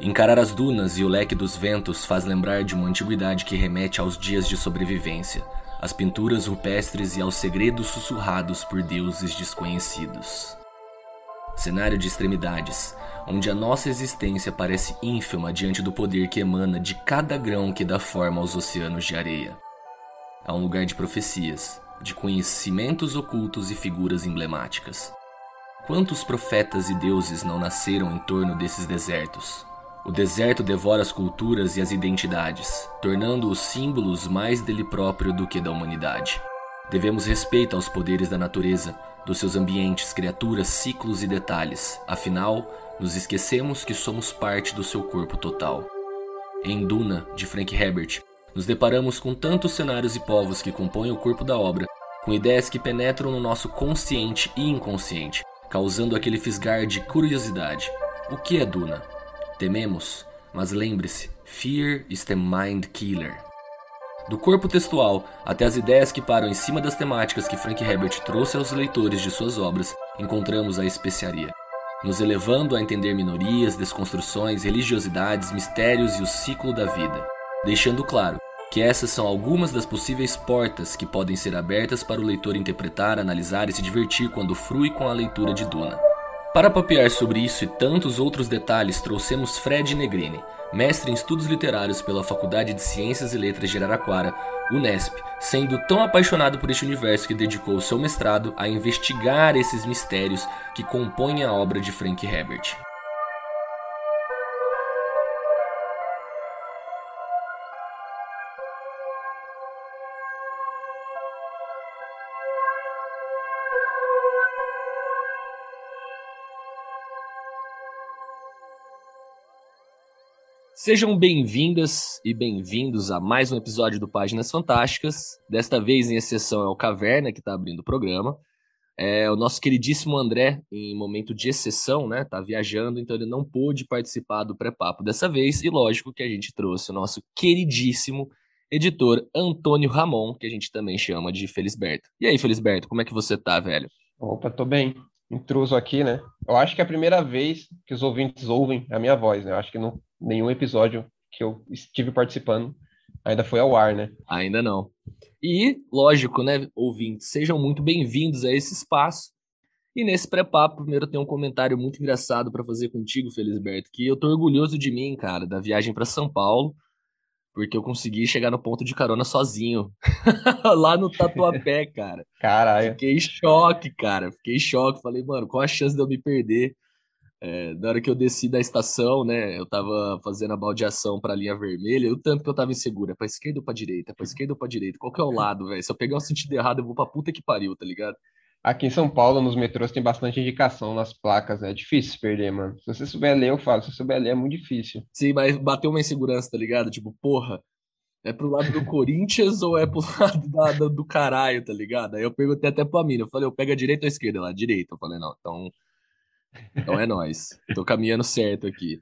Encarar as dunas e o leque dos ventos faz lembrar de uma antiguidade que remete aos dias de sobrevivência, às pinturas rupestres e aos segredos sussurrados por deuses desconhecidos. Cenário de extremidades, onde a nossa existência parece ínfima diante do poder que emana de cada grão que dá forma aos oceanos de areia. Há um lugar de profecias, de conhecimentos ocultos e figuras emblemáticas. Quantos profetas e deuses não nasceram em torno desses desertos? O deserto devora as culturas e as identidades, tornando-os símbolos mais dele próprio do que da humanidade. Devemos respeito aos poderes da natureza, dos seus ambientes, criaturas, ciclos e detalhes, afinal, nos esquecemos que somos parte do seu corpo total. Em Duna, de Frank Herbert, nos deparamos com tantos cenários e povos que compõem o corpo da obra, com ideias que penetram no nosso consciente e inconsciente, causando aquele fisgar de curiosidade. O que é Duna? Tememos, mas lembre-se, fear is the mind killer. Do corpo textual até as ideias que param em cima das temáticas que Frank Herbert trouxe aos leitores de suas obras, encontramos a especiaria, nos elevando a entender minorias, desconstruções, religiosidades, mistérios e o ciclo da vida deixando claro que essas são algumas das possíveis portas que podem ser abertas para o leitor interpretar, analisar e se divertir quando frui com a leitura de Duna. Para papear sobre isso e tantos outros detalhes, trouxemos Fred Negrini, mestre em estudos literários pela Faculdade de Ciências e Letras de Araraquara, Unesp, sendo tão apaixonado por este universo que dedicou seu mestrado a investigar esses mistérios que compõem a obra de Frank Herbert. Sejam bem-vindas e bem-vindos a mais um episódio do Páginas Fantásticas. Desta vez, em exceção, é o Caverna que está abrindo o programa. É, o nosso queridíssimo André, em momento de exceção, né, tá viajando, então ele não pôde participar do pré-papo dessa vez. E lógico que a gente trouxe o nosso queridíssimo editor Antônio Ramon, que a gente também chama de Felisberto. E aí, Felisberto, como é que você tá, velho? Opa, tô bem. Intruso aqui, né? Eu acho que é a primeira vez que os ouvintes ouvem a minha voz, né? Eu acho que não nenhum episódio que eu estive participando ainda foi ao ar, né? Ainda não. E, lógico, né, ouvintes, sejam muito bem-vindos a esse espaço. E nesse pré-papo, primeiro tem um comentário muito engraçado para fazer contigo, Felisberto, que eu tô orgulhoso de mim, cara, da viagem para São Paulo, porque eu consegui chegar no ponto de carona sozinho, lá no Tatuapé, cara. Caralho. Fiquei em choque, cara, fiquei em choque. Falei, mano, qual a chance de eu me perder? É, na hora que eu desci da estação, né, eu tava fazendo a baldeação pra linha vermelha, o tanto que eu tava inseguro, é pra esquerda ou pra direita, pra esquerda ou pra direita, qual que é o lado, velho? Se eu pegar o sentido errado, eu vou pra puta que pariu, tá ligado? Aqui em São Paulo, nos metrôs, tem bastante indicação nas placas, né? É difícil perder, mano. Se você souber ler, eu falo. Se você souber ler, é muito difícil. Sim, mas bateu uma insegurança, tá ligado? Tipo, porra, é pro lado do Corinthians ou é pro lado da, do, do caralho, tá ligado? Aí eu perguntei até pra mina, eu falei, eu pego a direita ou a esquerda? Lá, direita. Eu falei, não, então então é nós. Tô caminhando certo aqui.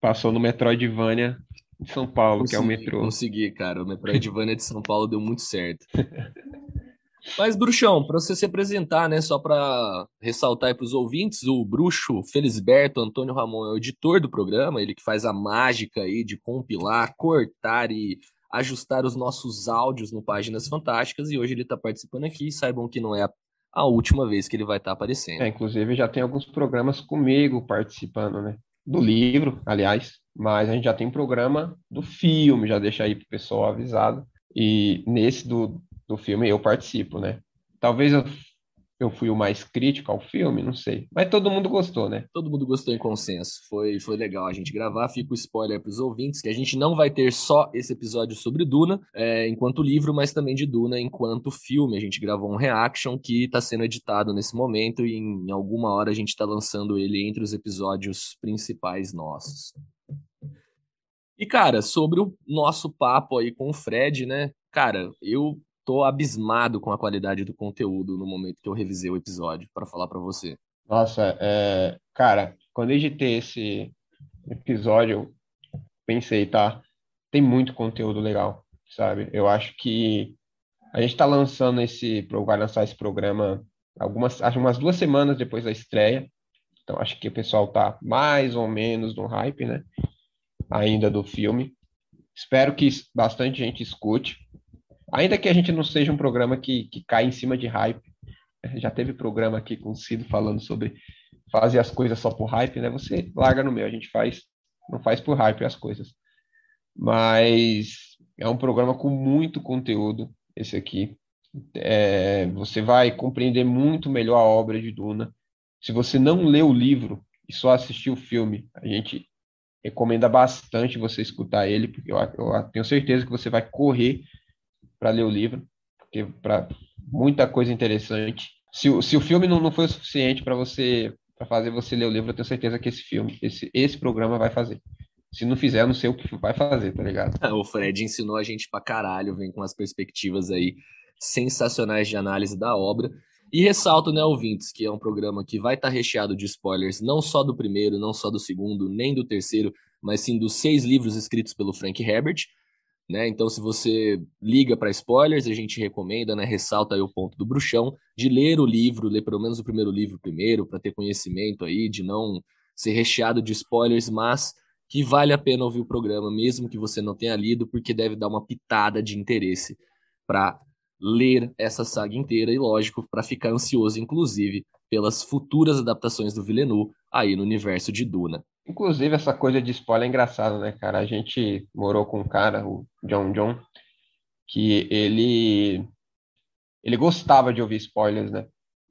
Passou no Metroidvania de São Paulo, consegui, que é o metrô. Consegui, cara. O Metroidvania de São Paulo deu muito certo. Mas, Bruxão, para você se apresentar, né, só para ressaltar para os ouvintes, o bruxo Felisberto Antônio Ramon é o editor do programa, ele que faz a mágica aí de compilar, cortar e ajustar os nossos áudios no Páginas Fantásticas, e hoje ele está participando aqui. Saibam que não é a a última vez que ele vai estar tá aparecendo. É, inclusive já tem alguns programas comigo participando, né? Do livro, aliás, mas a gente já tem programa do filme, já deixa aí pro pessoal avisado. E nesse do, do filme eu participo, né? Talvez eu eu fui o mais crítico ao filme, não sei. Mas todo mundo gostou, né? Todo mundo gostou em consenso. Foi, foi legal a gente gravar. Fica o spoiler para os ouvintes que a gente não vai ter só esse episódio sobre Duna, é, enquanto livro, mas também de Duna enquanto filme. A gente gravou um reaction que está sendo editado nesse momento e em alguma hora a gente está lançando ele entre os episódios principais nossos. E, cara, sobre o nosso papo aí com o Fred, né? Cara, eu tô abismado com a qualidade do conteúdo no momento que eu revisei o episódio para falar para você. Nossa, é, cara, quando eu editei esse episódio, pensei, tá, tem muito conteúdo legal, sabe? Eu acho que a gente está lançando esse, vai lançar esse programa algumas, acho umas duas semanas depois da estreia. Então acho que o pessoal tá mais ou menos no hype, né? Ainda do filme. Espero que bastante gente escute. Ainda que a gente não seja um programa que, que cai em cima de hype. Já teve programa aqui com o Cido falando sobre fazer as coisas só por hype, né? Você larga no meu, a gente faz, não faz por hype as coisas. Mas é um programa com muito conteúdo, esse aqui. É, você vai compreender muito melhor a obra de Duna. Se você não lê o livro e só assistir o filme, a gente recomenda bastante você escutar ele, porque eu, eu tenho certeza que você vai correr para ler o livro, porque para muita coisa interessante. Se, se o filme não, não foi o suficiente para você para fazer você ler o livro, eu tenho certeza que esse filme, esse, esse programa vai fazer. Se não fizer, eu não sei o que vai fazer, tá ligado? o Fred ensinou a gente pra caralho, vem com as perspectivas aí sensacionais de análise da obra. E ressalto, né, ouvintes, que é um programa que vai estar tá recheado de spoilers, não só do primeiro, não só do segundo, nem do terceiro, mas sim dos seis livros escritos pelo Frank Herbert. Né? Então, se você liga para spoilers, a gente recomenda, né? ressalta aí o ponto do bruxão, de ler o livro, ler pelo menos o primeiro livro primeiro, para ter conhecimento aí, de não ser recheado de spoilers, mas que vale a pena ouvir o programa, mesmo que você não tenha lido, porque deve dar uma pitada de interesse para ler essa saga inteira e, lógico, para ficar ansioso, inclusive, pelas futuras adaptações do Villeneuve aí no universo de Duna. Inclusive, essa coisa de spoiler é engraçada, né, cara? A gente morou com um cara, o John John, que ele ele gostava de ouvir spoilers, né?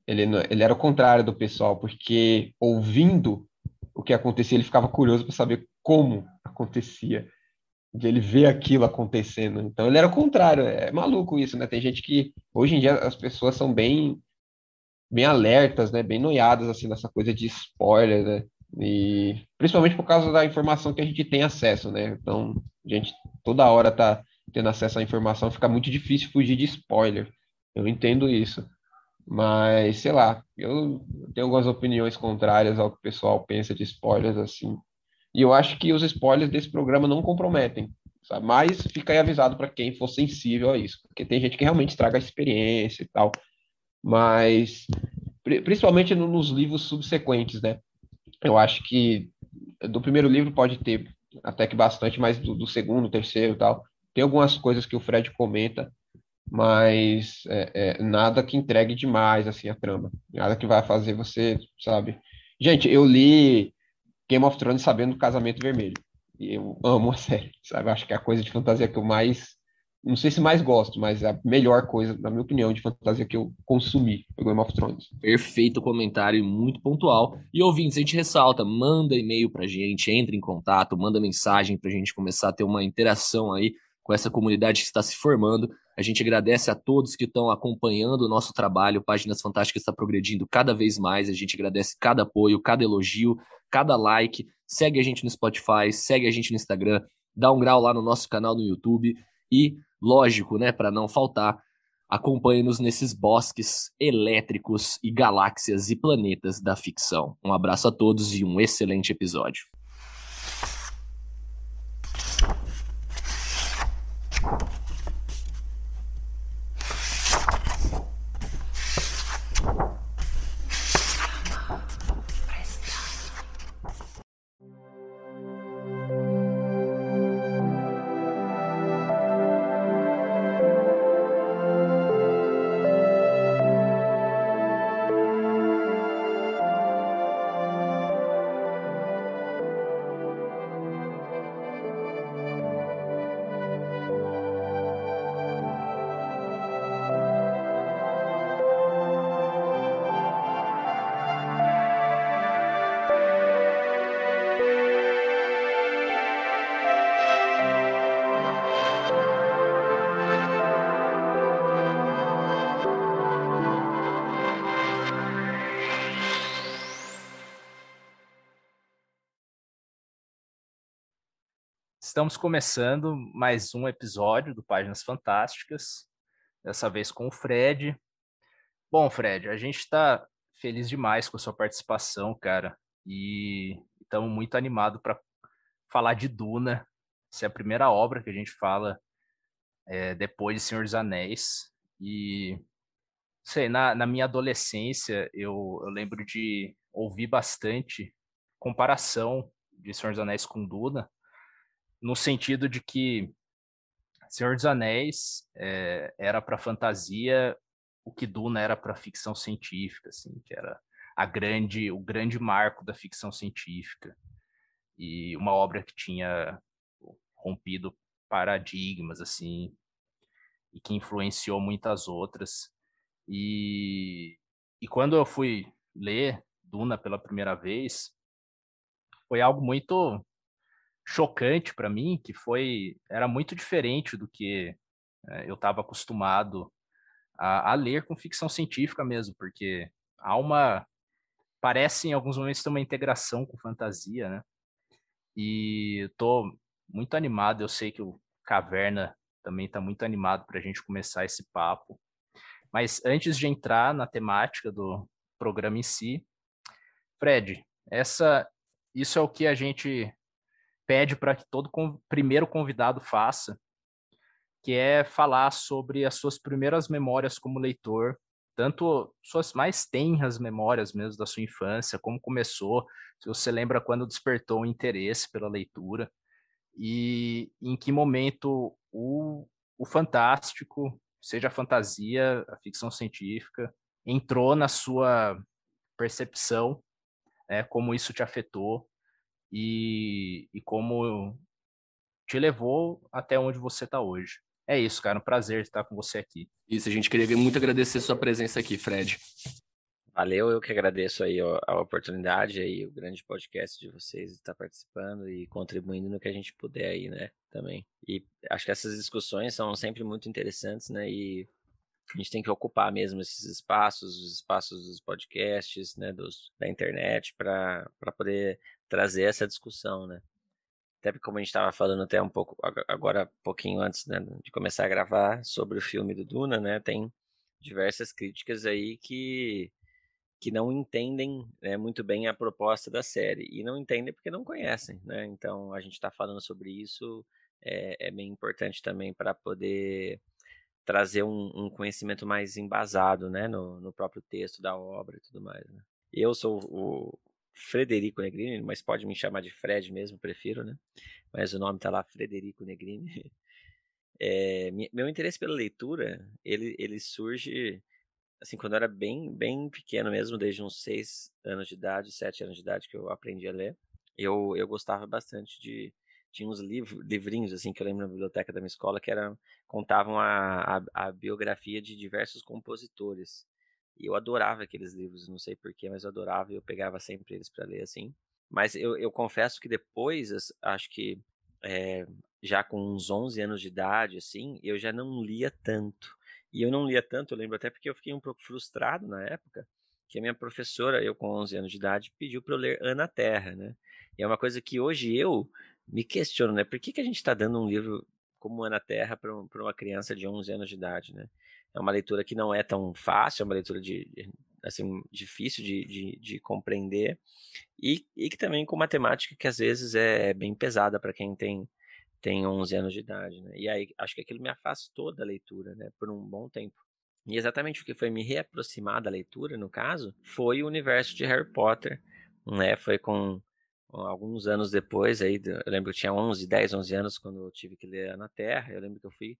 Ele, ele era o contrário do pessoal, porque ouvindo o que acontecia, ele ficava curioso para saber como acontecia, de ele ver aquilo acontecendo. Então ele era o contrário, é maluco isso, né? Tem gente que hoje em dia as pessoas são bem bem alertas, né? Bem noiadas assim nessa coisa de spoiler, né? E principalmente por causa da informação que a gente tem acesso, né? Então, a gente toda hora tá tendo acesso à informação, fica muito difícil fugir de spoiler. Eu entendo isso. Mas, sei lá, eu tenho algumas opiniões contrárias ao que o pessoal pensa de spoilers, assim. E eu acho que os spoilers desse programa não comprometem, sabe? Mas fica aí avisado para quem for sensível a isso, porque tem gente que realmente estraga a experiência e tal. Mas, principalmente nos livros subsequentes, né? Eu acho que do primeiro livro pode ter até que bastante, mas do, do segundo, terceiro e tal, tem algumas coisas que o Fred comenta, mas é, é, nada que entregue demais assim a trama, nada que vai fazer você, sabe? Gente, eu li Game of Thrones sabendo do Casamento Vermelho. E eu amo a série, sabe? Acho que é a coisa de fantasia que eu mais não sei se mais gosto, mas é a melhor coisa, na minha opinião, de fantasia que eu consumi foi Game of Thrones. Perfeito comentário, muito pontual. E ouvintes, a gente ressalta, manda e-mail pra gente, entre em contato, manda mensagem pra gente começar a ter uma interação aí com essa comunidade que está se formando. A gente agradece a todos que estão acompanhando o nosso trabalho. Páginas Fantásticas está progredindo cada vez mais. A gente agradece cada apoio, cada elogio, cada like. Segue a gente no Spotify, segue a gente no Instagram, dá um grau lá no nosso canal no YouTube e lógico, né, para não faltar, acompanhe-nos nesses bosques elétricos e galáxias e planetas da ficção. Um abraço a todos e um excelente episódio. Estamos começando mais um episódio do Páginas Fantásticas, dessa vez com o Fred. Bom, Fred, a gente está feliz demais com a sua participação, cara, e estamos muito animados para falar de Duna. Essa é a primeira obra que a gente fala é, depois de Senhor dos Anéis. E sei, na, na minha adolescência, eu, eu lembro de ouvir bastante comparação de Senhor dos Anéis com Duna, no sentido de que Senhor dos Anéis é, era para fantasia o que Duna era para ficção científica, assim, que era a grande, o grande marco da ficção científica e uma obra que tinha rompido paradigmas, assim, e que influenciou muitas outras. E, e quando eu fui ler Duna pela primeira vez, foi algo muito chocante para mim, que foi era muito diferente do que é, eu estava acostumado a, a, ler com ficção científica mesmo, porque há uma parece em alguns momentos ter uma integração com fantasia, né? E estou muito animado. Eu sei que o Caverna também está muito animado para a gente começar esse papo. Mas antes de entrar na temática do programa em si, Fred, essa, isso é o que a gente pede para que todo primeiro convidado faça, que é falar sobre as suas primeiras memórias como leitor, tanto suas mais tenras memórias mesmo da sua infância, como começou, se você lembra quando despertou o interesse pela leitura, e em que momento o, o fantástico, seja a fantasia, a ficção científica, entrou na sua percepção, né, como isso te afetou e, e como te levou até onde você está hoje. É isso, cara. Um prazer estar com você aqui. Isso, a gente queria muito agradecer sua presença aqui, Fred. Valeu, eu que agradeço aí a oportunidade aí, o grande podcast de vocês estar participando e contribuindo no que a gente puder aí, né, também. E acho que essas discussões são sempre muito interessantes, né, e a gente tem que ocupar mesmo esses espaços, os espaços dos podcasts, né, dos, da internet, para poder trazer essa discussão, né. Até porque, como a gente estava falando até um pouco, agora, pouquinho antes né, de começar a gravar sobre o filme do Duna, né, tem diversas críticas aí que que não entendem né, muito bem a proposta da série e não entendem porque não conhecem, né? Então a gente está falando sobre isso é, é, bem importante também para poder trazer um, um, conhecimento mais embasado, né, no, no, próprio texto da obra e tudo mais. Né? Eu sou o Frederico Negrini, mas pode me chamar de Fred mesmo, prefiro, né? Mas o nome está lá, Frederico Negrini. É, meu interesse pela leitura, ele, ele surge assim, quando eu era bem, bem pequeno mesmo, desde uns seis anos de idade, sete anos de idade que eu aprendi a ler, eu, eu gostava bastante de tinha uns livrinhos assim que eu lembro na biblioteca da minha escola que era contavam a, a, a biografia de diversos compositores e eu adorava aqueles livros, não sei porquê, mas eu adorava e eu pegava sempre eles para ler assim. Mas eu, eu confesso que depois, acho que é, já com uns 11 anos de idade, assim, eu já não lia tanto. E eu não lia tanto, eu lembro até porque eu fiquei um pouco frustrado na época, que a minha professora, eu com 11 anos de idade, pediu para eu ler Ana Terra, né? E é uma coisa que hoje eu me questiono, né? Por que, que a gente está dando um livro como Ana Terra para uma criança de 11 anos de idade, né? É uma leitura que não é tão fácil, é uma leitura de, assim, difícil de, de, de compreender e, e que também com matemática que às vezes é bem pesada para quem tem tem 11 anos de idade, né? E aí acho que aquilo me afastou da leitura, né, por um bom tempo. E exatamente o que foi me reaproximar da leitura, no caso, foi o universo de Harry Potter, né? Foi com alguns anos depois, aí, eu lembro que eu tinha 11, 10, 11 anos quando eu tive que ler Na Terra. Eu lembro que eu fui,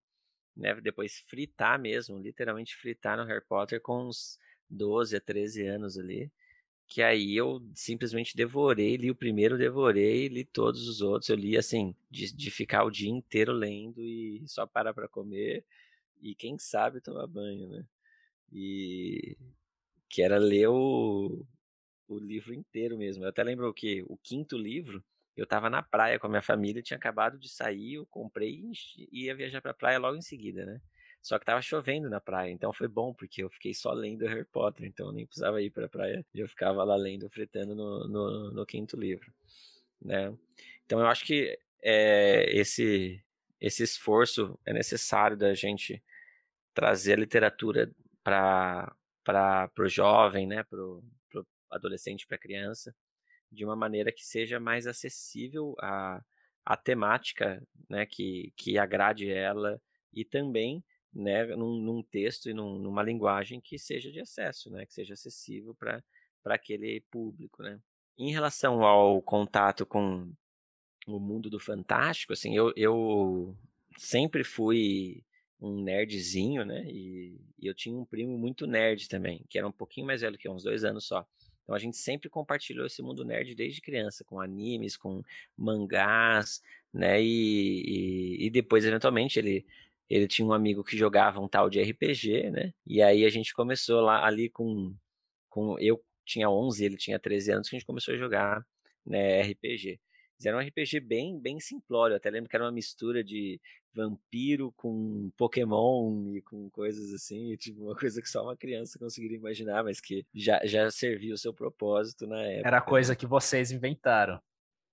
né, depois fritar mesmo, literalmente fritar no Harry Potter com uns 12 a 13 anos ali que aí eu simplesmente devorei, li o primeiro, devorei, li todos os outros. Eu li assim, de, de ficar o dia inteiro lendo e só parar para comer e quem sabe tomar banho, né? E que era ler o, o livro inteiro mesmo. Eu até lembro que o quinto livro, eu estava na praia com a minha família, tinha acabado de sair, eu comprei e ia viajar para a praia logo em seguida, né? Só que tava chovendo na praia, então foi bom, porque eu fiquei só lendo Harry Potter, então eu nem precisava ir pra praia. Eu ficava lá lendo, fretando no, no, no quinto livro, né? Então eu acho que é, esse, esse esforço é necessário da gente trazer a literatura para o jovem, né? Para adolescente, para criança, de uma maneira que seja mais acessível a, a temática, né? Que, que agrade ela e também né, num, num texto e num, numa linguagem que seja de acesso, né, que seja acessível para aquele público, né. Em relação ao contato com o mundo do fantástico, assim, eu, eu sempre fui um nerdzinho, né? E, e, eu tinha um primo muito nerd também, que era um pouquinho mais velho que uns dois anos só. Então a gente sempre compartilhou esse mundo nerd desde criança, com animes, com mangás, né? E, e, e depois, eventualmente, ele, ele tinha um amigo que jogava um tal de RPG, né? E aí a gente começou lá ali com. com eu tinha 11, ele tinha 13 anos, que a gente começou a jogar né, RPG. Era um RPG bem, bem simplório. Eu até lembro que era uma mistura de vampiro com Pokémon e com coisas assim. Tipo, uma coisa que só uma criança conseguiria imaginar, mas que já, já serviu o seu propósito na época. Era coisa que vocês inventaram.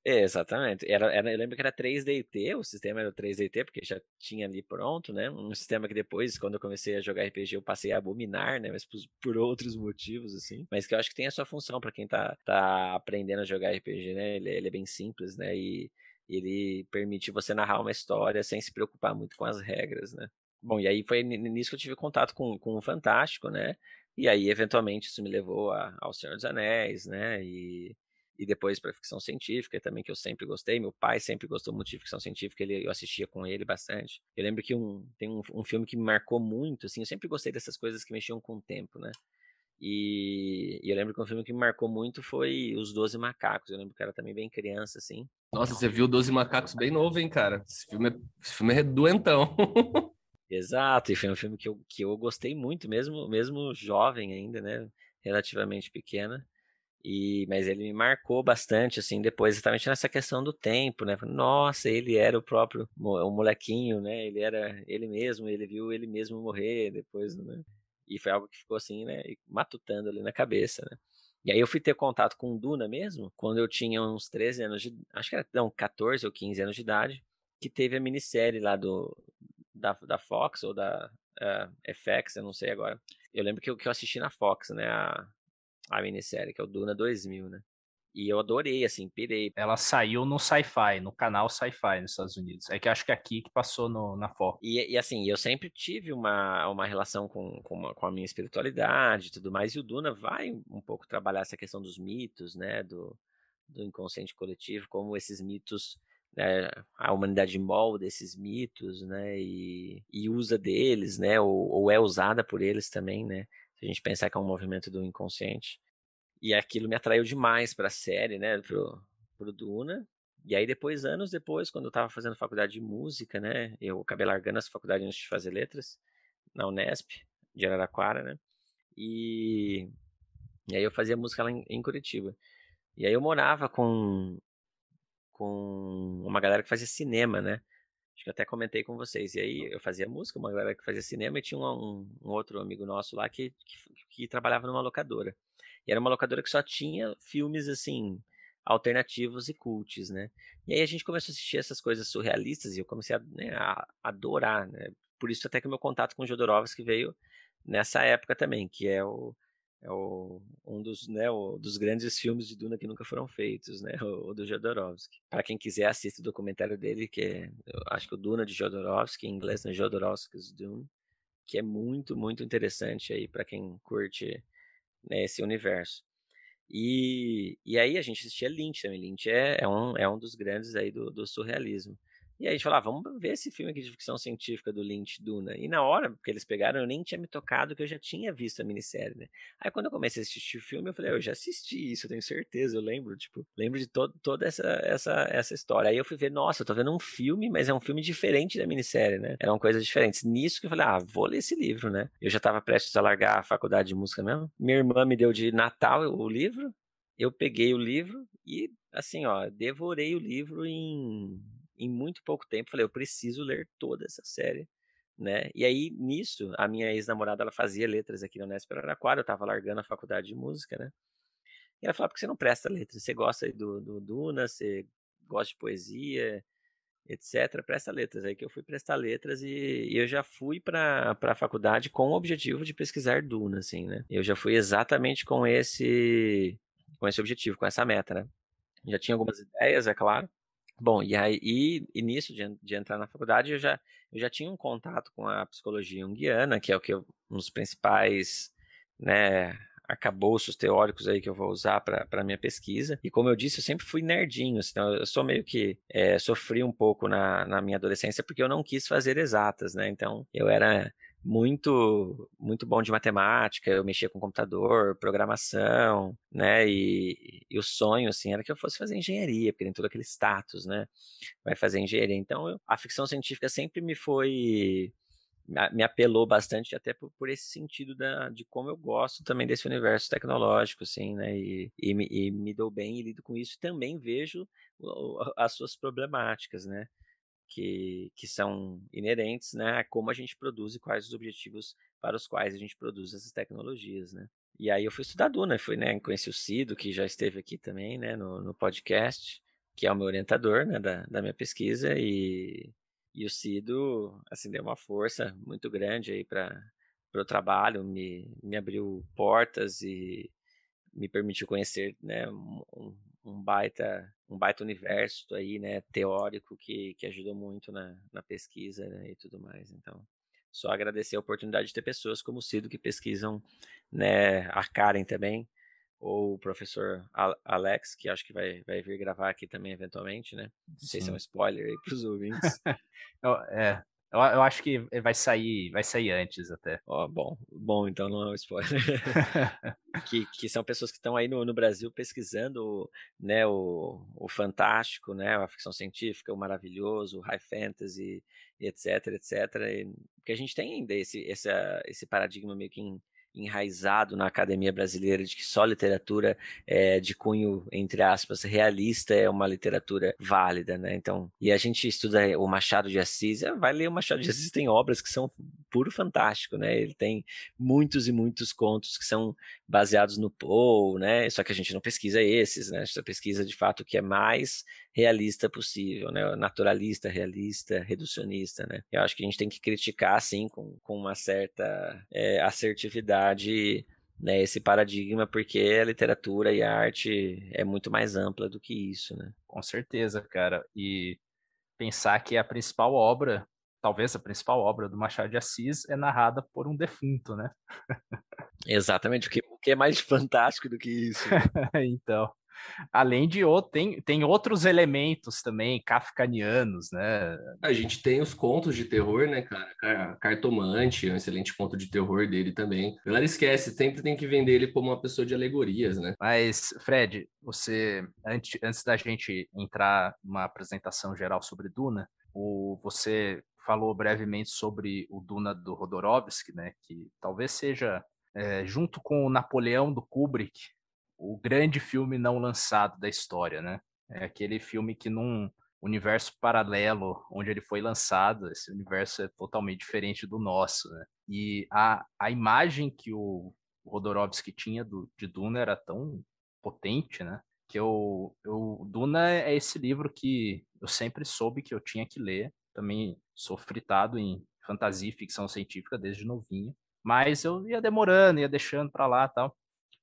É, exatamente. Era, era, eu lembro que era 3DT, o sistema era 3DT, porque já tinha ali pronto, né? Um sistema que depois, quando eu comecei a jogar RPG, eu passei a abominar, né? Mas por, por outros motivos, assim. Mas que eu acho que tem a sua função para quem tá, tá aprendendo a jogar RPG, né? Ele, ele é bem simples, né? E ele permite você narrar uma história sem se preocupar muito com as regras, né? Bom, e aí foi nisso que eu tive contato com, com o Fantástico, né? E aí, eventualmente, isso me levou a, ao Senhor dos Anéis, né? E e depois para ficção científica também, que eu sempre gostei. Meu pai sempre gostou muito de ficção científica, ele, eu assistia com ele bastante. Eu lembro que um, tem um, um filme que me marcou muito, assim, eu sempre gostei dessas coisas que mexiam com o tempo, né? E, e, eu lembro que um filme que me marcou muito foi Os Doze Macacos. Eu lembro que era também bem criança, assim. Nossa, você viu Doze Macacos bem novo, hein, cara? Esse filme é, esse filme é doentão. Exato, e foi um filme que eu, que eu gostei muito, mesmo, mesmo jovem ainda, né? Relativamente pequena. E, mas ele me marcou bastante, assim, depois, exatamente nessa questão do tempo, né? Nossa, ele era o próprio o molequinho, né? Ele era ele mesmo, ele viu ele mesmo morrer depois, né? E foi algo que ficou assim, né? Matutando ali na cabeça, né? E aí eu fui ter contato com Duna mesmo, quando eu tinha uns 13 anos de... Acho que era, não, 14 ou 15 anos de idade, que teve a minissérie lá do... Da, da Fox ou da uh, FX, eu não sei agora. Eu lembro que eu, que eu assisti na Fox, né? A, a minissérie, que é o Duna 2000, né? E eu adorei, assim, pirei. Ela saiu no Sci-Fi, no canal Sci-Fi nos Estados Unidos. É que acho que aqui que passou no, na Fox. E, e, assim, eu sempre tive uma, uma relação com, com, uma, com, a minha espiritualidade e tudo mais. E o Duna vai um pouco trabalhar essa questão dos mitos, né? Do, do inconsciente coletivo, como esses mitos né, a humanidade molda esses mitos, né, e, e usa deles, né, ou, ou, é usada por eles também, né, a gente pensar que é um movimento do inconsciente. E aquilo me atraiu demais para a série, né, pro, pro Duna. E aí depois, anos depois, quando eu estava fazendo faculdade de música, né, eu acabei largando essa faculdade antes de fazer letras, na Unesp, de Araraquara, né, e, e aí eu fazia música lá em, em Curitiba. E aí eu morava com, com uma galera que fazia cinema, né, Acho que até comentei com vocês. E aí eu fazia música, uma galera que fazia cinema, e tinha um, um outro amigo nosso lá que, que, que, trabalhava numa locadora. E era uma locadora que só tinha filmes assim, alternativos e cults, né? E aí a gente começou a assistir essas coisas surrealistas e eu comecei a, né, a adorar, né? Por isso até que o meu contato com o Jodorowsky veio nessa época também, que é o é o, um dos, né, o, dos grandes filmes de Duna que nunca foram feitos, né, o, o do Jodorowsky. Para quem quiser, assista o documentário dele, que é, acho que o Duna de Jodorowsky, em inglês, né, Jodorowsky's Dune, que é muito, muito interessante aí para quem curte né, esse universo. E, e aí a gente assistia Lynch também. Lynch é, é, um, é um dos grandes aí do, do surrealismo. E aí a gente falou, ah, vamos ver esse filme aqui de ficção científica do Lynch Duna. E na hora que eles pegaram, eu nem tinha me tocado que eu já tinha visto a minissérie, né? Aí quando eu comecei a assistir o filme, eu falei, eu já assisti isso, eu tenho certeza, eu lembro, tipo, lembro de todo, toda essa, essa, essa história. Aí eu fui ver, nossa, eu tô vendo um filme, mas é um filme diferente da minissérie, né? Eram coisas diferentes. Nisso que eu falei, ah, vou ler esse livro, né? Eu já tava prestes a largar a faculdade de música mesmo. Minha irmã me deu de Natal o livro, eu peguei o livro e, assim, ó, devorei o livro em em muito pouco tempo, falei, eu preciso ler toda essa série, né? E aí, nisso, a minha ex-namorada, ela fazia letras aqui no Unesp Araraquara, eu tava largando a faculdade de música, né? E ela falou, por que você não presta letras? Você gosta do, do Duna, você gosta de poesia, etc., presta letras. Aí que eu fui prestar letras e, e eu já fui para a faculdade com o objetivo de pesquisar Duna, assim, né? Eu já fui exatamente com esse, com esse objetivo, com essa meta, né? Já tinha algumas ideias, é claro, Bom, e aí, e, nisso de, de, entrar na faculdade, eu já, eu já tinha um contato com a psicologia junguiana, que é o que eu, um dos principais, né, arcabouços teóricos aí que eu vou usar para minha pesquisa. E como eu disse, eu sempre fui nerdinho, assim, então eu sou meio que é, sofri um pouco na, na minha adolescência porque eu não quis fazer exatas, né? Então eu era muito muito bom de matemática, eu mexia com computador, programação, né? E, e, o sonho assim era que eu fosse fazer engenharia, porque tem todo aquele status, né? Vai fazer engenharia. Então, eu, a ficção científica sempre me foi me apelou bastante até por, por, esse sentido da, de como eu gosto também desse universo tecnológico, assim, né, e, e, me, e me dou bem e lido com isso, e também vejo as suas problemáticas, né, que, que são inerentes, né, a como a gente produz e quais os objetivos para os quais a gente produz essas tecnologias, né. E aí eu fui estudar Duna, fui, né, conheci o Cido, que já esteve aqui também, né, no, no podcast, que é o meu orientador, né, da, da minha pesquisa, e e o Cido, assim, deu uma força muito grande aí para o trabalho, me, me abriu portas e me permitiu conhecer, né, um, um baita um baita universo aí, né, teórico que, que ajudou muito na, na pesquisa né, e tudo mais. Então, só agradecer a oportunidade de ter pessoas como o Cido que pesquisam, né, a Karen também, ou o professor Alex, que acho que vai, vai vir gravar aqui também eventualmente, né? Não sei se é um spoiler aí para os ouvintes. é, eu, eu, acho que vai sair, vai sair antes até. Oh, bom, bom, então não é um spoiler. que, que são pessoas que estão aí no, no Brasil pesquisando, né, o, o fantástico, né, a ficção científica, o maravilhoso, o high fantasy, etc, etc. E, porque a gente tem ainda esse, esse, esse paradigma meio que enraizado na academia brasileira de que só literatura é, de cunho, entre aspas, realista é uma literatura válida, né? Então, e a gente estuda o Machado de Assis, é, vai ler o Machado de Assis, tem obras que são puro fantástico, né? Ele tem muitos e muitos contos que são baseados no Poe, né? Só que a gente não pesquisa esses, né? A gente pesquisa de fato o que é mais realista possível, né? Naturalista, realista, reducionista, né? Eu acho que a gente tem que criticar, assim, com, com uma certa é, assertividade né, esse paradigma, porque a literatura e a arte é muito mais ampla do que isso, né? Com certeza, cara. E pensar que a principal obra, talvez a principal obra do Machado de Assis, é narrada por um defunto, né? Exatamente. O que, que é mais fantástico do que isso? então. Além de outro, tem, tem outros elementos também kafkanianos, né? A gente tem os contos de terror, né, cara? Cartomante é um excelente conto de terror dele também. A galera esquece, sempre tem que vender ele como uma pessoa de alegorias, né? Mas, Fred, você, antes, antes da gente entrar numa apresentação geral sobre Duna, o, você falou brevemente sobre o Duna do Rodorovsky, né? Que talvez seja, é, junto com o Napoleão do Kubrick, o grande filme não lançado da história, né? É aquele filme que num universo paralelo onde ele foi lançado, esse universo é totalmente diferente do nosso, né? E a, a imagem que o Rodorovsky tinha do, de Duna era tão potente, né? Que eu, eu, Duna é esse livro que eu sempre soube que eu tinha que ler. Também sou fritado em fantasia e ficção científica desde novinho. Mas eu ia demorando, ia deixando para lá tal.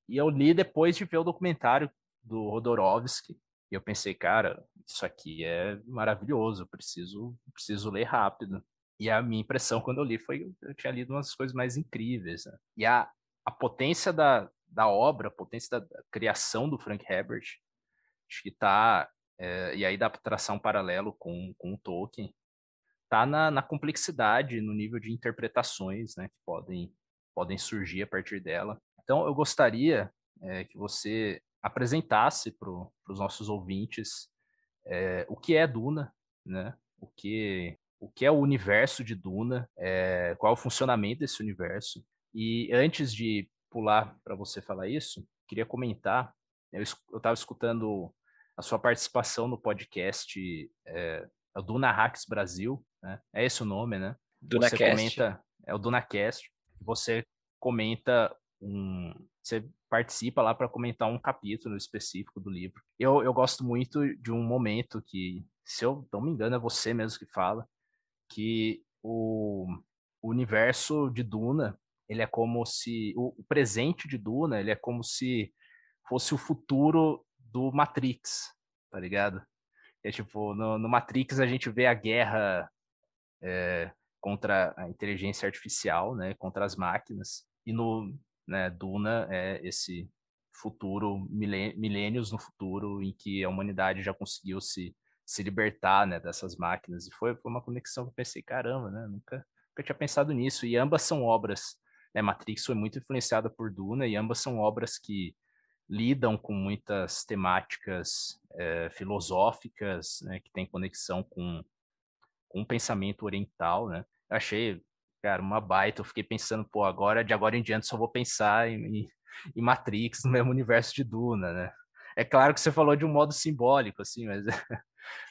E eu li depois de ver o documentário do Rodorovsky. E eu pensei, cara, isso aqui é maravilhoso, preciso, preciso ler rápido. E a minha impressão quando eu li foi eu tinha lido umas coisas mais incríveis. Né? E a, a potência da, da obra, a potência da, da criação do Frank Herbert, acho que está é, e aí da tração paralelo com, com o Tolkien, está na, na complexidade, no nível de interpretações né, que podem, podem surgir a partir dela. Então, eu gostaria é, que você apresentasse para os nossos ouvintes é, o que é Duna, né? o, que, o que é o universo de Duna, é, qual o funcionamento desse universo. E antes de pular para você falar isso, queria comentar, eu estava escutando a sua participação no podcast é, o Duna Hacks Brasil, né? é esse o nome, né? DunaCast. Você comenta, é o DunaCast, você comenta um. Você participa lá para comentar um capítulo específico do livro. Eu, eu gosto muito de um momento que, se eu não me engano, é você mesmo que fala, que o, o universo de Duna, ele é como se. O, o presente de Duna, ele é como se fosse o futuro do Matrix, tá ligado? É tipo, no, no Matrix a gente vê a guerra é, contra a inteligência artificial, né, contra as máquinas, e no né, Duna é esse futuro, milênios no futuro, em que a humanidade já conseguiu se, se libertar né, dessas máquinas. E foi, uma conexão que eu pensei, caramba, né? Nunca, nunca tinha pensado nisso. E ambas são obras. Né, Matrix foi muito influenciada por Duna, e ambas são obras que lidam com muitas temáticas é, filosóficas, né, que têm conexão com, com o pensamento oriental, né? Eu achei, cara, uma baita. Eu fiquei pensando, pô, agora, de agora em diante, só vou pensar em, em Matrix, no mesmo universo de Duna, né? É claro que você falou de um modo simbólico, assim, mas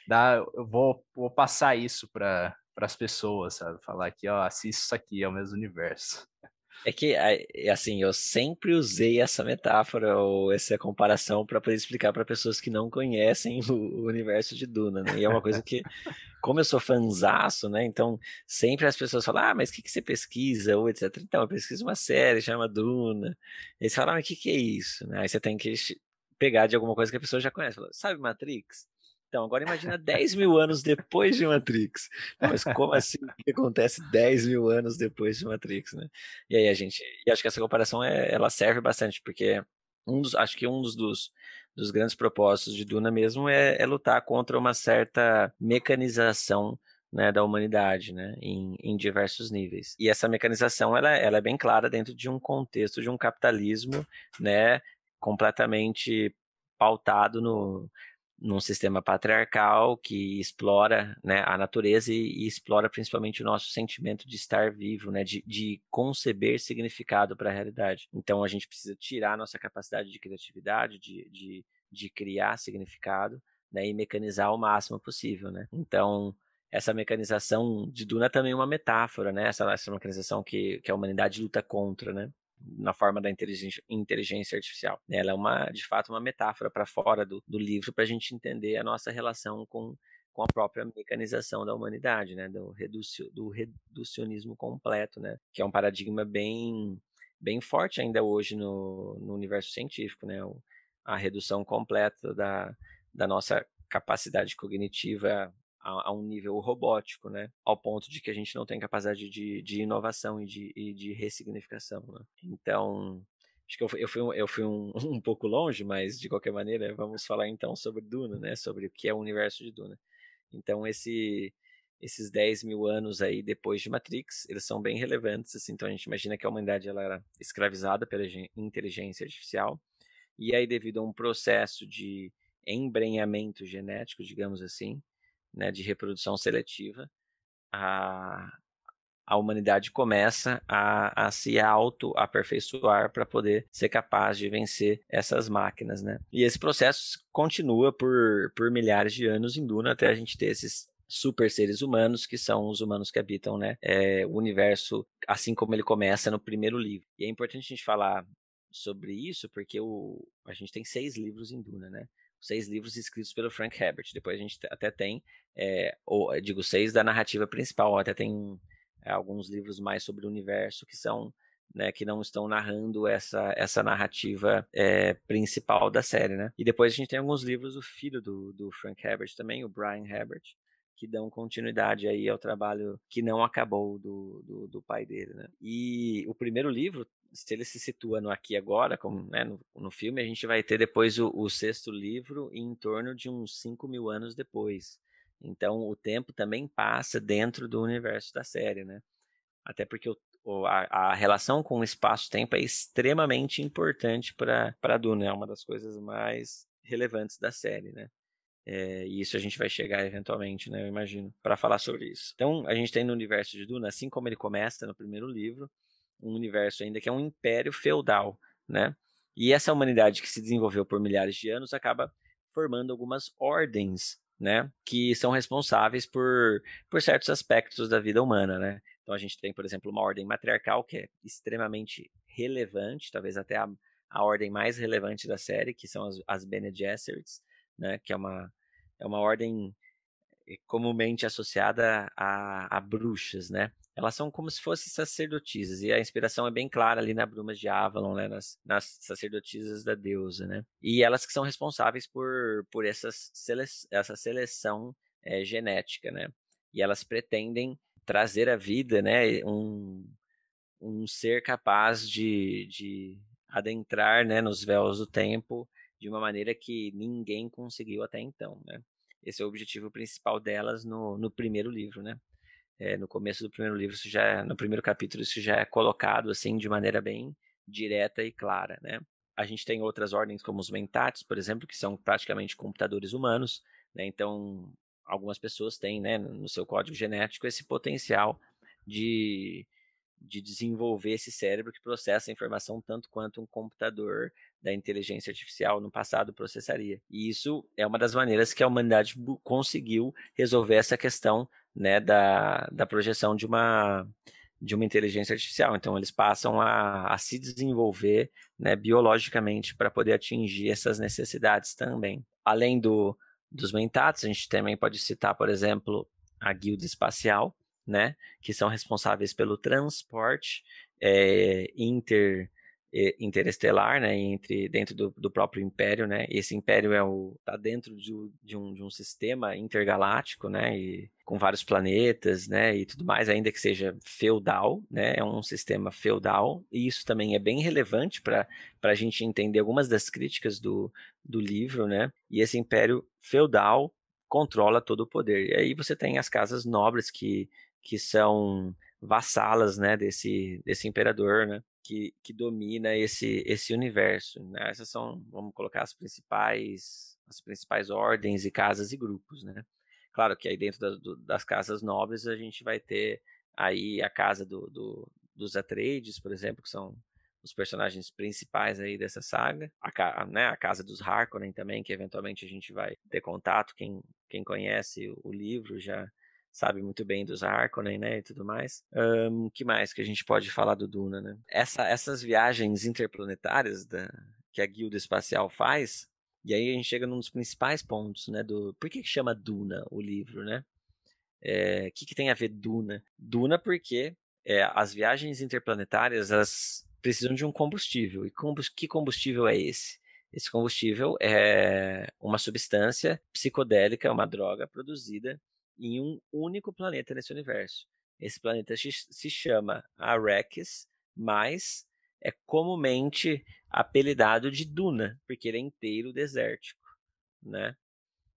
dá, eu vou, vou passar isso para as pessoas, sabe? Falar que, ó, assista isso aqui, é o mesmo universo. É que, assim, eu sempre usei essa metáfora ou essa comparação para poder explicar para pessoas que não conhecem o, universo de Duna, né? E é uma coisa que, como eu sou fanzaço, né? Então, sempre as pessoas falam, ah, mas o que, que você pesquisa? Ou etc. Então, eu pesquiso uma série, chama Duna. E eles falam, ah, mas o que, que é isso? Aí você tem que pegar de alguma coisa que a pessoa já conhece. Fala, Sabe Matrix? Então, agora imagina 10 mil anos depois de Matrix. Mas como assim que acontece 10 mil anos depois de Matrix, né? E aí a gente. E acho que essa comparação é, ela serve bastante, porque um dos, acho que um dos, dos, dos grandes propósitos de Duna mesmo é, é lutar contra uma certa mecanização né, da humanidade, né, em, em, diversos níveis. E essa mecanização ela, ela é bem clara dentro de um contexto de um capitalismo, né, completamente pautado no, num sistema patriarcal que explora né, a natureza e, e, explora principalmente o nosso sentimento de estar vivo, né, de, de conceber significado para a realidade. Então a gente precisa tirar nossa capacidade de criatividade, de, de, de criar significado né, e mecanizar o máximo possível. Né? Então essa mecanização de Duna também é uma metáfora, né? essa, essa mecanização que, que a humanidade luta contra. Né? Na forma da inteligência, inteligência artificial. Ela é uma, de fato, uma metáfora para fora do, do livro para a gente entender a nossa relação com, com a própria mecanização da humanidade, né, do, reducio, do reducionismo completo, né, que é um paradigma bem, bem forte ainda hoje no, no universo científico, né, a redução completa da, da nossa capacidade cognitiva a, a, um nível robótico, né? Ao ponto de que a gente não tem capacidade de, de inovação e de, e de ressignificação, né? Então, acho que eu, eu fui, eu fui um, um, pouco longe, mas de qualquer maneira, vamos falar então sobre Duna, né? Sobre o que é o universo de Duna. Então, esse, esses 10 mil anos aí depois de Matrix, eles são bem relevantes, assim, então a gente imagina que a humanidade ela era escravizada pela inteligência artificial, e aí devido a um processo de embrenhamento genético, digamos assim, né, de reprodução seletiva, a, a humanidade começa a, a se auto-aperfeiçoar para poder ser capaz de vencer essas máquinas, né? E esse processo continua por, por milhares de anos em Duna até a gente ter esses super seres humanos, que são os humanos que habitam né, é, o universo, assim como ele começa no primeiro livro. E é importante a gente falar sobre isso, porque o, a gente tem seis livros em Duna, né? Seis livros escritos pelo Frank Herbert. Depois a gente até tem, é, ou, digo, seis da narrativa principal, até tem é, alguns livros mais sobre o universo que são né, que não estão narrando essa, essa narrativa é, principal da série, né? E depois a gente tem alguns livros do filho do, do Frank Herbert também, o Brian Herbert, que dão continuidade aí ao trabalho que não acabou do, do, do pai dele, né? E o primeiro livro se ele se situa no aqui agora, como né, no, no, filme, a gente vai ter depois o, o, sexto livro em torno de uns 5 mil anos depois. Então o tempo também passa dentro do universo da série, né? Até porque o, a, a, relação com o espaço-tempo é extremamente importante para Duna, é uma das coisas mais relevantes da série, né? É, e isso a gente vai chegar eventualmente, né? Eu imagino, para falar sobre isso. Então, a gente tem no universo de Duna, assim como ele começa no primeiro livro, um universo ainda que é um império feudal, né? E essa humanidade que se desenvolveu por milhares de anos acaba formando algumas ordens, né, que são responsáveis por, por certos aspectos da vida humana, né? Então a gente tem, por exemplo, uma ordem matriarcal que é extremamente relevante, talvez até a, a ordem mais relevante da série, que são as, as Bene Gesserits, né, que é uma, é uma ordem comumente associada a, a bruxas, né? Elas são como se fossem sacerdotisas, e a inspiração é bem clara ali na Brumas de Avalon, né, nas, nas sacerdotisas da deusa, né? E elas que são responsáveis por, por essas sele, essa seleção é, genética, né? E elas pretendem trazer à vida, né, um, um ser capaz de, de adentrar, né, nos véus do tempo de uma maneira que ninguém conseguiu até então, né? Esse é o objetivo principal delas no, no primeiro livro, né? É, no começo do primeiro livro, isso já é, no primeiro capítulo, isso já é colocado assim de maneira bem direta e clara, né? A gente tem outras ordens como os mentats, por exemplo, que são praticamente computadores humanos, né? Então, algumas pessoas têm, né, no seu código genético esse potencial de de desenvolver esse cérebro que processa a informação tanto quanto um computador da inteligência artificial no passado processaria. E isso é uma das maneiras que a humanidade conseguiu resolver essa questão né, da, da projeção de uma, de uma inteligência artificial. Então, eles passam a, a se desenvolver né, biologicamente para poder atingir essas necessidades também. Além do, dos mentats, a gente também pode citar, por exemplo, a guilda espacial, né, que são responsáveis pelo transporte é, inter interestelar, né, entre dentro do, do, próprio império, né? Esse império é o tá dentro de, de, um, de um sistema intergaláctico, né, e com vários planetas, né, e tudo mais, ainda que seja feudal, né? É um sistema feudal e isso também é bem relevante para a gente entender algumas das críticas do, do livro, né? E esse império feudal controla todo o poder. E aí você tem as casas nobres que que são vassalas, né, desse, desse imperador, né, que, que domina esse, esse universo. Né? Essas são, vamos colocar, as principais, as principais ordens e casas e grupos, né. Claro que aí dentro das, do, das casas nobres a gente vai ter aí a casa do, do, dos Atreides, por exemplo, que são os personagens principais aí dessa saga, a, né, a casa dos Harkonnen também, que eventualmente a gente vai ter contato, quem, quem conhece o, livro já sabe muito bem dos Harkonnen, né, e tudo mais. Um, que mais que a gente pode falar do Duna, né? Essa, essas viagens interplanetárias da, que a guilda espacial faz, e aí a gente chega num dos principais pontos, né, do... Por que, chama Duna o livro, né? O é, que, que tem a ver Duna? Duna porque é, as viagens interplanetárias, elas precisam de um combustível. E que combustível é esse? Esse combustível é uma substância psicodélica, uma droga produzida em um único planeta nesse universo. Esse planeta se chama Arrakis, mas é comumente apelidado de Duna, porque ele é inteiro desértico, né?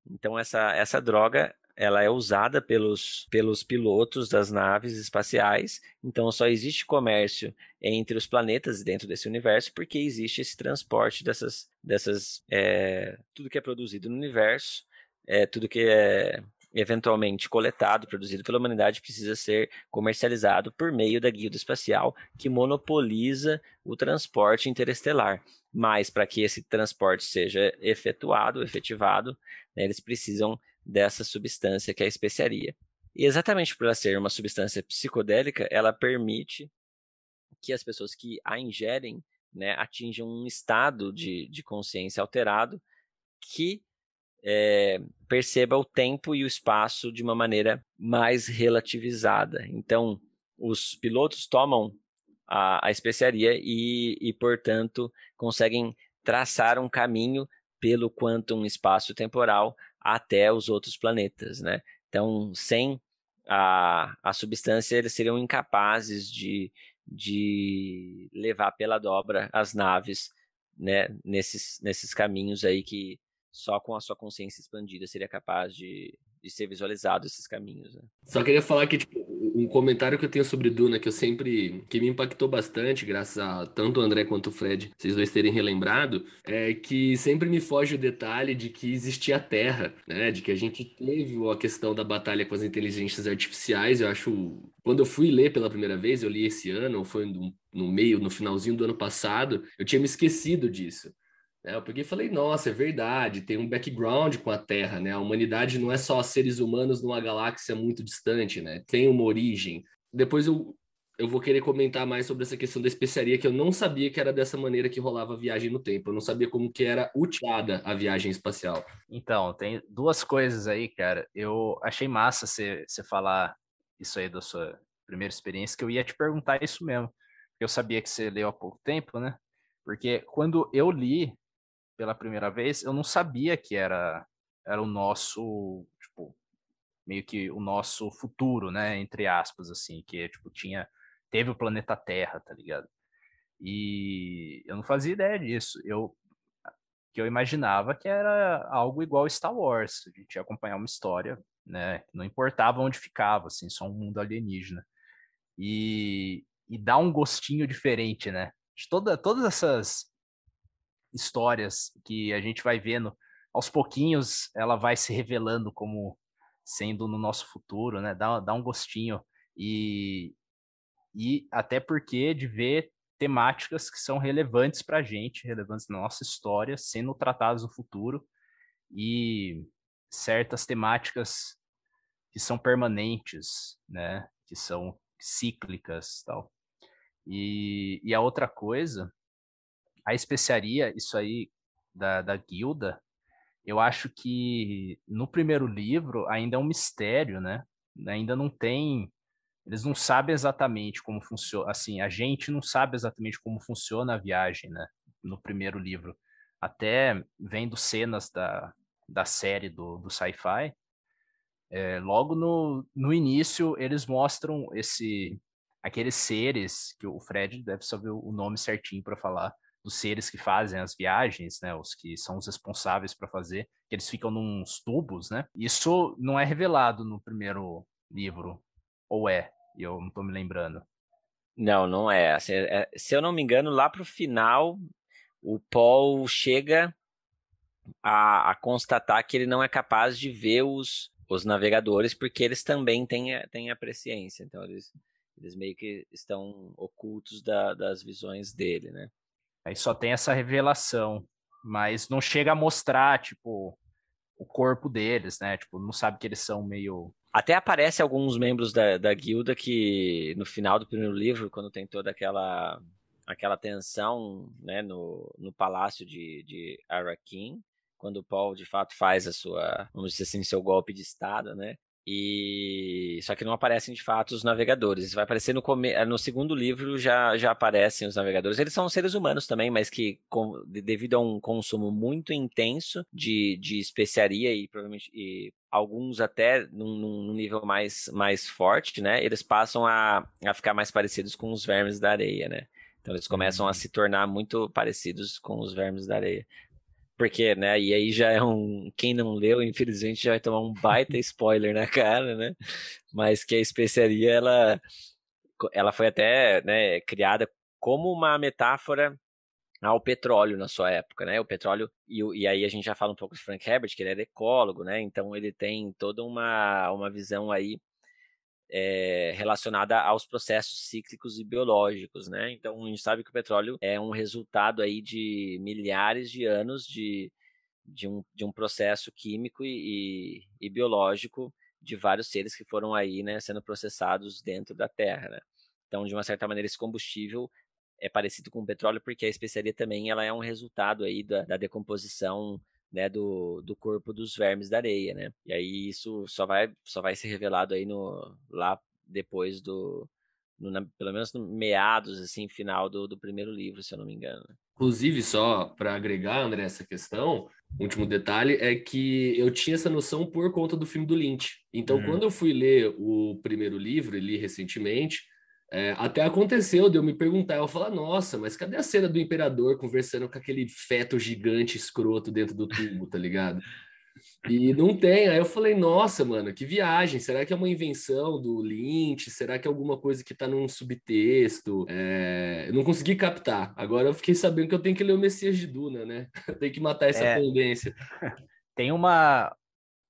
Então essa, essa droga ela é usada pelos, pelos pilotos das naves espaciais, então só existe comércio entre os planetas dentro desse universo porque existe esse transporte dessas, dessas é, tudo que é produzido no universo, é, tudo que é eventualmente coletado, produzido pela humanidade, precisa ser comercializado por meio da guilda espacial, que monopoliza o transporte interestelar. Mas para que esse transporte seja efetuado, efetivado, né, eles precisam dessa substância que é a especiaria. E exatamente por ela ser uma substância psicodélica, ela permite que as pessoas que a ingerem né, atinjam um estado de, de consciência alterado que é, perceba o tempo e o espaço de uma maneira mais relativizada. Então, os pilotos tomam a, a especiaria e, e, portanto, conseguem traçar um caminho pelo quantum espaço temporal até os outros planetas, né? Então, sem a, a substância, eles seriam incapazes de, de levar pela dobra as naves né, nesses, nesses caminhos aí que só com a sua consciência expandida seria capaz de, de ser visualizado esses caminhos. Né? Só queria falar que, tipo, um comentário que eu tenho sobre Duna que eu sempre. que me impactou bastante, graças a tanto o André quanto o Fred, vocês dois terem relembrado, é que sempre me foge o detalhe de que existia a Terra, né? De que a gente teve a questão da batalha com as inteligências artificiais. Eu acho. Quando eu fui ler pela primeira vez, eu li esse ano, ou foi no, no meio, no finalzinho do ano passado, eu tinha me esquecido disso. Né? Eu peguei e falei, nossa, é verdade, tem um background com a Terra, né? A humanidade não é só seres humanos numa galáxia muito distante, né? Tem uma origem. Depois eu, eu vou querer comentar mais sobre essa questão da especiaria, que eu não sabia que era dessa maneira que rolava a viagem no tempo. Eu não sabia como que era utilizada a viagem espacial. Então, tem duas coisas aí, cara. Eu achei massa você falar isso aí da sua primeira experiência, que eu ia te perguntar isso mesmo. Eu sabia que você leu há pouco tempo, né? Porque quando eu li pela primeira vez, eu não sabia que era, era o nosso, tipo, meio que o nosso futuro, né? Entre aspas, assim, que, tipo, tinha, teve o planeta Terra, tá ligado? E eu não fazia ideia disso. Eu que eu imaginava que era algo igual Star Wars, a gente ia acompanhar uma história, né? Não importava onde ficava, assim, só um mundo alienígena. E, e dá um gostinho diferente, né? De toda, todas essas histórias que a gente vai vendo, aos pouquinhos ela vai se revelando como sendo no nosso futuro, né? Dá, dá um gostinho. E, e até porque de ver temáticas que são relevantes para a gente, relevantes na nossa história, sendo tratadas no futuro, e certas temáticas que são permanentes, né, que são cíclicas tal. E, e a outra coisa, a especiaria, isso aí da, da guilda, eu acho que no primeiro livro ainda é um mistério, né? Ainda não tem eles não sabem exatamente como funciona, assim, a gente não sabe exatamente como funciona a viagem, né, no primeiro livro. Até vendo cenas da, da série do, do sci-fi, é, logo no, no início eles mostram esse aqueles seres que o Fred deve saber o nome certinho para falar dos seres que fazem as viagens, né, os que são os responsáveis para fazer, que eles ficam nos tubos, né? Isso não é revelado no primeiro livro, ou é? Eu não tô me lembrando. Não, não é. É se eu não me engano, lá pro final, o Paul chega a, a, constatar que ele não é capaz de ver os, os navegadores, porque eles também têm, têm a presciência. Então, eles, eles meio que estão ocultos da, das visões dele, né? Aí só tem essa revelação, mas não chega a mostrar, tipo, o corpo deles, né? Tipo, não sabe que eles são meio até aparece alguns membros da, da guilda que no final do primeiro livro, quando tem toda aquela aquela tensão né, no, no palácio de, de Arakin, quando o Paul de fato faz a sua, vamos dizer assim, seu golpe de estado, né? E só que não aparecem de fato os navegadores. Vai aparecer no, come... no segundo livro já, já aparecem os navegadores. Eles são seres humanos também, mas que com... devido a um consumo muito intenso de, de especiaria e provavelmente e alguns até num, num, nível mais, mais forte, né? Eles passam a, a ficar mais parecidos com os vermes da areia, né? Então eles começam a uhum. se tornar muito parecidos com os vermes da areia. Porque, né? E aí já é um. Quem não leu, infelizmente, já vai tomar um baita spoiler na cara, né? Mas que a especiaria, ela, ela foi até né, criada como uma metáfora ao petróleo na sua época, né? O petróleo, e, e, aí a gente já fala um pouco de Frank Herbert, que ele era ecólogo, né? Então ele tem toda uma, uma visão aí é, relacionada aos processos cíclicos e biológicos, né? Então a gente sabe que o petróleo é um resultado aí de milhares de anos de, de, um, de um processo químico e, e, e biológico de vários seres que foram aí, né, sendo processados dentro da Terra, né? Então, de uma certa maneira, esse combustível é parecido com o petróleo porque a especiaria também ela é um resultado aí da, da decomposição né, do, do corpo dos vermes da areia, né? E aí isso só vai, só vai ser revelado aí no, lá depois do, no, na, pelo menos no meados, assim, final do, do primeiro livro, se eu não me engano. Né? Inclusive, só para agregar, André, essa questão, último detalhe é que eu tinha essa noção por conta do filme do Lynch. Então, uhum. quando eu fui ler o primeiro livro, li recentemente, é, até aconteceu de eu me perguntar, eu falar, nossa, mas cadê a cena do imperador conversando com aquele feto gigante escroto dentro do tubo, tá ligado? E não tem. Aí eu falei, nossa, mano, que viagem. Será que é uma invenção do Lynch? Será que é alguma coisa que tá num subtexto? É... Eu não consegui captar. Agora eu fiquei sabendo que eu tenho que ler o Messias de Duna, né? Tem que matar essa é... tendência. Tem uma,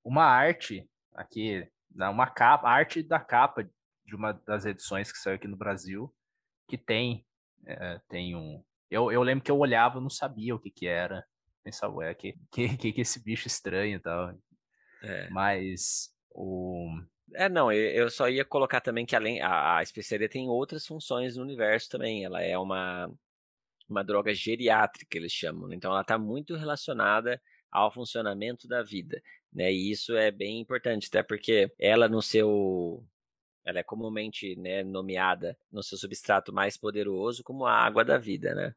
uma arte aqui, uma capa, arte da capa de uma das edições que saiu aqui no Brasil, que tem, é, tem um... Eu, eu lembro que eu olhava, não sabia o que que era. Pensava, ué, que, que, que, que esse bicho estranho e tal. É. Mas o... É, não, eu só ia colocar também que além a, a especiaria tem outras funções no universo também. Ela é uma, uma droga geriátrica, eles chamam. Então ela está muito relacionada ao funcionamento da vida, né? E isso é bem importante, até porque ela no seu ela é comumente né, nomeada no seu substrato mais poderoso como a água da vida, né?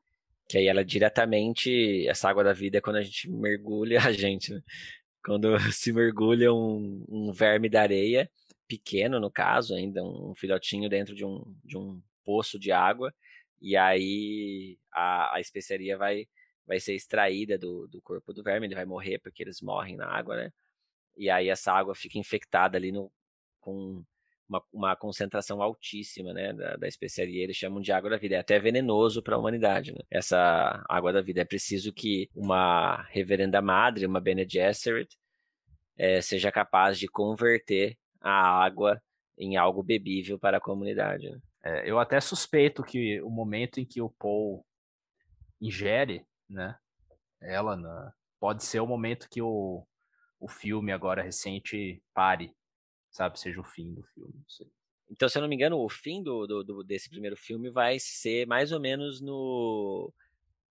Que aí ela diretamente, essa água da vida é quando a gente mergulha a gente, né? Quando se mergulha um, um verme da areia, pequeno no caso, ainda um filhotinho dentro de um, de um poço de água, e aí a, a especiaria vai, vai ser extraída do, do corpo do verme, ele vai morrer porque eles morrem na água, né? E aí essa água fica infectada ali no, com uma, uma concentração altíssima né, da, da especiaria, eles chamam de água da vida. É até venenoso para a humanidade, né? essa água da vida. É preciso que uma reverenda madre, uma Bene Gesserit, é, seja capaz de converter a água em algo bebível para a comunidade. Né? É, eu até suspeito que o momento em que o Paul ingere, né, ela pode ser o momento que o, o filme agora recente pare, sabe? Seja o fim do filme. Então, se eu não me engano, o fim do, do, do, desse primeiro filme vai ser mais ou menos no.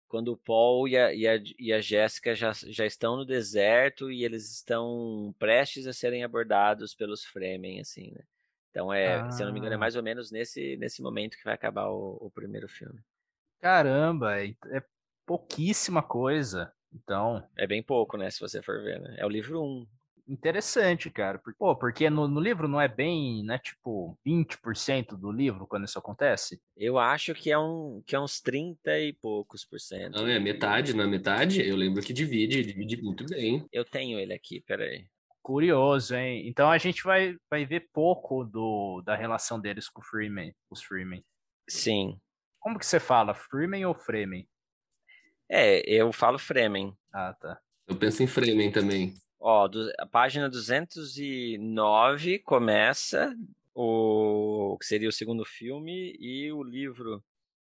Quando o Paul e a, e a, e a Jéssica já, já estão no deserto e eles estão prestes a serem abordados pelos Fremen, assim, né? Então, é, ah. se eu não me engano, é ah. mais ou menos nesse, nesse momento que vai acabar o, o primeiro filme. Caramba, é, é pouquíssima coisa. Então. É bem pouco, né? Se você for ver, né? É o livro 1 interessante, cara. Pô, porque no, no, livro não é bem, né, tipo, 20% do livro quando isso acontece? Eu acho que é, um, que é uns 30 e poucos por cento. Não, é metade, não é metade? Eu lembro que divide, divide muito bem. Eu tenho ele aqui, peraí. Curioso, hein? Então a gente vai, vai ver pouco do, da relação deles com o Freeman, os Freeman. Sim. Como que você fala? Freeman ou Freeman? É, eu falo Fremen. Ah, tá. Eu penso em Fremen também. Ó, do, a página 209 começa o que seria o segundo filme e o livro,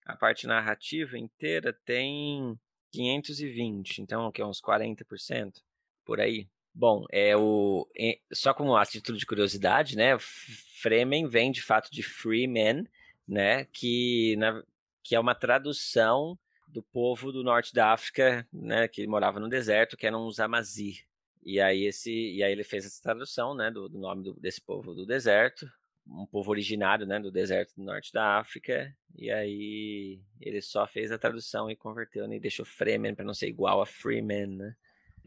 a parte narrativa inteira tem 520, então que é uns 40% por aí. Bom, é o só como a título de curiosidade, né? Fremen vem de fato de Freeman, né? Que na, que é uma tradução do povo do norte da África, né? Que morava no deserto, que eram os Amazir. E aí, esse, e aí ele fez essa tradução né, do, do nome do, desse povo do deserto, um povo originário né, do deserto do norte da África. E aí ele só fez a tradução e converteu né, e deixou Fremen para não ser igual a Freeman, né?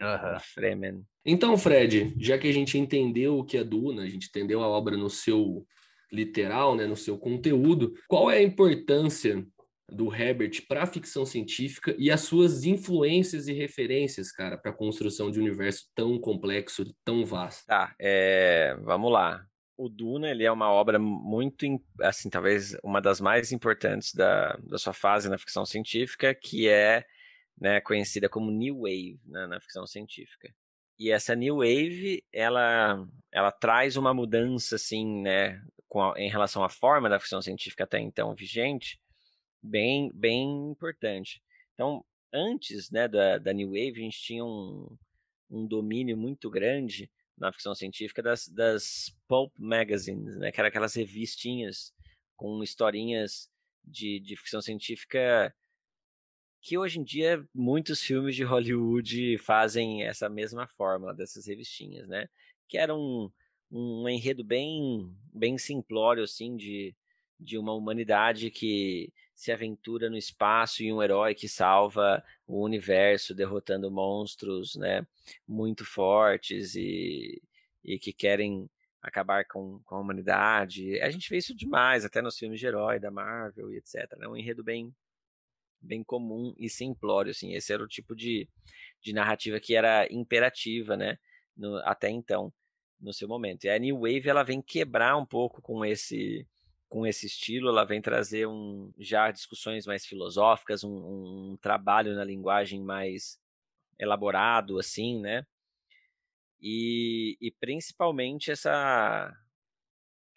Uhum. Fremen. Então, Fred, já que a gente entendeu o que é Duna, a gente entendeu a obra no seu literal, né, no seu conteúdo, qual é a importância do Herbert para a ficção científica e as suas influências e referências, cara, para a construção de um universo tão complexo, tão vasto. Tá, é... vamos lá. O Duna, ele é uma obra muito, assim, talvez uma das mais importantes da, da sua fase na ficção científica, que é né, conhecida como New Wave né, na ficção científica. E essa New Wave, ela, ela traz uma mudança, assim, né, a, em relação à forma da ficção científica até então vigente, bem, bem importante. Então, antes né, da, da New Wave, a gente tinha um, um domínio muito grande na ficção científica das, das pulp magazines, né, que eram aquelas revistinhas com historinhas de, de ficção científica que hoje em dia muitos filmes de Hollywood fazem essa mesma fórmula dessas revistinhas, né? Que era um, um enredo bem, bem simplório, assim, de, de uma humanidade que se aventura no espaço e um herói que salva o universo derrotando monstros, né, muito fortes e, e que querem acabar com, com a humanidade. A gente vê isso demais, até nos filmes de herói da Marvel e etc. É né? um enredo bem bem comum e simplório, assim. Esse era o tipo de, de narrativa que era imperativa, né, no, até então, no seu momento. E a New Wave ela vem quebrar um pouco com esse com esse estilo, ela vem trazer um, já discussões mais filosóficas, um, um trabalho na linguagem mais elaborado, assim, né? E, e principalmente essa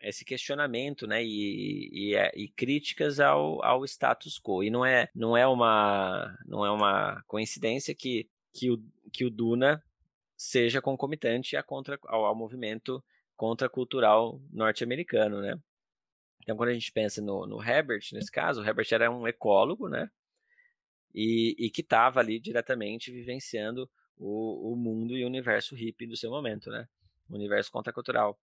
esse questionamento, né, e, e, é, e, críticas ao, ao status quo. E não é, não é uma não é uma coincidência que, que, o, que o Duna seja concomitante a contra, ao, ao movimento contracultural norte-americano, né? Então, quando a gente pensa no, no Herbert, nesse caso, o Herbert era um ecólogo, né? E, e que estava ali diretamente vivenciando o, o mundo e o universo hippie do seu momento, né? O universo contracultural.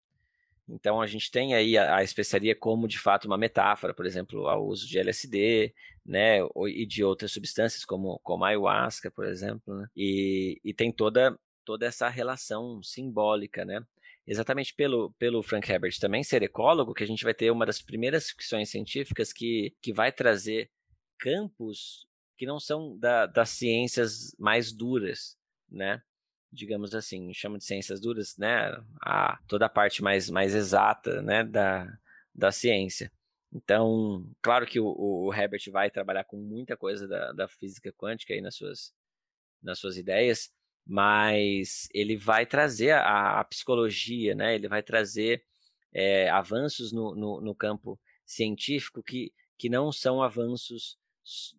Então a gente tem aí a, a, especiaria como de fato uma metáfora, por exemplo, ao uso de LSD, né, e de outras substâncias como como a ayahuasca, por exemplo, né? e, e tem toda toda essa relação simbólica, né? Exatamente pelo, pelo Frank Herbert também ser ecólogo, que a gente vai ter uma das primeiras ficções científicas que, que vai trazer campos que não são da, das ciências mais duras, né? digamos assim, chama de ciências duras, né, a, toda a parte mais, mais exata, né, da, da ciência. Então, claro que o, o Herbert vai trabalhar com muita coisa da, da física quântica aí nas suas, nas suas ideias, mas ele vai trazer a, a psicologia, né, ele vai trazer é, avanços no, no, no campo científico que, que não são avanços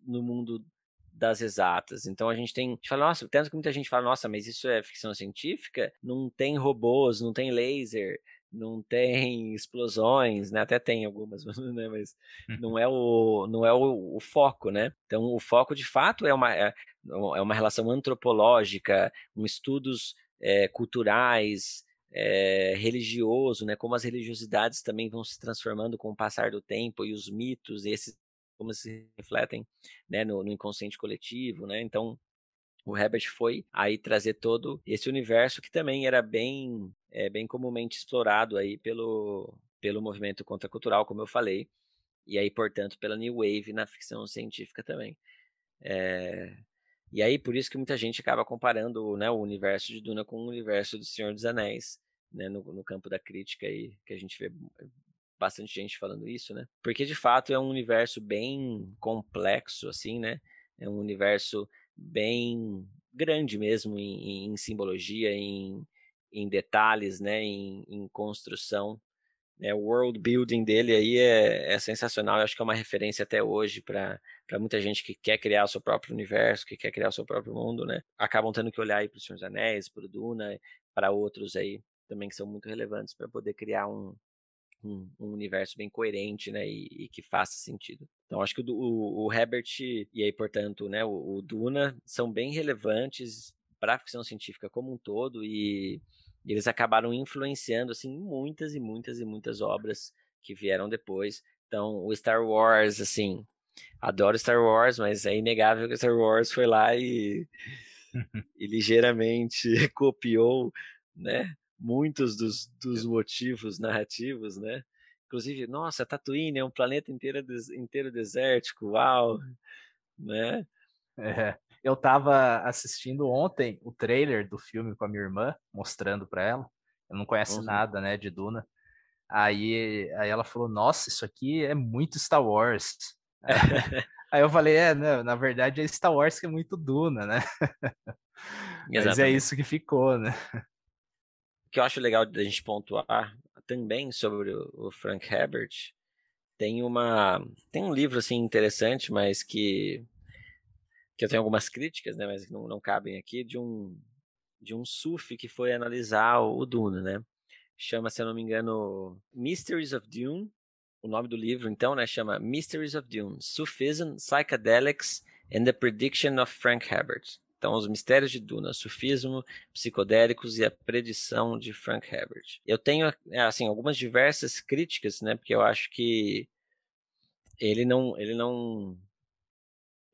no mundo das exatas. Então a gente tem. A gente fala, nossa, tanto que muita gente fala, nossa, mas isso é ficção científica? Não tem robôs, não tem laser, não tem explosões, né? Até tem algumas, né? mas não é o não é o, o, foco, né? Então o foco de fato é uma é, é uma relação antropológica, um estudos é, culturais, é, religioso, né? Como as religiosidades também vão se transformando com o passar do tempo e os mitos, esses como se refletem né, no, no inconsciente coletivo, né? Então, o Herbert foi aí trazer todo esse universo que também era bem, é, bem comumente explorado aí pelo, pelo movimento contracultural, como eu falei, e aí, portanto, pela New Wave na ficção científica também. É, e aí, por isso que muita gente acaba comparando né, o universo de Duna com o universo do Senhor dos Anéis, né, no, no campo da crítica aí, que a gente vê bastante gente falando isso, né? Porque de fato é um universo bem complexo, assim, né? É um universo bem grande mesmo em, em simbologia, em, em detalhes, né? Em, em construção. Né? O world building dele aí é, é sensacional. Eu acho que é uma referência até hoje para muita gente que quer criar o seu próprio universo, que quer criar o seu próprio mundo, né? Acabam tendo que olhar para o Senhor dos Anéis, para o Duna, para outros aí também que são muito relevantes para poder criar um, um, um, universo bem coerente, né, e, e, que faça sentido. Então, acho que o, o, o Herbert e aí, portanto, né, o, o Duna são bem relevantes para a ficção científica como um todo e eles acabaram influenciando assim muitas e muitas e muitas obras que vieram depois. Então, o Star Wars, assim, adoro Star Wars, mas é inegável que Star Wars foi lá e, e ligeiramente copiou, né, muitos dos, dos motivos narrativos, né? Inclusive, nossa, Tatooine é um planeta inteiro, inteiro desértico, uau, né? É, eu estava assistindo ontem o trailer do filme com a minha irmã, mostrando para ela. Eu não conhece uhum. nada, né, de Duna. Aí, aí ela falou: Nossa, isso aqui é muito Star Wars. aí eu falei: É, não, na verdade é Star Wars que é muito Duna, né? Mas é isso que ficou, né? que eu acho legal da gente pontuar também sobre o Frank Herbert, tem uma tem um livro assim interessante, mas que que eu tenho algumas críticas, né, mas não, não cabem aqui de um de um sufi que foi analisar o Dune, né? Chama, se eu não me engano, Mysteries of Dune. O nome do livro, então, né, chama Mysteries of Dune: Sufism, Psychedelics and the Prediction of Frank Herbert. Então, Os Mistérios de Duna, Sufismo, Psicodélicos e a Predição de Frank Herbert. Eu tenho, é, assim, algumas diversas críticas, né, porque eu acho que ele não, ele não,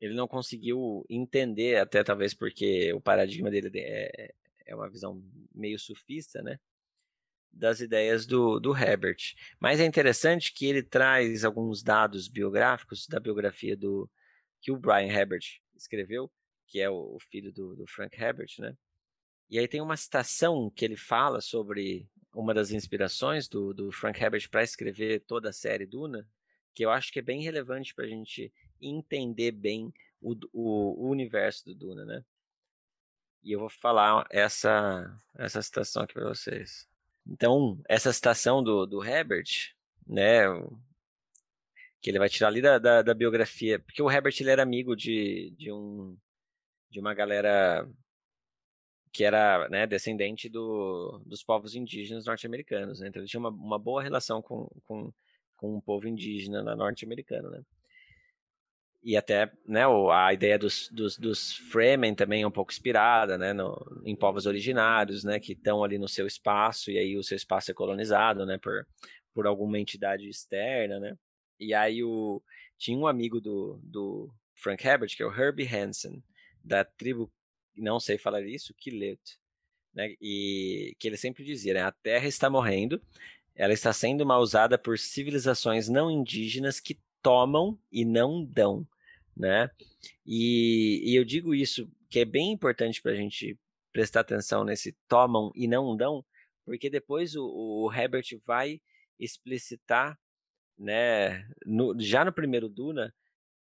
ele não conseguiu entender, até talvez porque o paradigma dele é, é uma visão meio sufista, né, das ideias do, do Herbert. Mas é interessante que ele traz alguns dados biográficos da biografia do que o Brian Herbert escreveu, que é o, filho do, do Frank Herbert, né? E aí tem uma citação que ele fala sobre uma das inspirações do, do Frank Herbert para escrever toda a série Duna, que eu acho que é bem relevante para a gente entender bem o, o, o, universo do Duna, né? E eu vou falar essa, essa citação aqui para vocês. Então, essa citação do, do Herbert, né, que ele vai tirar ali da, da, da biografia, porque o Herbert ele era amigo de, de um de uma galera que era né, descendente do, dos povos indígenas norte-americanos. Né? Então ele tinha uma, uma boa relação com, com, com o povo indígena norte-americano. Né? e até né, a ideia dos, dos, dos Fremen também é um pouco inspirada né, no, em povos originários, né, que estão ali no seu espaço, e aí o seu espaço é colonizado né, por, por alguma entidade externa. Né? E aí o, tinha um amigo do, do Frank Herbert, que é o Herbie Hansen, da tribo, não sei falar isso, Kilet, né, e que ele sempre dizia, né, a Terra está morrendo, ela está sendo mal usada por civilizações não indígenas que tomam e não dão né? E, e eu digo isso que é bem importante para a gente prestar atenção nesse tomam e não dão, porque depois o, o Herbert vai explicitar, né, no, já no primeiro Duna,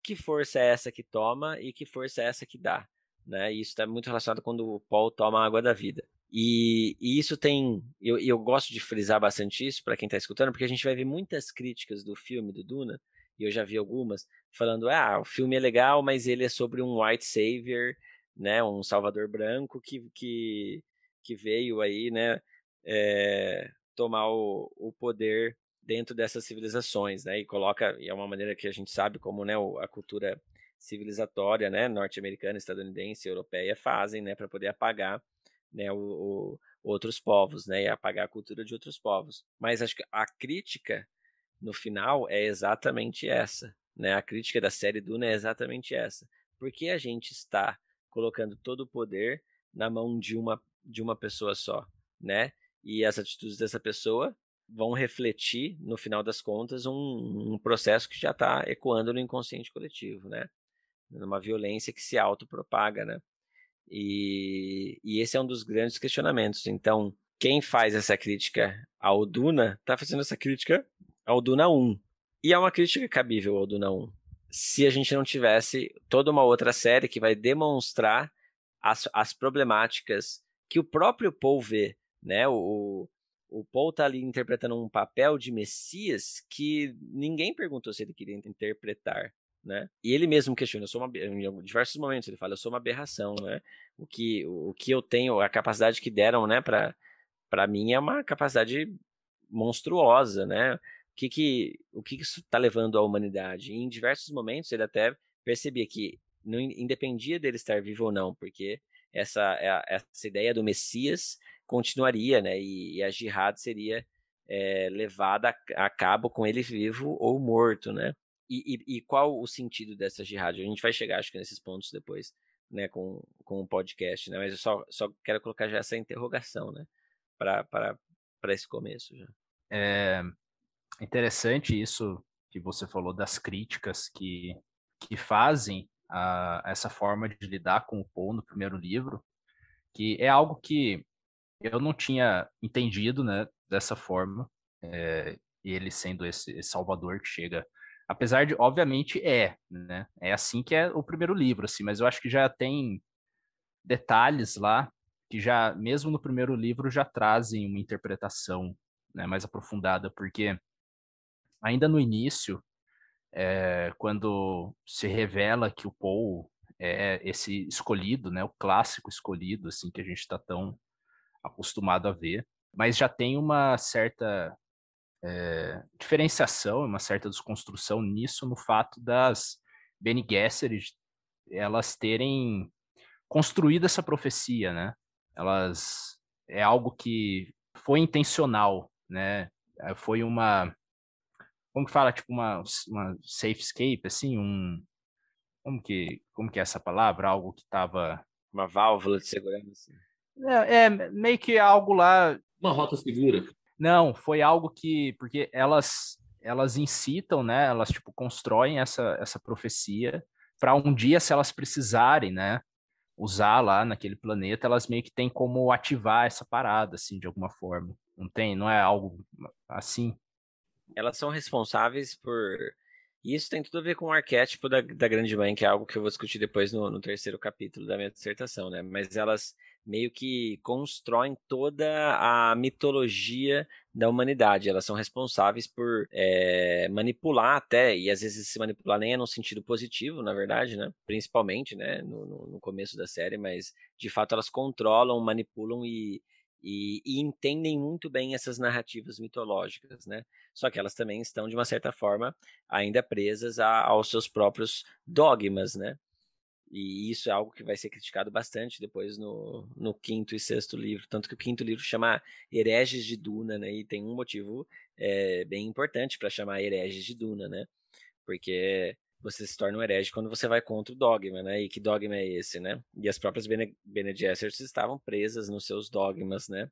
que força é essa que toma e que força é essa que dá, né? E isso está muito relacionado quando o Paul toma a água da vida. E, e isso tem, eu, eu gosto de frisar bastante isso para quem está escutando, porque a gente vai ver muitas críticas do filme do Duna e eu já vi algumas, falando: ah, o filme é legal, mas ele é sobre um white savior, né, um salvador branco que, que, que veio aí, né, é, tomar o, o poder dentro dessas civilizações, né, e coloca, e é uma maneira que a gente sabe como, né, a cultura civilizatória, né, norte-americana, estadunidense, europeia fazem, né, para poder apagar, né, o, o, outros povos, né, e apagar a cultura de outros povos. Mas acho que a crítica no final é exatamente essa. Né? A crítica da série Duna é exatamente essa. Porque a gente está colocando todo o poder na mão de uma, de uma pessoa só, né? E as atitudes dessa pessoa vão refletir, no final das contas, um, um processo que já está ecoando no inconsciente coletivo, né? Numa violência que se autopropaga, né? E, e esse é um dos grandes questionamentos. Então, quem faz essa crítica ao Duna está fazendo essa crítica ao Duna 1. E é uma crítica cabível ao Duna 1. Se a gente não tivesse toda uma outra série que vai demonstrar as, as problemáticas que o próprio Paul vê, né? O, o Paul tá ali interpretando um papel de Messias que ninguém perguntou se ele queria interpretar, né? E ele mesmo questiona, eu sou uma, em diversos momentos ele fala, eu sou uma aberração, né? O que, o, o que eu tenho, a capacidade que deram, né, para para mim é uma capacidade monstruosa, né? que, que o que isso está levando à humanidade. E em diversos momentos ele até percebia que não independia dele estar vivo ou não, porque essa, é essa ideia do Messias continuaria, né? E, e a jihad seria é, levada a, a, cabo com ele vivo ou morto, né? E, e, e, qual o sentido dessa jihad? A gente vai chegar, acho que nesses pontos depois, né? Com, com o podcast, né? Mas eu só, só quero colocar já essa interrogação, né? Para esse começo já. É, interessante isso que você falou das críticas que, que fazem a, essa forma de lidar com o Paul no primeiro livro, que é algo que eu não tinha entendido né, dessa forma, é, ele sendo esse, esse, Salvador que chega. Apesar de, obviamente, é, né? É assim que é o primeiro livro, assim, mas eu acho que já tem detalhes lá que já, mesmo no primeiro livro, já trazem uma interpretação né, mais aprofundada, porque ainda no início, é, quando se revela que o Paul é esse escolhido, né, o clássico escolhido, assim, que a gente está tão acostumado a ver, mas já tem uma certa é, diferenciação, uma certa desconstrução nisso no fato das Bene Gesserit elas terem construído essa profecia, né? Elas é algo que foi intencional, né? Foi uma como que fala, tipo uma, uma safe escape, assim, um, como que, como que é essa palavra? Algo que estava... Uma válvula de segurança. É, é, meio que algo lá... Uma rota segura. Não, foi algo que, porque elas, elas incitam, né, elas, tipo, constroem essa, essa profecia para um dia, se elas precisarem, né, usar lá naquele planeta, elas meio que têm como ativar essa parada, assim, de alguma forma. Não tem? Não é algo assim? elas são responsáveis por. E isso tem tudo a ver com o arquétipo da, da grande mãe, que é algo que eu vou discutir depois no, no terceiro capítulo da minha dissertação, né? Mas elas meio que constroem toda a mitologia da humanidade. Elas são responsáveis por é, manipular até, e às vezes se manipular nem é no sentido positivo, na verdade, né? Principalmente, né? No, no, no começo da série, mas de fato elas controlam, manipulam e, E, e, entendem muito bem essas narrativas mitológicas, né? Só que elas também estão, de uma certa forma, ainda presas a, aos seus próprios dogmas, né? E isso é algo que vai ser criticado bastante depois no, no quinto e sexto livro. Tanto que o quinto livro chama Hereges de Duna, né? E tem um motivo é, bem importante para chamar Hereges de Duna, né? Porque você se torna um herege quando você vai contra o dogma, né? E que dogma é esse, né? E as próprias Bene, Bene Gesserit estavam presas nos seus dogmas, né?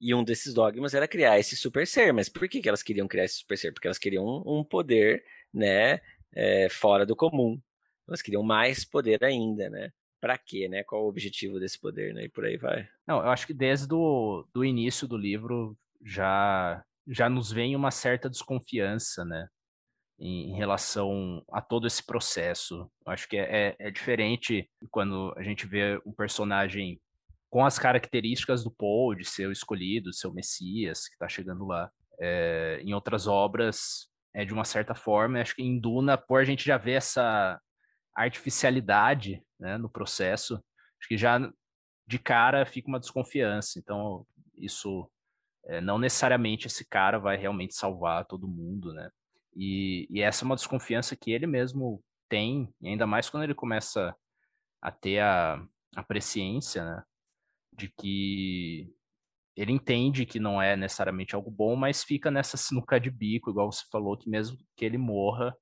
E um desses dogmas era criar esse super ser. Mas por que, que elas queriam criar esse super ser? Porque elas queriam um, um poder, né? É, fora do comum. Elas queriam mais poder ainda, né? Para quê, né? Qual o objetivo desse poder, né? E por aí vai. Não, eu acho que desde o do início do livro já já nos vem uma certa desconfiança, né? Em relação a todo esse processo. Acho que é, é, é, diferente quando a gente vê um personagem com as características do Paul, de ser o escolhido, de ser o Messias, que está chegando lá. É, em outras obras, é de uma certa forma, acho que em Duna, por a gente já ver essa artificialidade né, no processo, acho que já de cara fica uma desconfiança. Então, isso é, não necessariamente esse cara vai realmente salvar todo mundo, né? E, e essa é uma desconfiança que ele mesmo tem, ainda mais quando ele começa a ter a, a presciência, né? De que ele entende que não é necessariamente algo bom, mas fica nessa sinuca de bico, igual você falou, que mesmo que ele morra,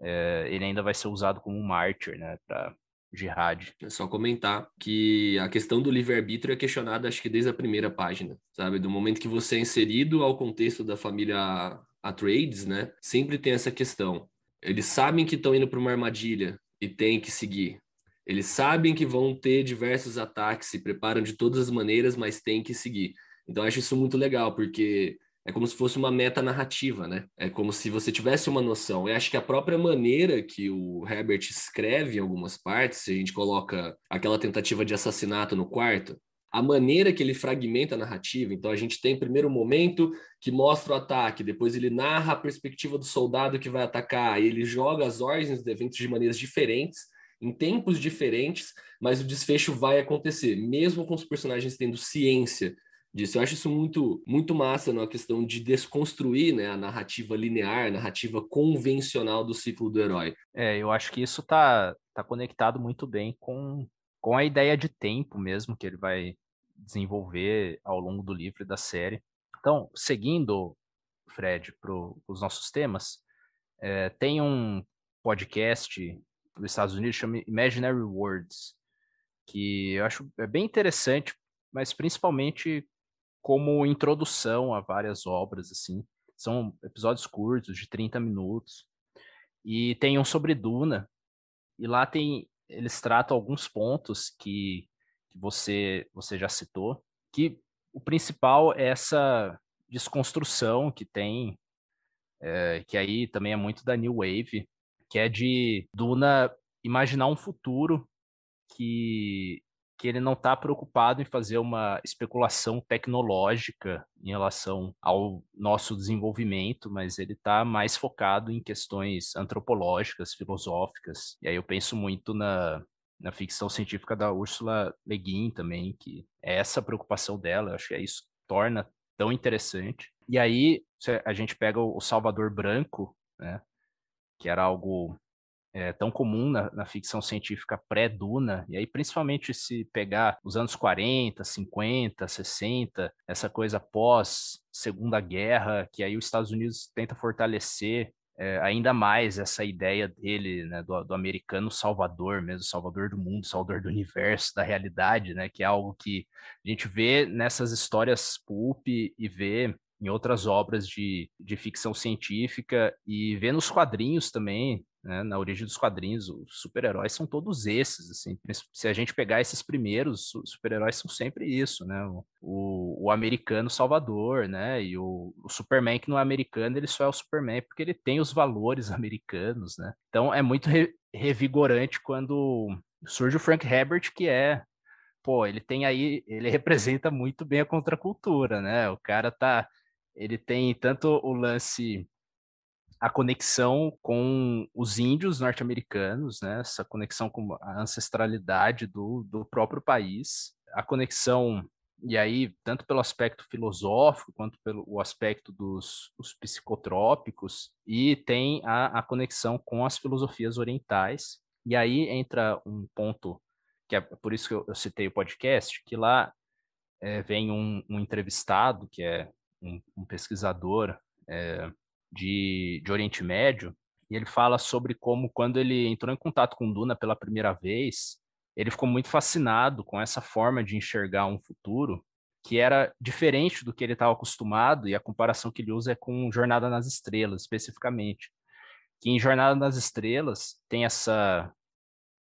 é, ele ainda vai ser usado como um mártir, né, para jihad. É só comentar que a questão do livre-arbítrio é questionada, acho que desde a primeira página, sabe? Do momento que você é inserido ao contexto da família Atreides, né? Sempre tem essa questão. Eles sabem que estão indo para uma armadilha e tem que seguir. Eles sabem que vão ter diversos ataques, se preparam de todas as maneiras, mas tem que seguir. Então, acho isso muito legal, porque é como se fosse uma meta narrativa, né? É como se você tivesse uma noção. Eu acho que a própria maneira que o Herbert escreve em algumas partes, se a gente coloca aquela tentativa de assassinato no quarto, a maneira que ele fragmenta a narrativa. Então a gente tem primeiro momento que mostra o ataque, depois ele narra a perspectiva do soldado que vai atacar, e ele joga as ordens dos eventos de maneiras diferentes, em tempos diferentes, mas o desfecho vai acontecer, mesmo com os personagens tendo ciência disso. Eu acho isso muito, muito massa na questão de desconstruir né, a narrativa linear, a narrativa convencional do ciclo do herói. É, eu acho que isso tá, tá conectado muito bem com, com a ideia de tempo mesmo que ele vai desenvolver ao longo do livro e da série. Então, seguindo, Fred, para os nossos temas, é, tem um podcast dos Estados Unidos chama Imaginary Words, que eu acho é bem interessante, mas principalmente como introdução a várias obras, assim. São episódios curtos, de 30 minutos. E tem um sobre Duna. E lá tem. Eles tratam alguns pontos que, que você, você já citou. Que o principal é essa desconstrução que tem, é, que aí também é muito da New Wave, que é de Duna imaginar um futuro que que ele não está preocupado em fazer uma especulação tecnológica em relação ao nosso desenvolvimento, mas ele está mais focado em questões antropológicas, filosóficas. E aí eu penso muito na, na ficção científica da Ursula Le Guin também, que é essa preocupação dela, eu acho que é isso torna tão interessante. E aí a gente pega o Salvador Branco, né, que era algo é, tão comum na, na ficção científica pré-Duna, e aí principalmente se pegar os anos 40, 50, 60, essa coisa pós Segunda Guerra, que aí os Estados Unidos tenta fortalecer é, ainda mais essa ideia dele, né, do, do, americano salvador mesmo, salvador do mundo, salvador do universo, da realidade, né, que é algo que a gente vê nessas histórias pulp e vê em outras obras de, de ficção científica e vê nos quadrinhos também, né, na origem dos quadrinhos, os super-heróis são todos esses, assim, se a gente pegar esses primeiros, os super-heróis são sempre isso, né, o, o, americano salvador, né, e o, o, Superman que não é americano, ele só é o Superman porque ele tem os valores americanos, né, então é muito re, revigorante quando surge o Frank Herbert, que é, pô, ele tem aí, ele representa muito bem a contracultura, né, o cara tá, ele tem tanto o lance a conexão com os índios norte-americanos, né? essa conexão com a ancestralidade do, do próprio país, a conexão e aí, tanto pelo aspecto filosófico, quanto pelo o aspecto dos, psicotrópicos, e tem a, a conexão com as filosofias orientais. E aí entra um ponto, que é por isso que eu, eu citei o podcast, que lá é, vem um, um, entrevistado, que é um, um pesquisador é, de, de Oriente Médio, e ele fala sobre como, quando ele entrou em contato com Duna pela primeira vez, ele ficou muito fascinado com essa forma de enxergar um futuro que era diferente do que ele estava acostumado, e a comparação que ele usa é com Jornada nas Estrelas, especificamente. Que em Jornada nas Estrelas tem essa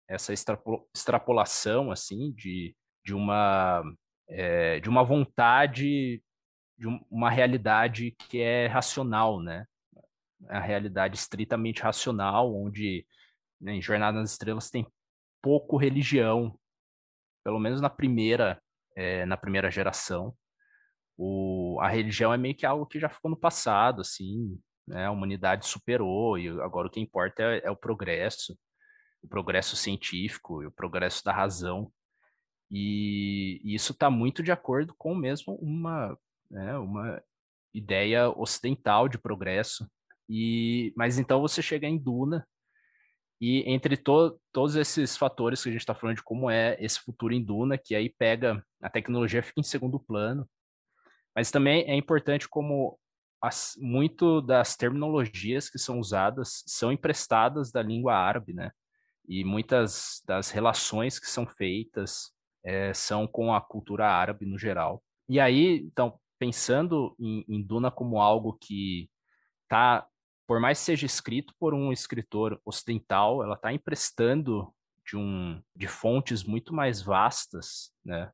essa extrapolação assim de, de uma é, de uma vontade de uma realidade que é racional, né? A realidade estritamente racional, onde né, em Jornada nas Estrelas tem pouco religião, pelo menos na primeira, é, na primeira geração. O, a religião é meio que algo que já ficou no passado, assim, né? A humanidade superou e agora o que importa é, é o progresso, o progresso científico e o progresso da razão. E, e isso está muito de acordo com mesmo uma, né, uma ideia ocidental de progresso. E, mas então você chega em Duna, e entre to todos esses fatores que a gente está falando de como é esse futuro em Duna, que aí pega a tecnologia fica em segundo plano, mas também é importante como as, muito das terminologias que são usadas são emprestadas da língua árabe, né? E muitas das relações que são feitas é, são com a cultura árabe no geral. E aí, então, pensando em, em Duna como algo que está por mais que seja escrito por um escritor ocidental, ela está emprestando de um de fontes muito mais vastas, né,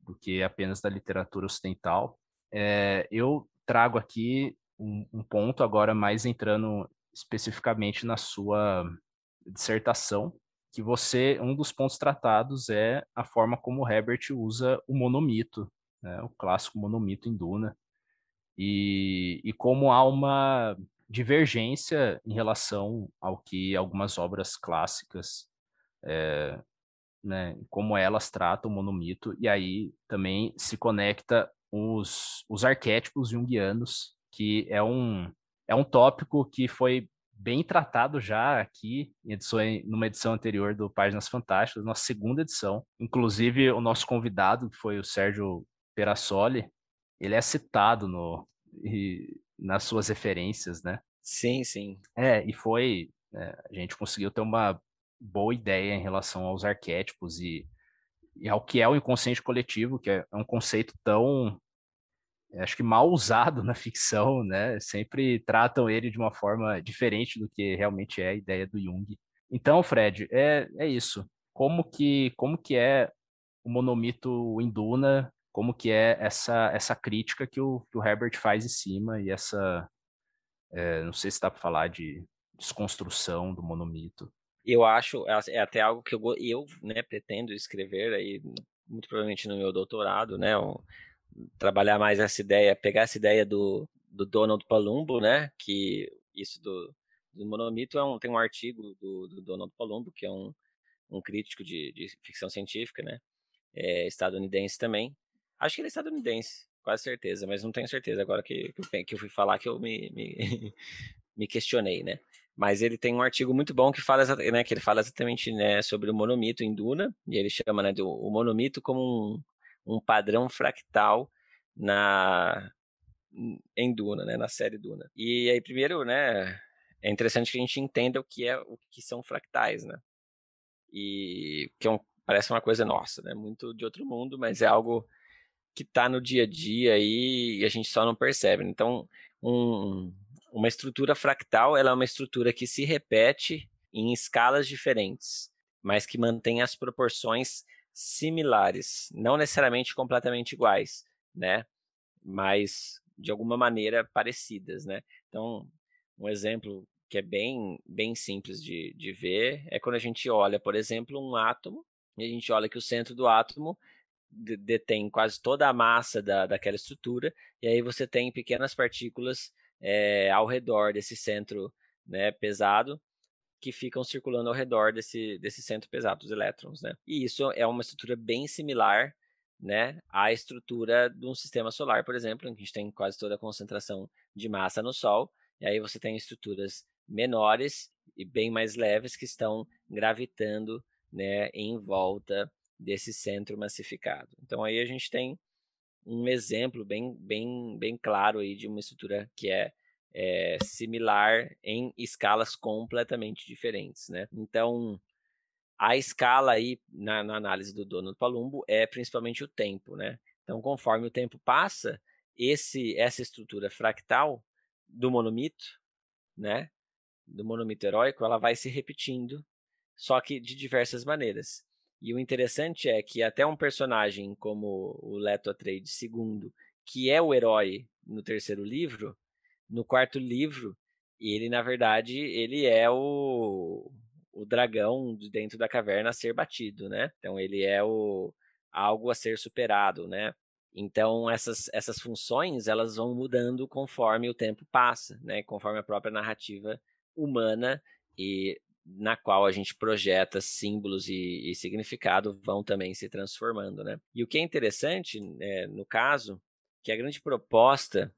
do que apenas da literatura ocidental. É, eu trago aqui um, um ponto agora mais entrando especificamente na sua dissertação, que você um dos pontos tratados é a forma como Herbert usa o monomito, né, o clássico monomito em Duna, e, e como há uma divergência em relação ao que algumas obras clássicas, é, né, como elas tratam o monomito, e aí também se conecta os, os arquétipos junguianos, que é um, é um tópico que foi bem tratado já aqui em edições, numa edição anterior do Páginas Fantásticas, nossa segunda edição. Inclusive, o nosso convidado, que foi o Sérgio Perassoli, ele é citado no, nas suas referências, né? Sim, sim. É, e foi. É, a gente conseguiu ter uma boa ideia em relação aos arquétipos e, e ao que é o inconsciente coletivo, que é um conceito tão. Acho que mal usado na ficção, né? Sempre tratam ele de uma forma diferente do que realmente é a ideia do Jung. Então, Fred, é, é isso. Como que, como que é o monomito em Duna como que é essa essa crítica que o, que o Herbert faz em cima e essa é, não sei se dá para falar de desconstrução do monomito. Eu acho é, é até algo que eu, eu né, pretendo escrever aí muito provavelmente no meu doutorado, né, um, trabalhar mais essa ideia, pegar essa ideia do, do Donald Palumbo, né, que isso do, do monomito é um, tem um artigo do, do Donald Palumbo que é um, um crítico de, de ficção científica, né, é, estadunidense também, Acho que ele é estadunidense, quase certeza, mas não tenho certeza agora que, que eu fui falar que eu me, me, me, questionei, né? Mas ele tem um artigo muito bom que fala, né, que ele fala exatamente né, sobre o monomito em Duna, e ele chama né, do, o monomito como um, um padrão fractal na em Duna, né, na série Duna. E aí primeiro, né, é interessante que a gente entenda o que é o que são fractais, né? E que é um, parece uma coisa nossa, né, muito de outro mundo, mas é algo que está no dia a dia aí e a gente só não percebe. Então, um, uma estrutura fractal ela é uma estrutura que se repete em escalas diferentes, mas que mantém as proporções similares, não necessariamente completamente iguais, né? Mas de alguma maneira parecidas, né? Então, um exemplo que é bem, bem simples de, de ver é quando a gente olha, por exemplo, um átomo, e a gente olha que o centro do átomo detém quase toda a massa da, daquela estrutura, e aí você tem pequenas partículas é, ao redor desse centro né, pesado que ficam circulando ao redor desse, desse centro pesado, dos elétrons. Né? E isso é uma estrutura bem similar né, a estrutura de um sistema solar, por exemplo, em que a gente tem quase toda a concentração de massa no Sol, e aí você tem estruturas menores e bem mais leves que estão gravitando né, em volta desse centro massificado. Então aí a gente tem um exemplo bem, bem, bem claro aí de uma estrutura que é, é similar em escalas completamente diferentes, né? Então a escala aí na, na análise do dono do Palumbo é principalmente o tempo, né? Então conforme o tempo passa, esse essa estrutura fractal do monomito, né? Do monomito heróico, ela vai se repetindo, só que de diversas maneiras. E o interessante é que até um personagem como o Leto Atreides II, que é o herói no terceiro livro, no quarto livro, ele na verdade ele é o, o dragão de dentro da caverna a ser batido, né? Então ele é o algo a ser superado, né? Então essas, essas funções elas vão mudando conforme o tempo passa, né? Conforme a própria narrativa humana e na qual a gente projeta símbolos e, e, significado vão também se transformando, né? E o que é interessante, é, no caso, que a grande proposta,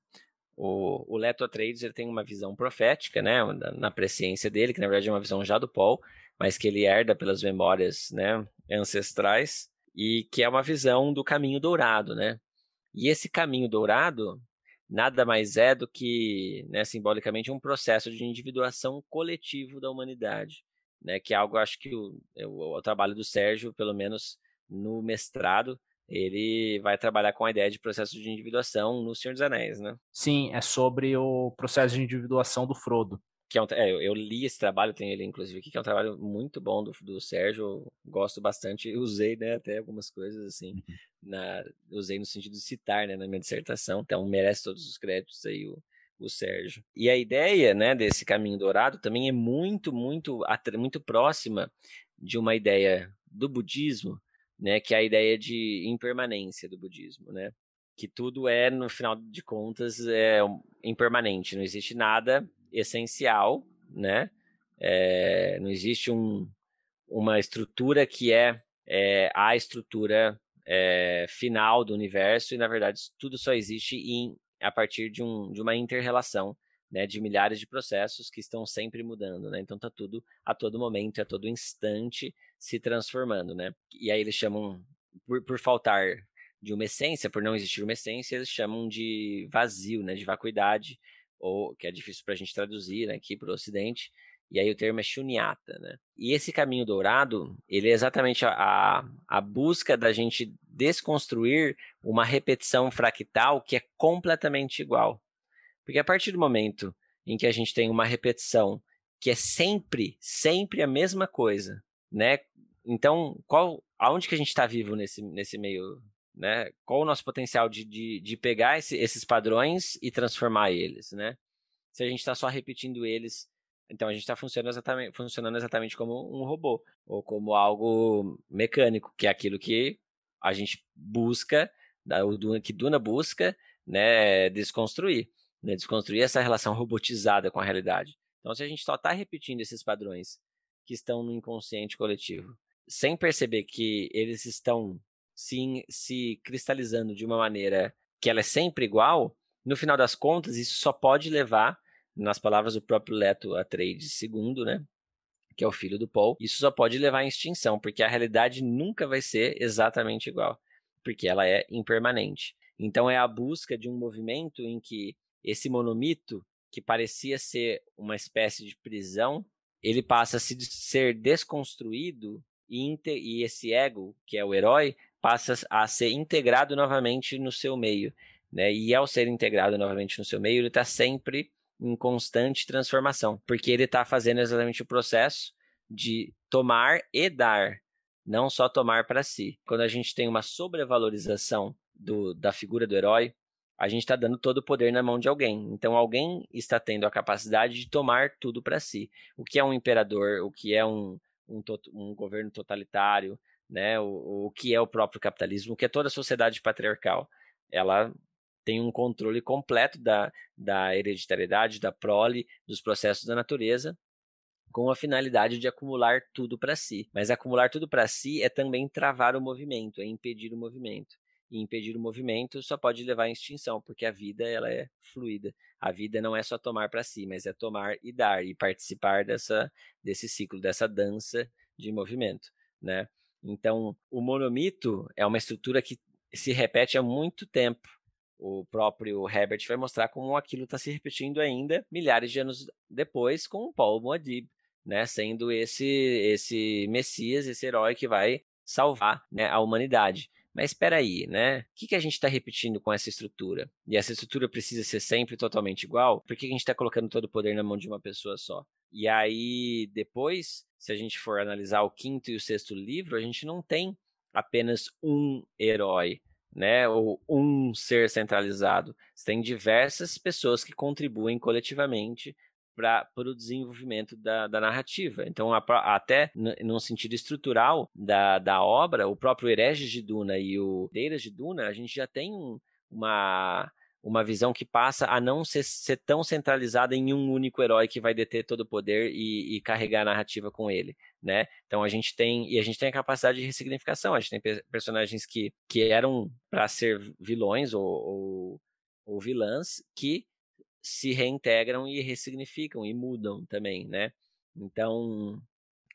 o, o Leto Atreides ele tem uma visão profética, né? Na, presciência dele, que na verdade é uma visão já do Paul, mas que ele herda pelas memórias, né? Ancestrais e que é uma visão do caminho dourado, né? E esse caminho dourado nada mais é do que, né, simbolicamente, um processo de individuação coletivo da humanidade, né, que é algo, acho que o, o, o trabalho do Sérgio, pelo menos no mestrado, ele vai trabalhar com a ideia de processo de individuação no Senhor dos Anéis, né? Sim, é sobre o processo de individuação do Frodo que é, um, é, eu li esse trabalho, tenho ele inclusive aqui, que é um trabalho muito bom do, do Sérgio, gosto bastante, usei, né, até algumas coisas assim, uhum. Na, usei no sentido de citar, né, na minha dissertação, então merece todos os créditos aí o, o Sérgio. E a ideia, né, desse caminho dourado também é muito, muito, muito próxima de uma ideia do budismo, né, que é a ideia de impermanência do budismo, né, que tudo é, no final de contas, é impermanente, não existe nada essencial, né? É, não existe um, uma estrutura que é, é a estrutura é, final do universo e na verdade tudo só existe em, a partir de, um, de uma interrelação né, de milhares de processos que estão sempre mudando, né? Então tá tudo a todo momento, a todo instante se transformando, né? E aí eles chamam por, por faltar de uma essência, por não existir uma essência, eles chamam de vazio, né, de vacuidade, ou que é difícil para a gente traduzir né, aqui para o Ocidente, e aí o termo é shunyata, né? E esse caminho dourado, ele é exatamente a, a busca da gente desconstruir uma repetição fractal que é completamente igual. Porque a partir do momento em que a gente tem uma repetição que é sempre, sempre a mesma coisa, né? Então, qual, aonde que a gente está vivo nesse, nesse meio né? Qual o nosso potencial de, de, de pegar esse, esses padrões e transformar eles, né? Se a gente está só repetindo eles, então a gente está funcionando exatamente, funcionando exatamente como um robô ou como algo mecânico, que é aquilo que a gente busca, que Duna busca, né? Desconstruir, né? Desconstruir essa relação robotizada com a realidade. Então, se a gente só está repetindo esses padrões que estão no inconsciente coletivo, sem perceber que eles estão se, se cristalizando de uma maneira que ela é sempre igual, no final das contas, isso só pode levar, nas palavras do próprio Leto Atreides II, né, que é o filho do Paul, isso só pode levar à extinção, porque a realidade nunca vai ser exatamente igual, porque ela é impermanente. Então é a busca de um movimento em que esse monomito, que parecia ser uma espécie de prisão, ele passa a se ser desconstruído e, e esse ego, que é o herói, passa a ser integrado novamente no seu meio. Né? E ao ser integrado novamente no seu meio, ele está sempre em constante transformação, porque ele está fazendo exatamente o processo de tomar e dar, não só tomar para si. Quando a gente tem uma sobrevalorização do, da figura do herói, a gente está dando todo o poder na mão de alguém. Então, alguém está tendo a capacidade de tomar tudo para si. O que é um imperador, o que é um, um, um governo totalitário, né, o, o que é o próprio capitalismo, o que é toda a sociedade patriarcal. Ela tem um controle completo da, da hereditariedade, da prole, dos processos da natureza, com a finalidade de acumular tudo para si. Mas acumular tudo para si é também travar o movimento, é impedir o movimento. e impedir o movimento só pode levar à extinção, porque a vida ela é fluida. A vida não é só tomar para si, mas é tomar e dar e participar dessa desse ciclo, dessa dança de movimento, né? Então, o monomito é uma estrutura que se repete há muito tempo. O próprio Herbert vai mostrar como aquilo está se repetindo ainda milhares de anos depois com Paul Moadib, né, sendo esse esse Messias, esse herói que vai salvar né, a humanidade. Mas espera aí, né? O que, que a gente está repetindo com essa estrutura? E essa estrutura precisa ser sempre totalmente igual? Por que, que a gente está colocando todo o poder na mão de uma pessoa só? E aí, depois, se a gente for analisar o quinto e o sexto livro, a gente não tem apenas um herói, né? Ou um ser centralizado. Você tem diversas pessoas que contribuem coletivamente para o desenvolvimento da, da, narrativa. Então, a, até num sentido estrutural da, da obra, o próprio Hereges de Duna e o Deiras de Duna, a gente já tem um, uma, uma visão que passa a não ser, ser, tão centralizada em um único herói que vai deter todo o poder e, e, carregar a narrativa com ele, né? Então a gente tem e a gente tem a capacidade de ressignificação. A gente tem personagens que, que eram para ser vilões ou, ou, ou vilãs que se reintegram e ressignificam e mudam também, né? Então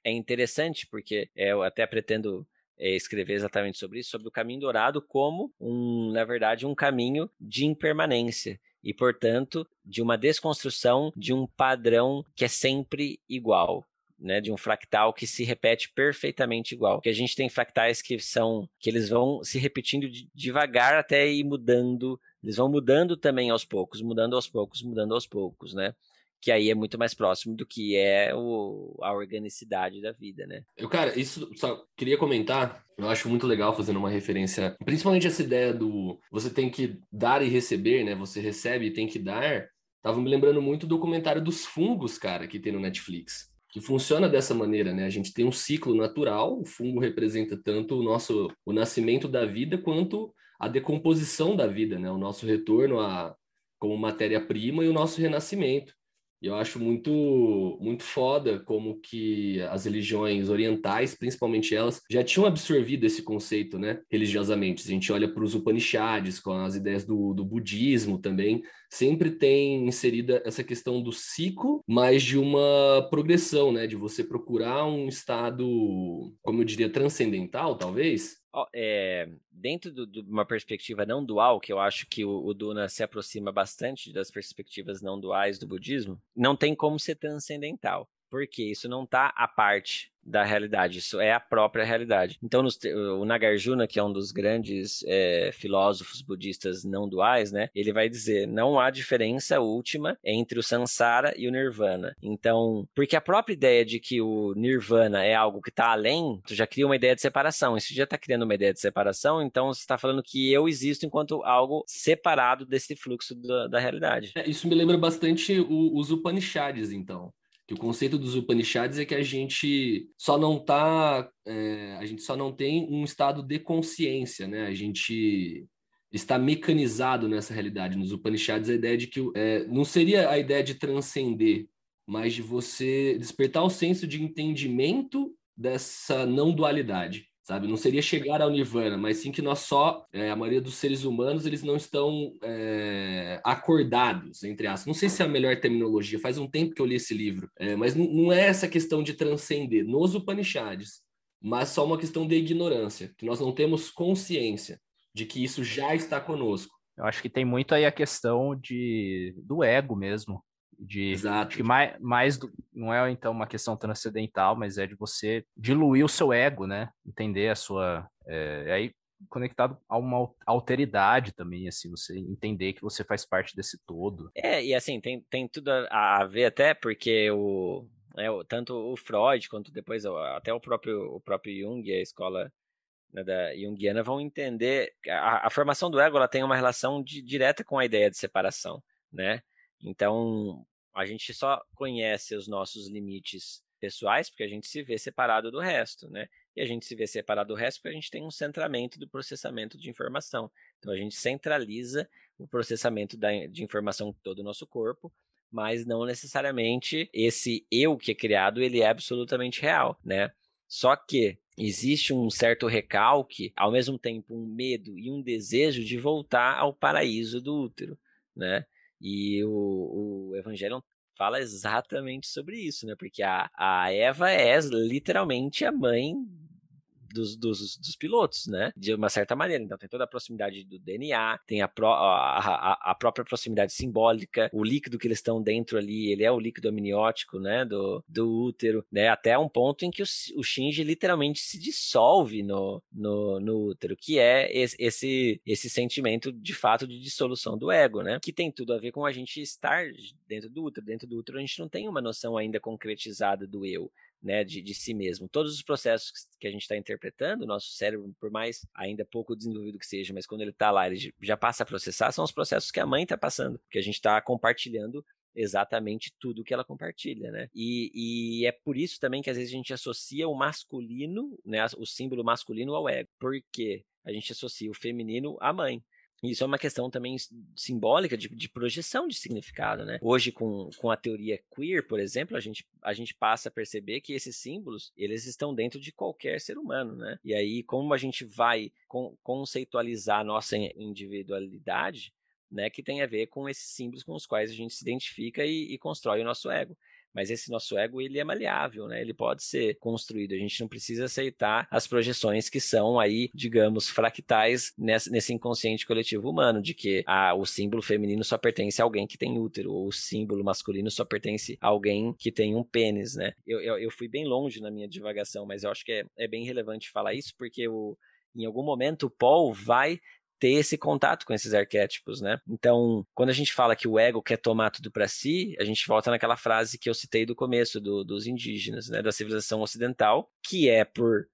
é interessante porque eu até pretendo é, escrever exatamente sobre isso, sobre o caminho dourado como um, na verdade, um caminho de impermanência e, portanto, de uma desconstrução de um padrão que é sempre igual. Né, de um fractal que se repete perfeitamente igual. Que a gente tem fractais que são que eles vão se repetindo devagar até ir mudando eles vão mudando também aos poucos, mudando aos poucos, mudando aos poucos, né? Que aí é muito mais próximo do que é o, a organicidade da vida, né? Eu, cara, isso só queria comentar. Eu acho muito legal fazendo uma referência, principalmente essa ideia do você tem que dar e receber, né? Você recebe e tem que dar. Tava me lembrando muito do documentário dos fungos, cara, que tem no Netflix que funciona dessa maneira, né? A gente tem um ciclo natural, o fungo representa tanto o nosso o nascimento da vida quanto a decomposição da vida, né? O nosso retorno a como matéria-prima e o nosso renascimento. E eu acho muito muito foda como que as religiões orientais, principalmente elas, já tinham absorvido esse conceito, né, religiosamente. A gente olha para os Upanishads, com as ideias do, do budismo também, sempre tem inserida essa questão do ciclo, mas de uma progressão, né, de você procurar um estado, como eu diria, transcendental, talvez, é, dentro de uma perspectiva não dual, que eu acho que o, o, Duna se aproxima bastante das perspectivas não duais do budismo, não tem como ser transcendental, porque isso não está à parte da realidade, isso é a própria realidade. Então, nos, o Nagarjuna, que é um dos grandes é, filósofos budistas não duais, né, ele vai dizer: não há diferença última entre o samsara e o nirvana. Então, porque a própria ideia de que o nirvana é algo que está além, tu já cria uma ideia de separação. Isso já está criando uma ideia de separação, então você está falando que eu existo enquanto algo separado desse fluxo da, da realidade. É, isso me lembra bastante o, os Upanishads, então que o conceito dos Upanishads é que a gente só não tá, é, a gente só não tem um estado de consciência, né? A gente está mecanizado nessa realidade. Nos Upanishads a ideia de que é, não seria a ideia de transcender, mas de você despertar o senso de entendimento dessa não dualidade sabe? Não seria chegar ao nirvana, mas sim que nós só, é, a maioria dos seres humanos, eles não estão é, acordados, entre aspas. Não sei se é a melhor terminologia, faz um tempo que eu li esse livro, é, mas não, não, é essa questão de transcender nos Upanishads, mas só uma questão de ignorância, que nós não temos consciência de que isso já está conosco. Eu acho que tem muito aí a questão de, do ego mesmo, de Exato. que mais, mais do, não é então uma questão transcendental, mas é de você diluir o seu ego, né? Entender a sua é, aí conectado a uma alteridade também, assim, você entender que você faz parte desse todo. É, e assim, tem, tem tudo a, a ver até porque o, é, tanto o Freud quanto depois até o próprio, o próprio Jung, a escola né, da Jungiana, vão entender a, a formação do ego ela tem uma relação de, direta com a ideia de separação, né? Então, a gente só conhece os nossos limites pessoais porque a gente se vê separado do resto, né? E a gente se vê separado do resto porque a gente tem um centramento do processamento de informação. Então, a gente centraliza o processamento da, de informação todo o nosso corpo, mas não necessariamente esse eu que é criado, ele é absolutamente real, né? Só que existe um certo recalque, ao mesmo tempo um medo e um desejo de voltar ao paraíso do útero, né? E o, o Evangelho fala exatamente sobre isso, né? Porque a, a Eva é literalmente a mãe dos, dos, dos, pilotos, né? De uma certa maneira. Então tem toda a proximidade do DNA, tem a, pro, a, a, a, própria proximidade simbólica, o líquido que eles estão dentro ali, ele é o líquido amniótico, né? Do, do útero, né? Até um ponto em que o, o Shinji literalmente se dissolve no, no, no útero, que é esse, esse, esse sentimento de fato de dissolução do ego, né? Que tem tudo a ver com a gente estar dentro do útero. Dentro do útero a gente não tem uma noção ainda concretizada do eu né, de, de si mesmo. Todos os processos que a gente está interpretando, o nosso cérebro, por mais ainda pouco desenvolvido que seja, mas quando ele está lá, ele já passa a processar, são os processos que a mãe está passando, que a gente está compartilhando exatamente tudo que ela compartilha, né? E, e, é por isso também que às vezes a gente associa o masculino, né, o símbolo masculino ao ego, porque a gente associa o feminino à mãe. Isso é uma questão também simbólica de, de, projeção de significado, né? Hoje, com, com a teoria queer, por exemplo, a gente, a gente passa a perceber que esses símbolos, eles estão dentro de qualquer ser humano, né? E aí, como a gente vai con conceitualizar a nossa individualidade, né? Que tem a ver com esses símbolos com os quais a gente se identifica e, e constrói o nosso ego mas esse nosso ego ele é maleável, né? Ele pode ser construído. A gente não precisa aceitar as projeções que são aí, digamos, fractais nesse, inconsciente coletivo humano, de que ah, o símbolo feminino só pertence a alguém que tem útero, ou o símbolo masculino só pertence a alguém que tem um pênis, né? Eu, eu, eu fui bem longe na minha divagação, mas eu acho que é, é bem relevante falar isso, porque o, em algum momento o Paul vai ter esse contato com esses arquétipos, né? Então, quando a gente fala que o ego quer tomar tudo para si, a gente volta naquela frase que eu citei do começo do, dos indígenas, né, da civilização ocidental, que é por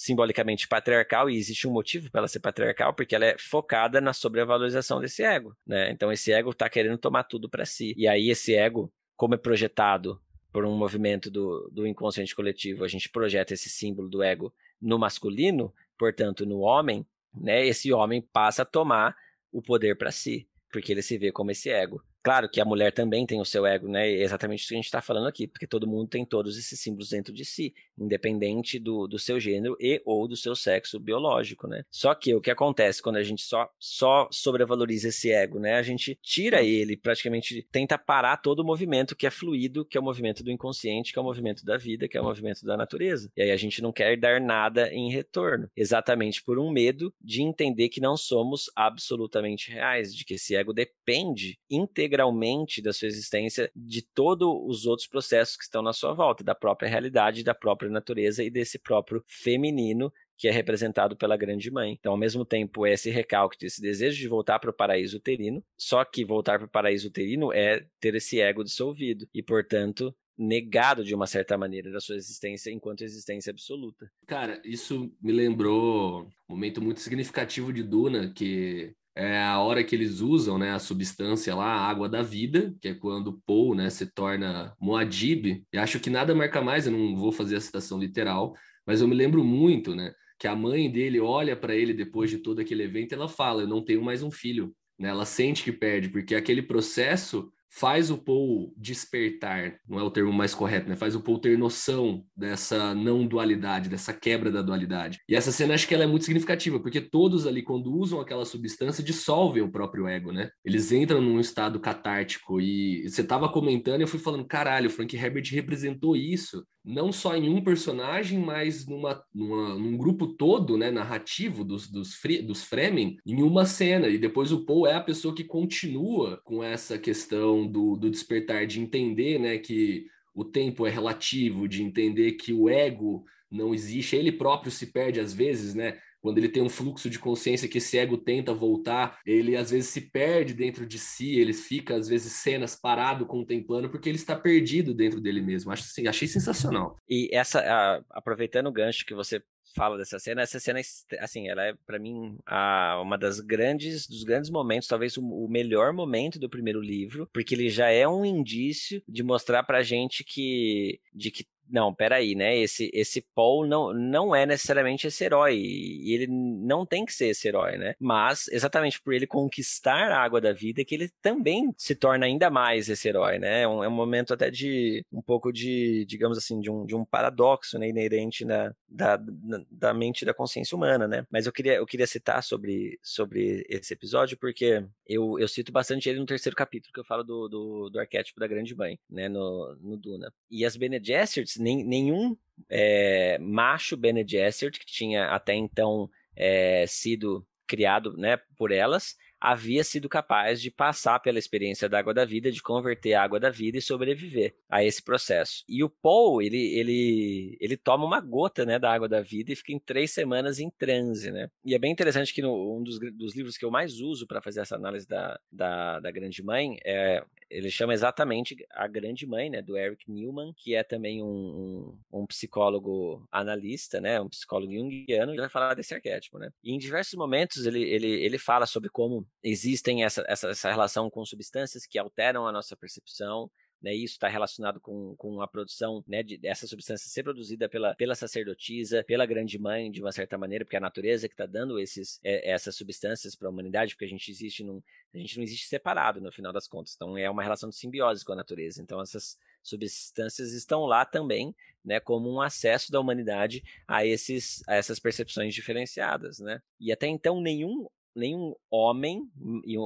simbolicamente patriarcal e existe um motivo para ela ser patriarcal porque ela é focada na sobrevalorização desse ego, né? Então esse ego está querendo tomar tudo para si. E aí esse ego, como é projetado por um movimento do, do inconsciente coletivo, a gente projeta esse símbolo do ego no masculino, portanto no homem, né, esse homem passa a tomar o poder para si, porque ele se vê como esse ego. Claro que a mulher também tem o seu ego, né? É exatamente isso que a gente está falando aqui, porque todo mundo tem todos esses símbolos dentro de si, independente do, do seu gênero e ou do seu sexo biológico, né? Só que o que acontece quando a gente só, só sobrevaloriza esse ego, né? A gente tira ele, praticamente tenta parar todo o movimento que é fluido, que é o movimento do inconsciente, que é o movimento da vida, que é o movimento da natureza. E aí a gente não quer dar nada em retorno, exatamente por um medo de entender que não somos absolutamente reais, de que esse ego depende integralmente integralmente da sua existência de todos os outros processos que estão na sua volta, da própria realidade, da própria natureza e desse próprio feminino que é representado pela grande mãe. Então, ao mesmo tempo, é esse recalque, esse desejo de voltar para o paraíso uterino, só que voltar para o paraíso uterino é ter esse ego dissolvido e, portanto, negado de uma certa maneira da sua existência enquanto existência absoluta. Cara, isso me lembrou um momento muito significativo de Duna, que é a hora que eles usam né, a substância lá, a água da vida, que é quando Paul né, se torna Moadib. E acho que nada marca mais, eu não vou fazer a citação literal, mas eu me lembro muito né, que a mãe dele olha para ele depois de todo aquele evento ela fala: Eu não tenho mais um filho. Né? Ela sente que perde, porque aquele processo faz o Paul despertar, não é o termo mais correto, né? Faz o Paul ter noção dessa não dualidade, dessa quebra da dualidade. E essa cena acho que ela é muito significativa, porque todos ali quando usam aquela substância dissolvem o próprio ego, né? Eles entram num estado catártico e você tava comentando e eu fui falando, caralho, o Frank Herbert representou isso não só em um personagem, mas numa, numa, num grupo todo, né, narrativo dos, dos, dos Fremen, em uma cena. E depois o Paul é a pessoa que continua com essa questão do, do despertar, de entender né, que o tempo é relativo, de entender que o ego não existe, ele próprio se perde às vezes, né? Quando ele tem um fluxo de consciência que esse ego tenta voltar, ele às vezes se perde dentro de si, ele fica às vezes cenas parado contemplando porque ele está perdido dentro dele mesmo. Acho assim, achei sensacional. E essa a, aproveitando o gancho que você fala dessa cena, essa cena assim, ela é para mim a, uma das grandes dos grandes momentos, talvez o, o, melhor momento do primeiro livro, porque ele já é um indício de mostrar pra gente que de que não, peraí, né? Esse, esse Paul não, não é necessariamente esse herói, e ele não tem que ser esse herói, né? Mas, exatamente por ele conquistar a água da vida, que ele também se torna ainda mais esse herói, né? É um, é um momento até de, um pouco de, digamos assim, de um, de um paradoxo, né? Inerente na, da, da, da mente da consciência humana, né? Mas eu queria, eu queria citar sobre, sobre esse episódio, porque eu, eu cito bastante ele no terceiro capítulo, que eu falo do, do, do arquétipo da grande mãe, né? No, no Duna. E as Bene Gesserits, nem, nenhum é, macho Bene Gesserit, que tinha até então é, sido criado né, por elas, havia sido capaz de passar pela experiência da água da vida, de converter a água da vida e sobreviver a esse processo. E o Paul, ele, ele, ele toma uma gota né, da água da vida e fica em três semanas em transe. Né? E é bem interessante que no, um dos, dos livros que eu mais uso para fazer essa análise da, da, da Grande Mãe é, ele chama exatamente a grande mãe, né, do Eric Newman, que é também um, um, um psicólogo analista, né, um psicólogo junguiano, e vai falar desse arquétipo, né. E em diversos momentos ele, ele, ele fala sobre como existem essa, essa, essa relação com substâncias que alteram a nossa percepção, né, isso está relacionado com, com a produção né, de, dessa substância ser produzida pela, pela sacerdotisa, pela grande mãe, de uma certa maneira, porque é a natureza que está dando esses, é, essas substâncias para a humanidade, porque a gente existe num, a gente não existe separado no final das contas. Então é uma relação de simbiose com a natureza. Então essas substâncias estão lá também, né, como um acesso da humanidade a esses a essas percepções diferenciadas, né? E até então nenhum nenhum homem,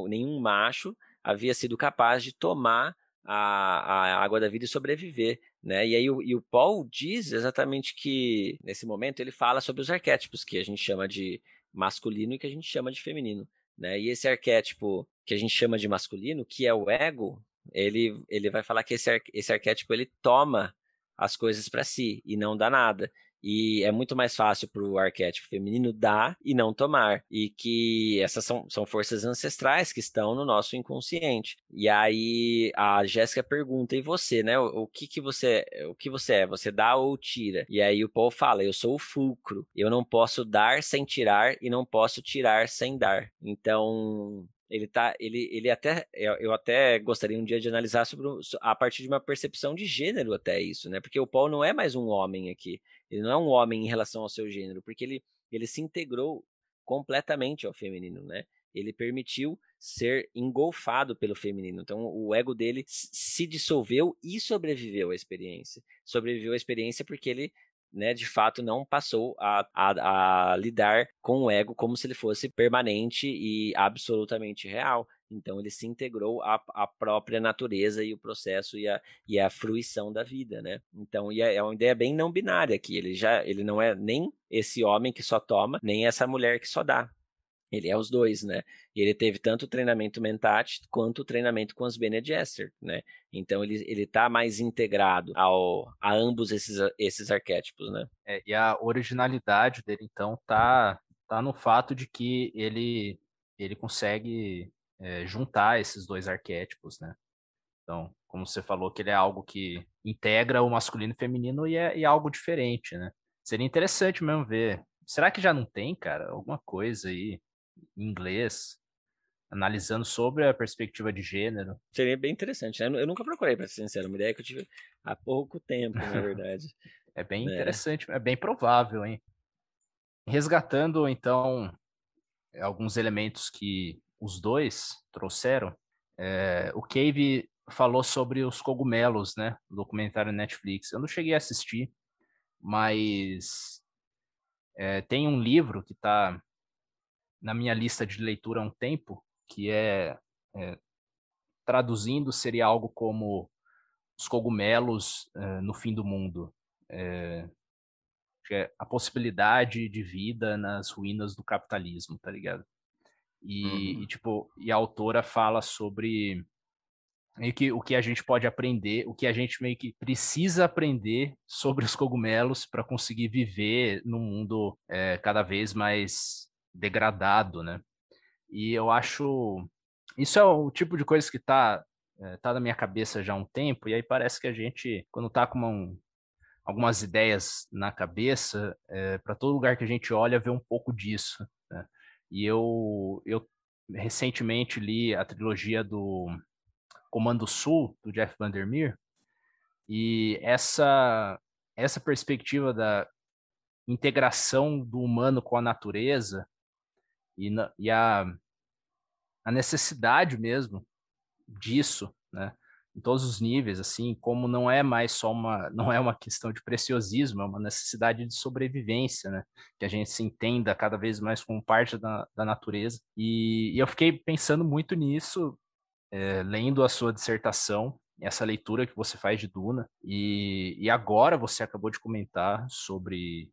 nenhum macho havia sido capaz de tomar a, a água da vida e sobreviver. Né? E aí o, e o Paul diz exatamente que, nesse momento, ele fala sobre os arquétipos que a gente chama de masculino e que a gente chama de feminino. Né? E esse arquétipo que a gente chama de masculino, que é o ego, ele, ele vai falar que esse, esse arquétipo ele toma as coisas para si e não dá nada. E é muito mais fácil para o arquétipo feminino dar e não tomar. E que essas são, são forças ancestrais que estão no nosso inconsciente. E aí a Jéssica pergunta: e você, né? O, o, que, que você o que você é? Você dá ou tira? E aí o Paul fala: eu sou o fulcro. Eu não posso dar sem tirar e não posso tirar sem dar. Então, ele tá ele, ele até eu até gostaria um dia de analisar sobre a partir de uma percepção de gênero até isso né porque o Paul não é mais um homem aqui ele não é um homem em relação ao seu gênero, porque ele, ele se integrou completamente ao feminino, né? Ele permitiu ser engolfado pelo feminino. Então, o ego dele se dissolveu e sobreviveu à experiência. Sobreviveu à experiência porque ele, né, de fato, não passou a, a, a lidar com o ego como se ele fosse permanente e absolutamente real. Então ele se integrou à, à própria natureza e o processo e a, e a fruição da vida, né? Então é, é uma ideia bem não binária aqui. Ele já ele não é nem esse homem que só toma, nem essa mulher que só dá. Ele é os dois, né? E ele teve tanto o treinamento Mentat quanto o treinamento com as Bene Gesserit, né? Então ele, ele tá mais integrado ao, a ambos esses, esses arquétipos, né? É, e a originalidade dele, então, tá, tá no fato de que ele, ele consegue é, juntar esses dois arquétipos, né? Então, como você falou, que ele é algo que integra o masculino e o feminino e é, e é algo diferente, né? Seria interessante mesmo ver. Será que já não tem, cara, alguma coisa aí em inglês analisando sobre a perspectiva de gênero? Seria bem interessante, né? Eu nunca procurei, para ser sincero, uma ideia que eu tive há pouco tempo, na verdade. é bem é. interessante, é bem provável, hein? Resgatando, então, alguns elementos que os dois trouxeram, é, o Cave falou sobre os cogumelos, né? O documentário Netflix. Eu não cheguei a assistir, mas é, tem um livro que está na minha lista de leitura há um tempo, que é, é traduzindo seria algo como os cogumelos é, no fim do mundo. É, a possibilidade de vida nas ruínas do capitalismo, tá ligado? E, uhum. e, tipo, e a autora fala sobre meio que o que a gente pode aprender, o que a gente meio que precisa aprender sobre os cogumelos para conseguir viver num mundo é, cada vez mais degradado, né? E eu acho isso é o tipo de coisa que tá é, tá na minha cabeça já há um tempo e aí parece que a gente quando tá com uma, algumas ideias na cabeça, é, para todo lugar que a gente olha vê um pouco disso. E eu, eu recentemente li a trilogia do Comando Sul, do Jeff Vandermeer, e essa essa perspectiva da integração do humano com a natureza e, na, e a, a necessidade mesmo disso, né? Em todos os níveis, assim, como não é mais só uma, não é uma questão de preciosismo, é uma necessidade de sobrevivência, né? Que a gente se entenda cada vez mais como parte da, da natureza. E, e eu fiquei pensando muito nisso, é, lendo a sua dissertação, essa leitura que você faz de Duna, e, e agora você acabou de comentar sobre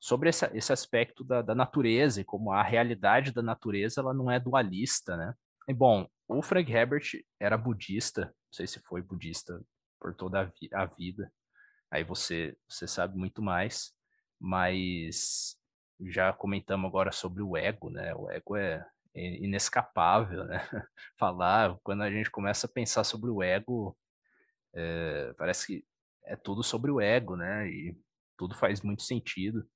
sobre esse, aspecto da, da natureza e como a realidade da natureza ela não é dualista, né? E, bom, o Frank Herbert era budista, não sei se foi budista por toda a, vi a vida. Aí você, você sabe muito mais, mas já comentamos agora sobre o ego, né? O ego é, inescapável, né? Falar, quando a gente começa a pensar sobre o ego, é, parece que é tudo sobre o ego, né? E tudo faz muito sentido.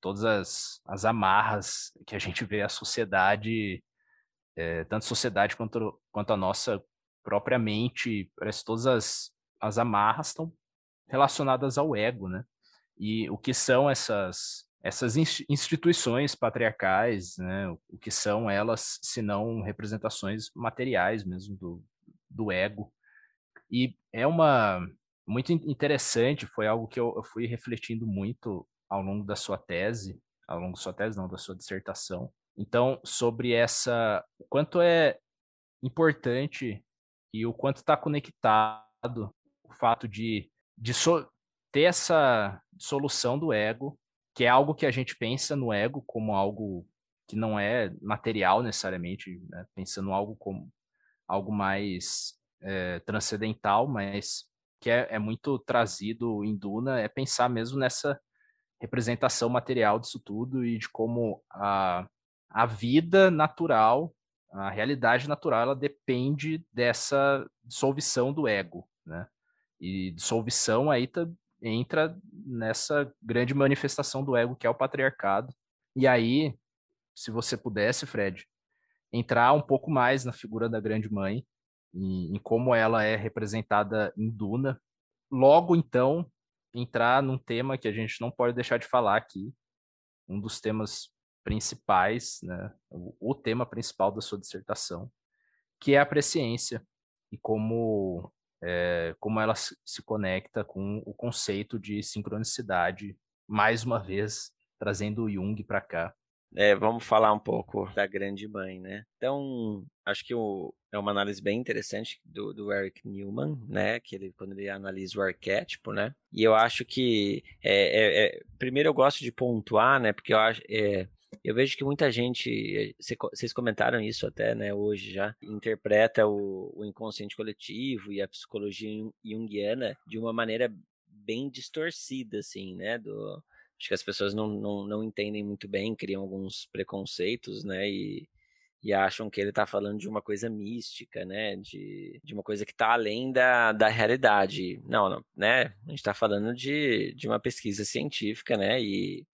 Todas as, as amarras que a gente vê a sociedade é, tanto sociedade quanto, quanto a nossa propriamente, parece todas as, as amarras estão relacionadas ao ego, né? E o que são essas essas instituições patriarcais, né? O que são elas, se não representações materiais mesmo do, do ego? E é uma muito interessante, foi algo que eu, eu fui refletindo muito ao longo da sua tese, ao longo da sua tese, não, da sua dissertação, então, sobre essa, o quanto é importante e o quanto está conectado o fato de, de so, ter essa solução do ego, que é algo que a gente pensa no ego como algo que não é material necessariamente, né? pensando algo como algo mais é, transcendental, mas que é, é muito trazido em Duna, é pensar mesmo nessa representação material disso tudo e de como a, a vida natural, a realidade natural, ela depende dessa dissolução do ego, né? E dissolução aí tá, entra nessa grande manifestação do ego que é o patriarcado. E aí, se você pudesse, Fred, entrar um pouco mais na figura da grande mãe, em, em como ela é representada em Duna, logo então entrar num tema que a gente não pode deixar de falar aqui, um dos temas principais, né, o, o, tema principal da sua dissertação, que é a presciência e como, é, como ela se, conecta com o conceito de sincronicidade, mais uma vez trazendo o Jung para cá. É, vamos falar um pouco da grande mãe, né? Então, acho que o, é uma análise bem interessante do, do, Eric Newman, né? Que ele, quando ele analisa o arquétipo, né? E eu acho que, é, é, é primeiro eu gosto de pontuar, né? Porque eu acho, é, eu vejo que muita gente, vocês comentaram isso até, né, hoje já, interpreta o, o inconsciente coletivo e a psicologia junguiana de uma maneira bem distorcida, assim, né, do, acho que as pessoas não, não, não entendem muito bem, criam alguns preconceitos, né, e, e acham que ele está falando de uma coisa mística, né, de, de uma coisa que está além da, da realidade. Não, não, né, a gente está falando de, de uma pesquisa científica, né, e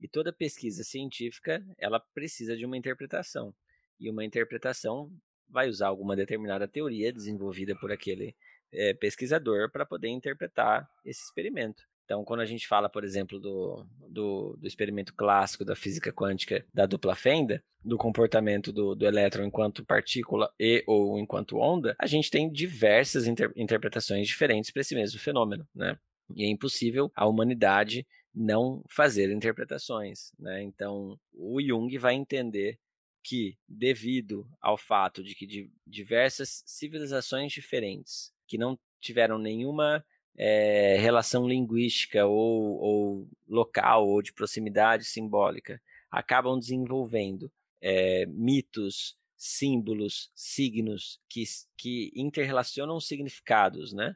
e toda pesquisa científica, ela precisa de uma interpretação. E uma interpretação vai usar alguma determinada teoria desenvolvida por aquele é, pesquisador para poder interpretar esse experimento. Então, quando a gente fala, por exemplo, do, do, do, experimento clássico da física quântica da dupla fenda, do comportamento do, do elétron enquanto partícula e ou enquanto onda, a gente tem diversas inter, interpretações diferentes para esse mesmo fenômeno, né? E é impossível a humanidade não fazer interpretações. Né? Então, o Jung vai entender que, devido ao fato de que diversas civilizações diferentes que não tiveram nenhuma é, relação linguística ou, ou, local ou de proximidade simbólica acabam desenvolvendo é, mitos, símbolos, signos que, que interrelacionam significados, né?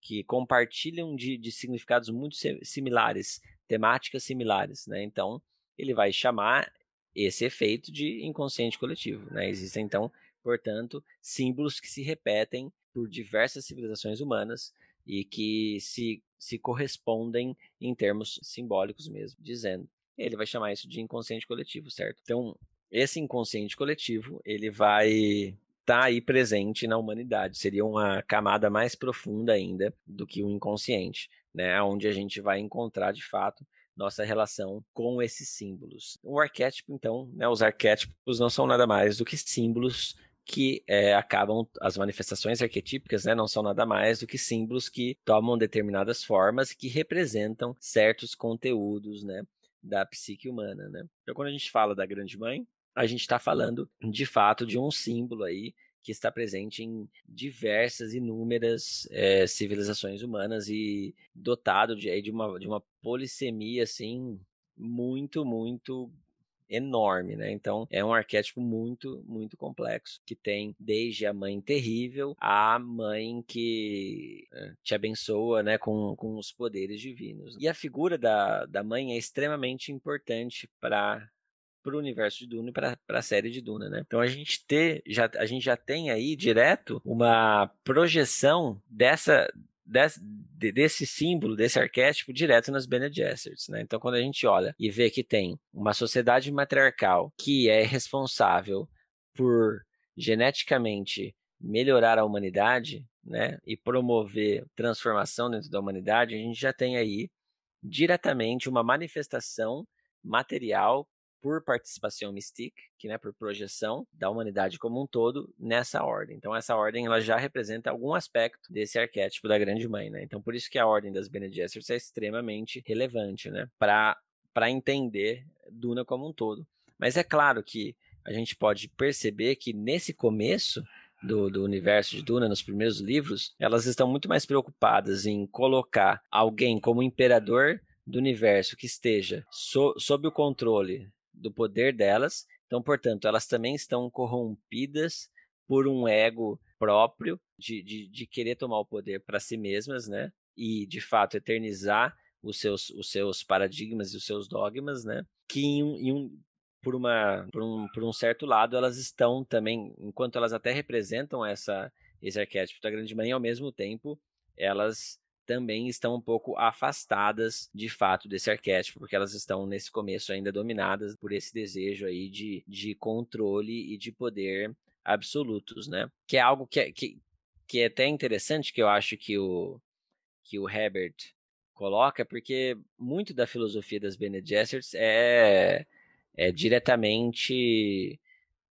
que compartilham de, de significados muito similares temáticas similares, né? Então, ele vai chamar esse efeito de inconsciente coletivo, né? Existem então, portanto, símbolos que se repetem por diversas civilizações humanas e que se, se correspondem em termos simbólicos mesmo, dizendo. Ele vai chamar isso de inconsciente coletivo, certo? Então, esse inconsciente coletivo, ele vai estar tá aí presente na humanidade. Seria uma camada mais profunda ainda do que o inconsciente né, onde a gente vai encontrar de fato nossa relação com esses símbolos. O arquétipo, então, né, os arquétipos não são nada mais do que símbolos que é, acabam, as manifestações arquetípicas né, não são nada mais do que símbolos que tomam determinadas formas que representam certos conteúdos né, da psique humana. Né? Então, quando a gente fala da Grande Mãe, a gente está falando de fato de um símbolo aí que está presente em diversas, inúmeras é, civilizações humanas e dotado de, de, uma, de uma polissemia assim muito, muito enorme, né? Então é um arquétipo muito, muito complexo que tem desde a mãe terrível à mãe que eh, te abençoa, né, com, com os poderes divinos. E a figura da, da mãe é extremamente importante para para o universo de Duna e para a série de Duna, né? Então a gente ter, já, a gente já tem aí direto uma projeção dessa desse, desse símbolo, desse arquétipo direto nas Bene Gesserits, né? Então quando a gente olha e vê que tem uma sociedade matriarcal que é responsável por geneticamente melhorar a humanidade, né, e promover transformação dentro da humanidade, a gente já tem aí diretamente uma manifestação material por participação mystique, que né, por projeção da humanidade como um todo nessa ordem. Então essa ordem ela já representa algum aspecto desse arquétipo da grande mãe, né? Então por isso que a ordem das Bene Gesserit é extremamente relevante, né? Para para entender Duna como um todo. Mas é claro que a gente pode perceber que nesse começo do, do, universo de Duna, nos primeiros livros, elas estão muito mais preocupadas em colocar alguém como imperador do universo que esteja so, sob o controle do poder delas. Então, portanto, elas também estão corrompidas por um ego próprio de, de, de querer tomar o poder para si mesmas, né? E, de fato, eternizar os seus, os seus paradigmas e os seus dogmas, né? Que em, em um, por, uma, por, um, por um certo lado elas estão também, enquanto elas até representam essa, esse arquétipo da grande mãe, ao mesmo tempo elas também estão um pouco afastadas de fato desse arquétipo, porque elas estão nesse começo ainda dominadas por esse desejo aí de, de controle e de poder absolutos, né? Que é algo que é, que, que é até interessante, que eu acho que o, que o Herbert coloca, porque muito da filosofia das Bene Gesserits é, é diretamente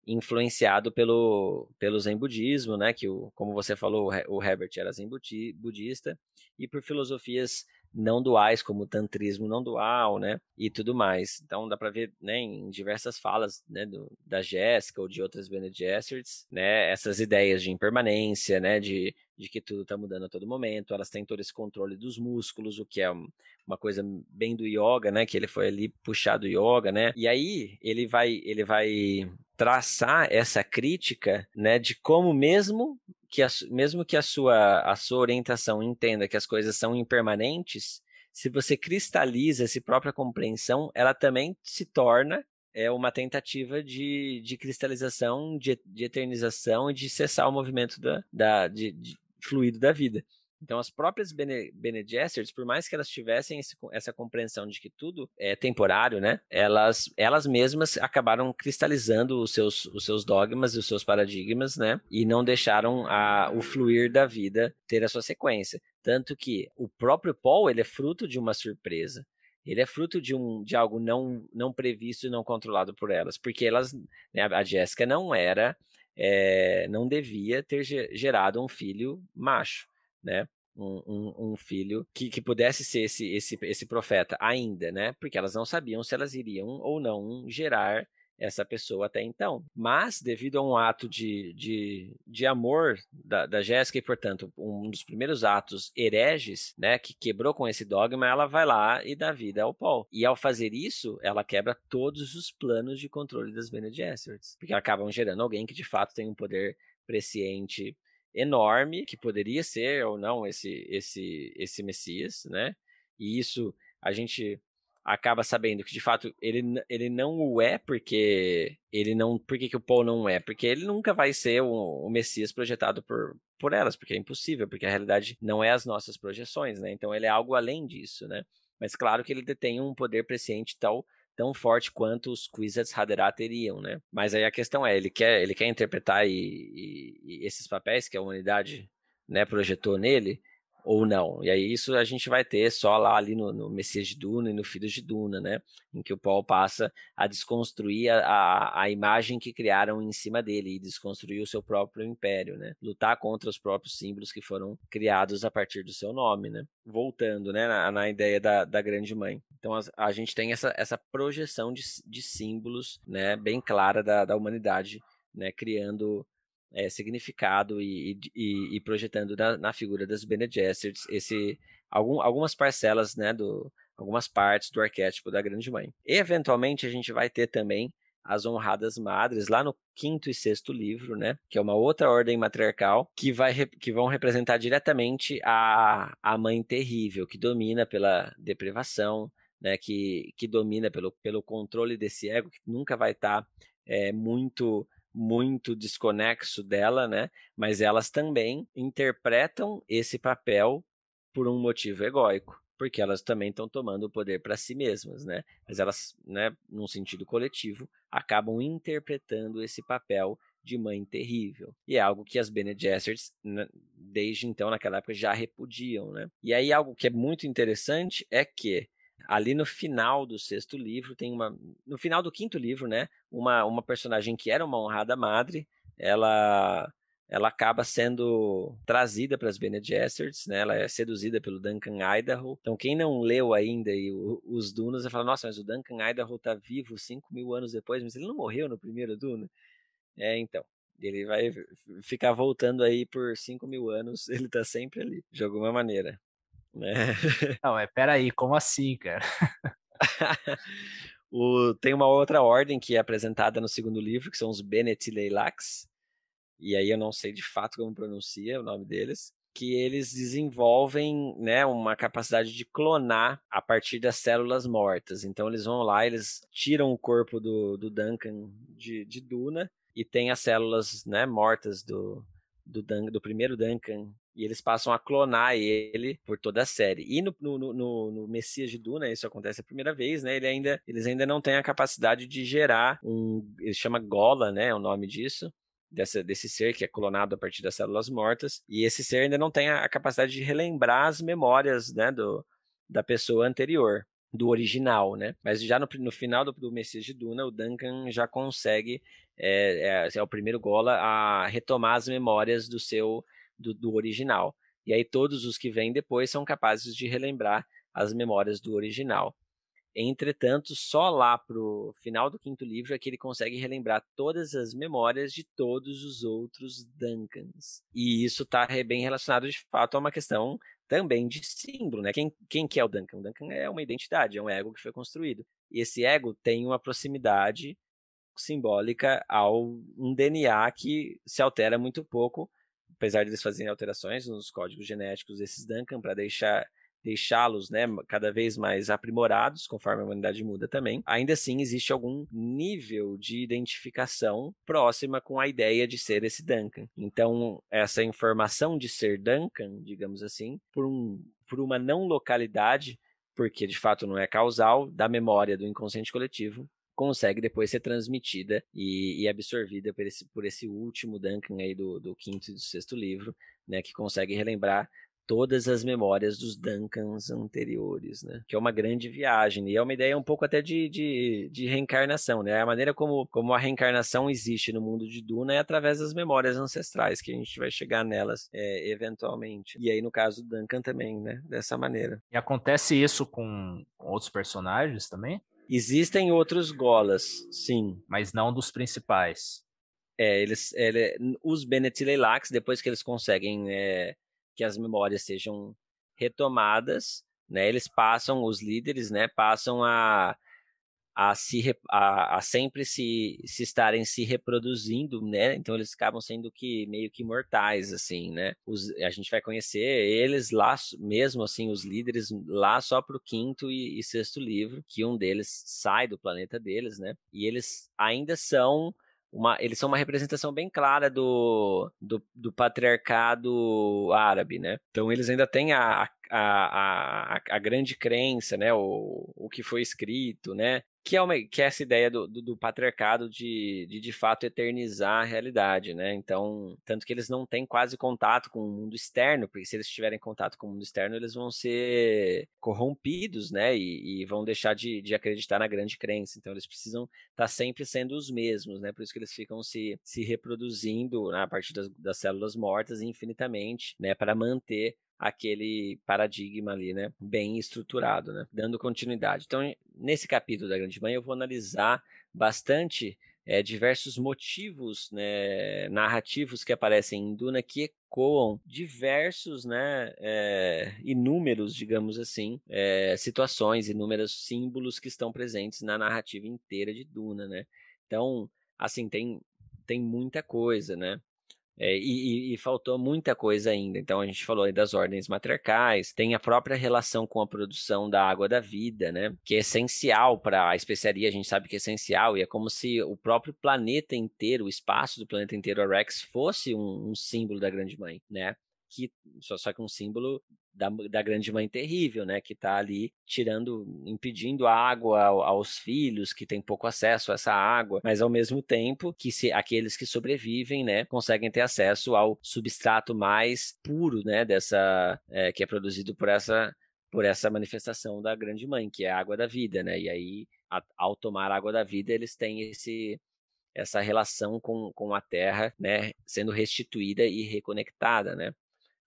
influenciado pelo, pelo Zen budismo, né, que o, como você falou, o Herbert era Zen budista, e por filosofias não duais, como o tantrismo não dual, né, e tudo mais. Então dá para ver, né, em diversas falas, né, do, da Jéssica ou de outras Bene né, essas ideias de impermanência, né, de, de que tudo está mudando a todo momento. Elas têm todo esse controle dos músculos, o que é uma coisa bem do yoga, né, que ele foi ali puxar do yoga, né. E aí ele vai, ele vai traçar essa crítica, né, de como mesmo que a, mesmo que a sua, a sua orientação entenda que as coisas são impermanentes, se você cristaliza essa própria compreensão, ela também se torna é uma tentativa de, de cristalização, de, de eternização e de cessar o movimento da, da, de, de fluido da vida. Então, as próprias Bene, Bene por mais que elas tivessem esse, essa compreensão de que tudo é temporário, né? Elas, elas mesmas acabaram cristalizando os seus, os seus dogmas e os seus paradigmas, né? E não deixaram a, o fluir da vida ter a sua sequência. Tanto que o próprio Paul, ele é fruto de uma surpresa. Ele é fruto de, um, de algo não, não previsto e não controlado por elas. Porque elas, né, a Jéssica não era, é, não devia ter gerado um filho macho né? Um, um, um, filho que, que pudesse ser esse, esse, esse profeta ainda, né? Porque elas não sabiam se elas iriam ou não gerar essa pessoa até então. Mas, devido a um ato de, de, de amor da, da Jéssica, e portanto, um dos primeiros atos hereges, né, que quebrou com esse dogma, ela vai lá e dá vida ao Paul. E ao fazer isso, ela quebra todos os planos de controle das Bene Gesserits, porque acabam gerando alguém que de fato tem um poder presciente enorme que poderia ser ou não esse esse esse Messias, né? E isso a gente acaba sabendo que de fato ele, ele não o é porque ele não por que, que o Paul não é? Porque ele nunca vai ser o, o Messias projetado por por elas porque é impossível porque a realidade não é as nossas projeções né? Então ele é algo além disso né? Mas claro que ele detém um poder presciente tal tão forte quanto os Kwisatz Haderach teriam, né? Mas aí a questão é, ele quer, ele quer interpretar e, e, e esses papéis que a humanidade né, projetou nele, ou não. E aí isso a gente vai ter só lá ali no, no Messias de Duna e no Filhos de Duna, né? Em que o Paul passa a desconstruir a, a, a, imagem que criaram em cima dele e desconstruir o seu próprio império, né? Lutar contra os próprios símbolos que foram criados a partir do seu nome, né? Voltando, né, na, na ideia da, da grande mãe. Então a, a gente tem essa, essa projeção de, de símbolos, né, bem clara da, da humanidade, né, criando é, significado e, e, e projetando na, na, figura das Bene Gesserits esse, algum, algumas parcelas, né, do, algumas partes do arquétipo da Grande Mãe. E, eventualmente, a gente vai ter também as honradas madres lá no quinto e sexto livro, né, que é uma outra ordem matriarcal que vai que vão representar diretamente a, a mãe terrível que domina pela deprivação, né, que, que domina pelo, pelo controle desse ego que nunca vai estar tá, é, muito muito desconexo dela, né? Mas elas também interpretam esse papel por um motivo egóico, porque elas também estão tomando o poder para si mesmas, né? Mas elas, né, num sentido coletivo, acabam interpretando esse papel de mãe terrível. E é algo que as Bene Gesserits, né, desde então, naquela época, já repudiam, né? E aí algo que é muito interessante é que ali no final do sexto livro tem uma no final do quinto livro né uma, uma personagem que era uma honrada madre ela ela acaba sendo trazida para as Bene Gesserits, né? Ela é seduzida pelo Duncan Idaho. Então, quem não leu ainda e o, os Dunas, vai falar, nossa, mas o Duncan Idaho tá vivo 5 mil anos depois, mas ele não morreu no primeiro Duna? É, então. Ele vai ficar voltando aí por 5 mil anos, ele tá sempre ali, de alguma maneira. Né? Não, é peraí, como assim, cara? o, tem uma outra ordem que é apresentada no segundo livro, que são os Bennett Leilax, e aí eu não sei de fato como pronuncia o nome deles, que eles desenvolvem né, uma capacidade de clonar a partir das células mortas. Então eles vão lá, eles tiram o corpo do, do Duncan de, de Duna e tem as células né, mortas do, do, Dun do primeiro Duncan e eles passam a clonar ele por toda a série. E no, no, no, no, Messias de Duna, isso acontece a primeira vez, né? Ele ainda, eles ainda não têm a capacidade de gerar um. Ele chama Gola, né? É o nome disso. Dessa, desse ser que é clonado a partir das células mortas. E esse ser ainda não tem a, a capacidade de relembrar as memórias né, do, da pessoa anterior do original, né? Mas já no, no final do, do, Messias de Duna, o Duncan já consegue, é, é, é, o primeiro Gola, a retomar as memórias do seu do, do original. E aí todos os que vêm depois são capazes de relembrar as memórias do original. Entretanto, só lá pro final do quinto livro é que ele consegue relembrar todas as memórias de todos os outros Duncans. E isso está bem relacionado de fato a uma questão também de símbolo, né? Quem, quem que é o Duncan? O Duncan é uma identidade, é um ego que foi construído. E esse ego tem uma proximidade simbólica ao um DNA que se altera muito pouco apesar de eles fazerem alterações nos códigos genéticos desses Duncan para deixar deixá-los né, cada vez mais aprimorados, conforme a humanidade muda também, ainda assim existe algum nível de identificação próxima com a ideia de ser esse Duncan. Então, essa informação de ser Duncan, digamos assim, por, um, por uma não localidade, porque de fato não é causal, da memória do inconsciente coletivo, consegue depois ser transmitida e, e absorvida por esse, por esse último Duncan aí do, do quinto e do sexto livro, né, que consegue relembrar todas as memórias dos Duncans anteriores, né? Que é uma grande viagem e é uma ideia um pouco até de, de, de, reencarnação, né? A maneira como, como a reencarnação existe no mundo de Duna é através das memórias ancestrais, que a gente vai chegar nelas é, eventualmente. E aí, no caso do Duncan também, né? Dessa maneira. E acontece isso com, com outros personagens também? Existem outros golas, sim. Mas não dos principais. É, eles, ele, os Bennett Leilax, depois que eles conseguem é, que as memórias sejam retomadas, né, eles passam, os líderes, né, passam a, a, se, a, a sempre se, se estarem se reproduzindo, né? Então eles acabam sendo que meio que mortais, assim, né? Os, a gente vai conhecer eles lá, mesmo assim, os líderes lá só pro quinto e, e sexto livro, que um deles sai do planeta deles, né? E eles ainda são uma, eles são uma representação bem clara do, do, do patriarcado árabe, né? Então eles ainda têm a, a, a, a grande crença, né? O, o que foi escrito, né? que é, uma, que é essa ideia do, do, do patriarcado de, de, de fato eternizar a realidade, né? Então, tanto que eles não têm quase contato com o mundo externo, porque se eles tiverem contato com o mundo externo, eles vão ser corrompidos, né? E, e vão deixar de, de acreditar na grande crença. Então, eles precisam estar tá sempre sendo os mesmos, né? Por isso que eles ficam se, se reproduzindo né? a partir das, das células mortas infinitamente, né? Para manter aquele paradigma ali, né, bem estruturado, né, dando continuidade. Então, nesse capítulo da Grande Mãe, eu vou analisar bastante é, diversos motivos né, narrativos que aparecem em Duna que ecoam diversos, né, é, inúmeros, digamos assim, é, situações, inúmeros símbolos que estão presentes na narrativa inteira de Duna, né. Então, assim, tem, tem muita coisa, né. É, e, e, faltou muita coisa ainda. Então a gente falou aí das ordens matriarcais, tem a própria relação com a produção da água da vida, né? Que é essencial para a especiaria, a gente sabe que é essencial, e é como se o próprio planeta inteiro, o espaço do planeta inteiro, Rex, fosse um, um símbolo da Grande Mãe, né? Que, só, só que um símbolo da, da grande mãe terrível, né, que está ali tirando, impedindo a água aos filhos que têm pouco acesso a essa água, mas ao mesmo tempo que se aqueles que sobrevivem, né, conseguem ter acesso ao substrato mais puro, né, dessa é, que é produzido por essa por essa manifestação da grande mãe, que é a água da vida, né? E aí, a, ao tomar a água da vida, eles têm esse essa relação com, com a terra, né, sendo restituída e reconectada, né?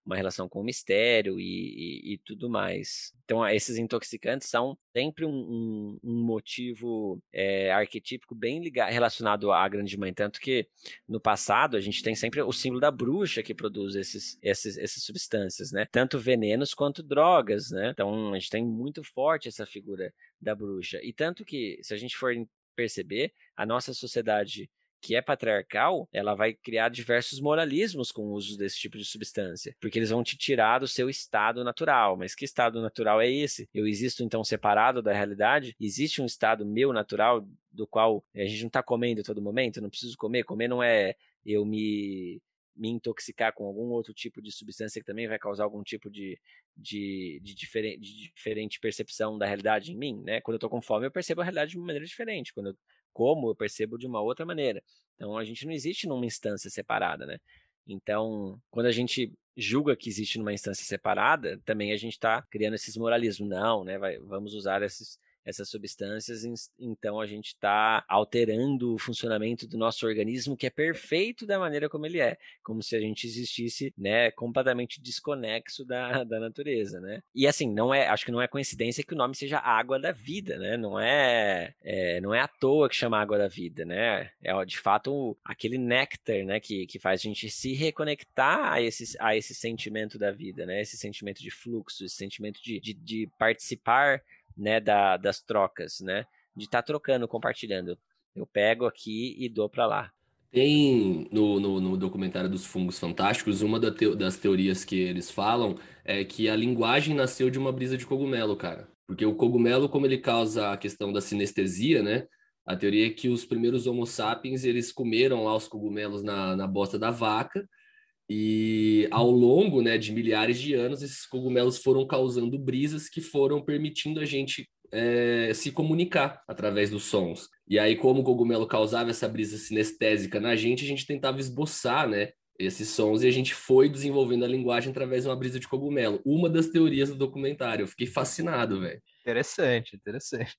Uma relação com o mistério e, e, e tudo mais. Então, esses intoxicantes são sempre um, um, um motivo é, arquetípico bem ligado, relacionado à grande mãe. Tanto que no passado a gente tem sempre o símbolo da bruxa que produz esses, esses, essas substâncias, né? Tanto venenos quanto drogas, né? Então, a gente tem muito forte essa figura da bruxa. E tanto que, se a gente for perceber, a nossa sociedade que é patriarcal, ela vai criar diversos moralismos com o uso desse tipo de substância, porque eles vão te tirar do seu estado natural. Mas que estado natural é esse? Eu existo então separado da realidade? Existe um estado meu natural do qual a gente não está comendo todo momento? Eu não preciso comer. Comer não é eu me me intoxicar com algum outro tipo de substância que também vai causar algum tipo de, de, de, diferente, de diferente percepção da realidade em mim, né? Quando eu estou com fome, eu percebo a realidade de uma maneira diferente. Quando eu como, eu percebo de uma outra maneira. Então a gente não existe numa instância separada, né? Então, quando a gente julga que existe numa instância separada, também a gente está criando esses moralismos. Não, né? Vai, vamos usar esses, essas substâncias, então a gente está alterando o funcionamento do nosso organismo, que é perfeito da maneira como ele é, como se a gente existisse, né, completamente desconexo da, da natureza, né? E assim, não é, acho que não é coincidência que o nome seja água da vida, né? Não é, é não é à toa que chama água da vida, né? É de fato aquele néctar, né, que, que faz a gente se reconectar a esse, a esse sentimento da vida, né? Esse sentimento de fluxo, esse sentimento de, de, de participar né, da, das trocas, né? De estar tá trocando, compartilhando. Eu pego aqui e dou para lá. Tem no, no, no, documentário dos fungos fantásticos, uma da das teorias que eles falam é que a linguagem nasceu de uma brisa de cogumelo, cara. Porque o cogumelo, como ele causa a questão da sinestesia, né? A teoria é que os primeiros Homo sapiens, eles comeram lá os cogumelos na, na bota da vaca e ao longo né, de milhares de anos, esses cogumelos foram causando brisas que foram permitindo a gente é, se comunicar através dos sons. E aí, como o cogumelo causava essa brisa sinestésica na gente, a gente tentava esboçar né, esses sons e a gente foi desenvolvendo a linguagem através de uma brisa de cogumelo. Uma das teorias do documentário. Eu fiquei fascinado, velho. Interessante, interessante.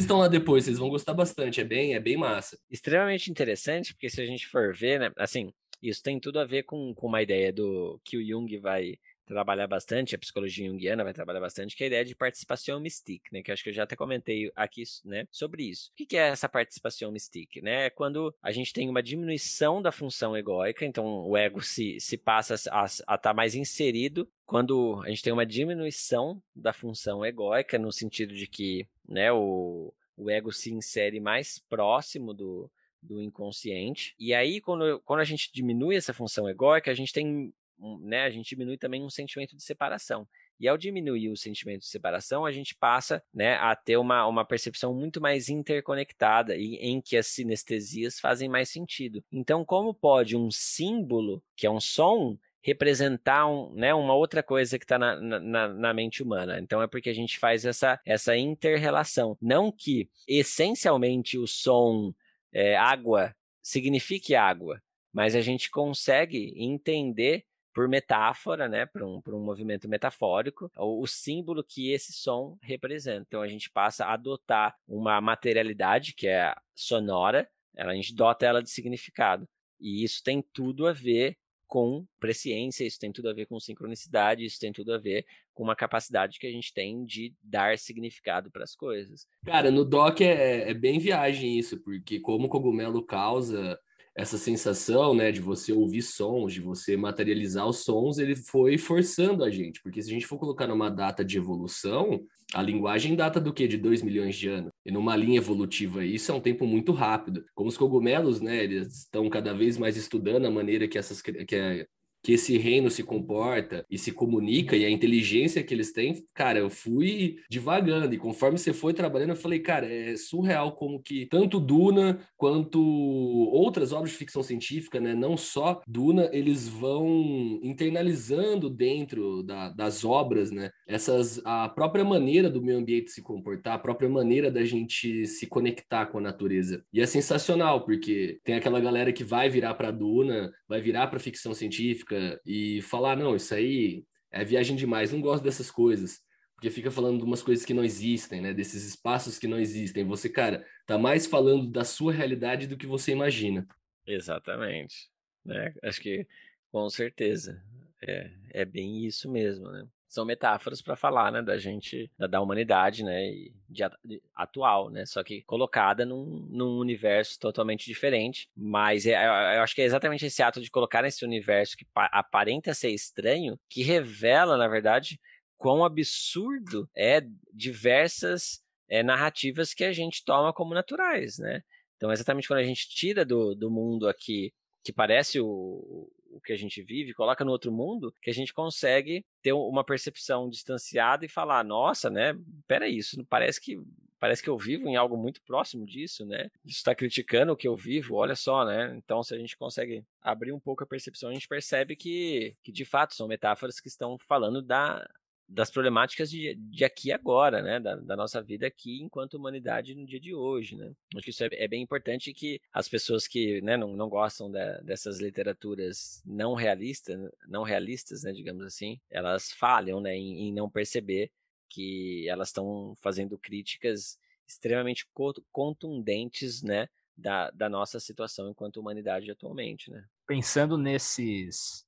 Estão lá depois, vocês vão gostar bastante, é bem, é bem massa. Extremamente interessante, porque se a gente for ver, né, assim, isso tem tudo a ver com, com uma ideia do que o Jung vai trabalhar bastante, a psicologia junguiana vai trabalhar bastante, que é a ideia de participação mystique, né? Que eu acho que eu já até comentei aqui, né? Sobre isso. O que é essa participação mystique, né? É quando a gente tem uma diminuição da função egóica, então o ego se, se passa a estar tá mais inserido quando a gente tem uma diminuição da função egóica, no sentido de que, né, o, o ego se insere mais próximo do, do inconsciente. E aí, quando, quando a gente diminui essa função egóica, a gente tem, né, a gente diminui também um sentimento de separação. E ao diminuir o sentimento de separação, a gente passa né, a ter uma, uma percepção muito mais interconectada e em que as sinestesias fazem mais sentido. Então, como pode um símbolo, que é um som, representar um, né, uma outra coisa que está na, na, na, mente humana. Então é porque a gente faz essa, essa inter-relação. Não que essencialmente o som é, água signifique água, mas a gente consegue entender por metáfora, né, por um, por um movimento metafórico, o, o, símbolo que esse som representa. Então a gente passa a adotar uma materialidade que é sonora, a gente dota ela de significado. E isso tem tudo a ver com presciência, isso tem tudo a ver com sincronicidade, isso tem tudo a ver com uma capacidade que a gente tem de dar significado para as coisas. Cara, no doc é, é bem viagem isso, porque como o cogumelo causa essa sensação, né, de você ouvir sons, de você materializar os sons, ele foi forçando a gente, porque se a gente for colocar numa data de evolução, a linguagem data do quê? De 2 milhões de anos. E numa linha evolutiva, isso é um tempo muito rápido. Como os cogumelos, né, eles estão cada vez mais estudando a maneira que essas que a, que esse reino se comporta e se comunica e a inteligência que eles têm, cara, eu fui divagando e conforme você foi trabalhando, eu falei, cara, é surreal como que tanto Duna quanto outras obras de ficção científica, né, não só Duna, eles vão internalizando dentro da, das obras, né, essas a própria maneira do meio ambiente se comportar, a própria maneira da gente se conectar com a natureza. E é sensacional porque tem aquela galera que vai virar para Duna, vai virar para ficção científica e falar, não, isso aí é viagem demais, não gosto dessas coisas. Porque fica falando de umas coisas que não existem, né? Desses espaços que não existem. Você, cara, tá mais falando da sua realidade do que você imagina. Exatamente. Né? Acho que com certeza. É, é bem isso mesmo, né? São metáforas para falar, né, da gente, da, da humanidade, né, de, de, atual, né, só que colocada num, num universo totalmente diferente, mas é, eu acho que é exatamente esse ato de colocar nesse universo que aparenta ser estranho, que revela, na verdade, quão absurdo é diversas é, narrativas que a gente toma como naturais, né, então exatamente quando a gente tira do, do mundo aqui que parece o, o que a gente vive, coloca no outro mundo, que a gente consegue ter uma percepção distanciada e falar, nossa, né? Peraí, isso parece que parece que eu vivo em algo muito próximo disso, né? Isso está criticando o que eu vivo, olha só, né? Então, se a gente consegue abrir um pouco a percepção, a gente percebe que, que de fato são metáforas que estão falando da, das problemáticas de, de aqui e agora, né? Da, da, nossa vida aqui enquanto humanidade no dia de hoje, né? Acho que isso é, é bem importante que as pessoas que né, não, não gostam dessas literaturas não realistas, não realistas, né, digamos assim, elas falham né, em, em não perceber que elas estão fazendo críticas extremamente contundentes, né? Da, da nossa situação enquanto humanidade atualmente, né? Pensando nesses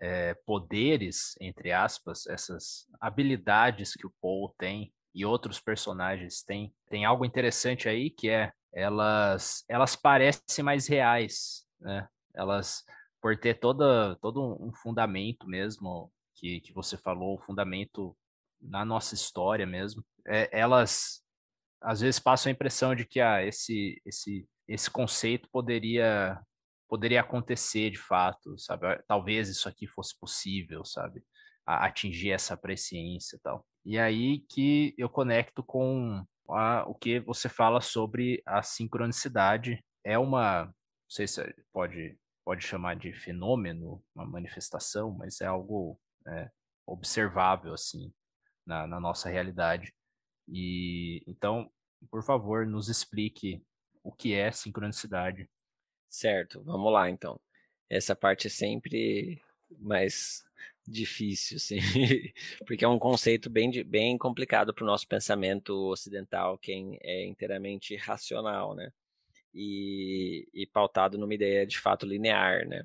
é, poderes, entre aspas, essas habilidades que o Paul tem e outros personagens têm, tem algo interessante aí que é elas elas parecem mais reais, né? Elas por ter toda todo um fundamento mesmo que, que você falou, o fundamento na nossa história mesmo. É, elas às vezes passam a impressão de que ah, esse esse esse conceito poderia poderia acontecer de fato, sabe? Talvez isso aqui fosse possível, sabe? A atingir essa presciência e tal. E aí que eu conecto com a, o que você fala sobre a sincronicidade. É uma, não sei se pode, pode chamar de fenômeno, uma manifestação, mas é algo é, observável, assim, na, na nossa realidade. E então, por favor, nos explique o que é sincronicidade Certo, vamos lá então. Essa parte é sempre mais difícil, assim, porque é um conceito bem, bem complicado para o nosso pensamento ocidental, que é inteiramente racional, né? E, e pautado numa ideia de fato linear, né?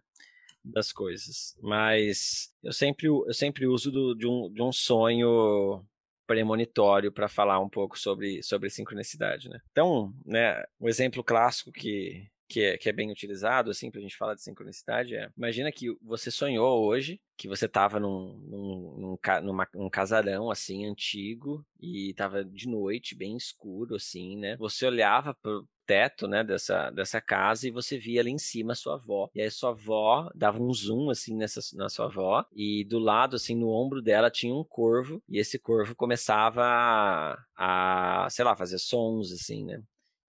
Das coisas. Mas eu sempre, eu sempre uso do, de, um, de um sonho premonitório para falar um pouco sobre, sobre sincronicidade, né? Então, né, um exemplo clássico que, que é, que é bem utilizado, assim, pra gente falar de sincronicidade, é, imagina que você sonhou hoje que você tava num, num, num, numa, num casarão, assim, antigo, e tava de noite, bem escuro, assim, né? Você olhava pro teto, né, dessa, dessa casa e você via ali em cima a sua avó. E aí sua avó dava um zoom, assim, nessa, na sua avó, e do lado, assim, no ombro dela tinha um corvo, e esse corvo começava a, a sei lá, fazer sons, assim, né?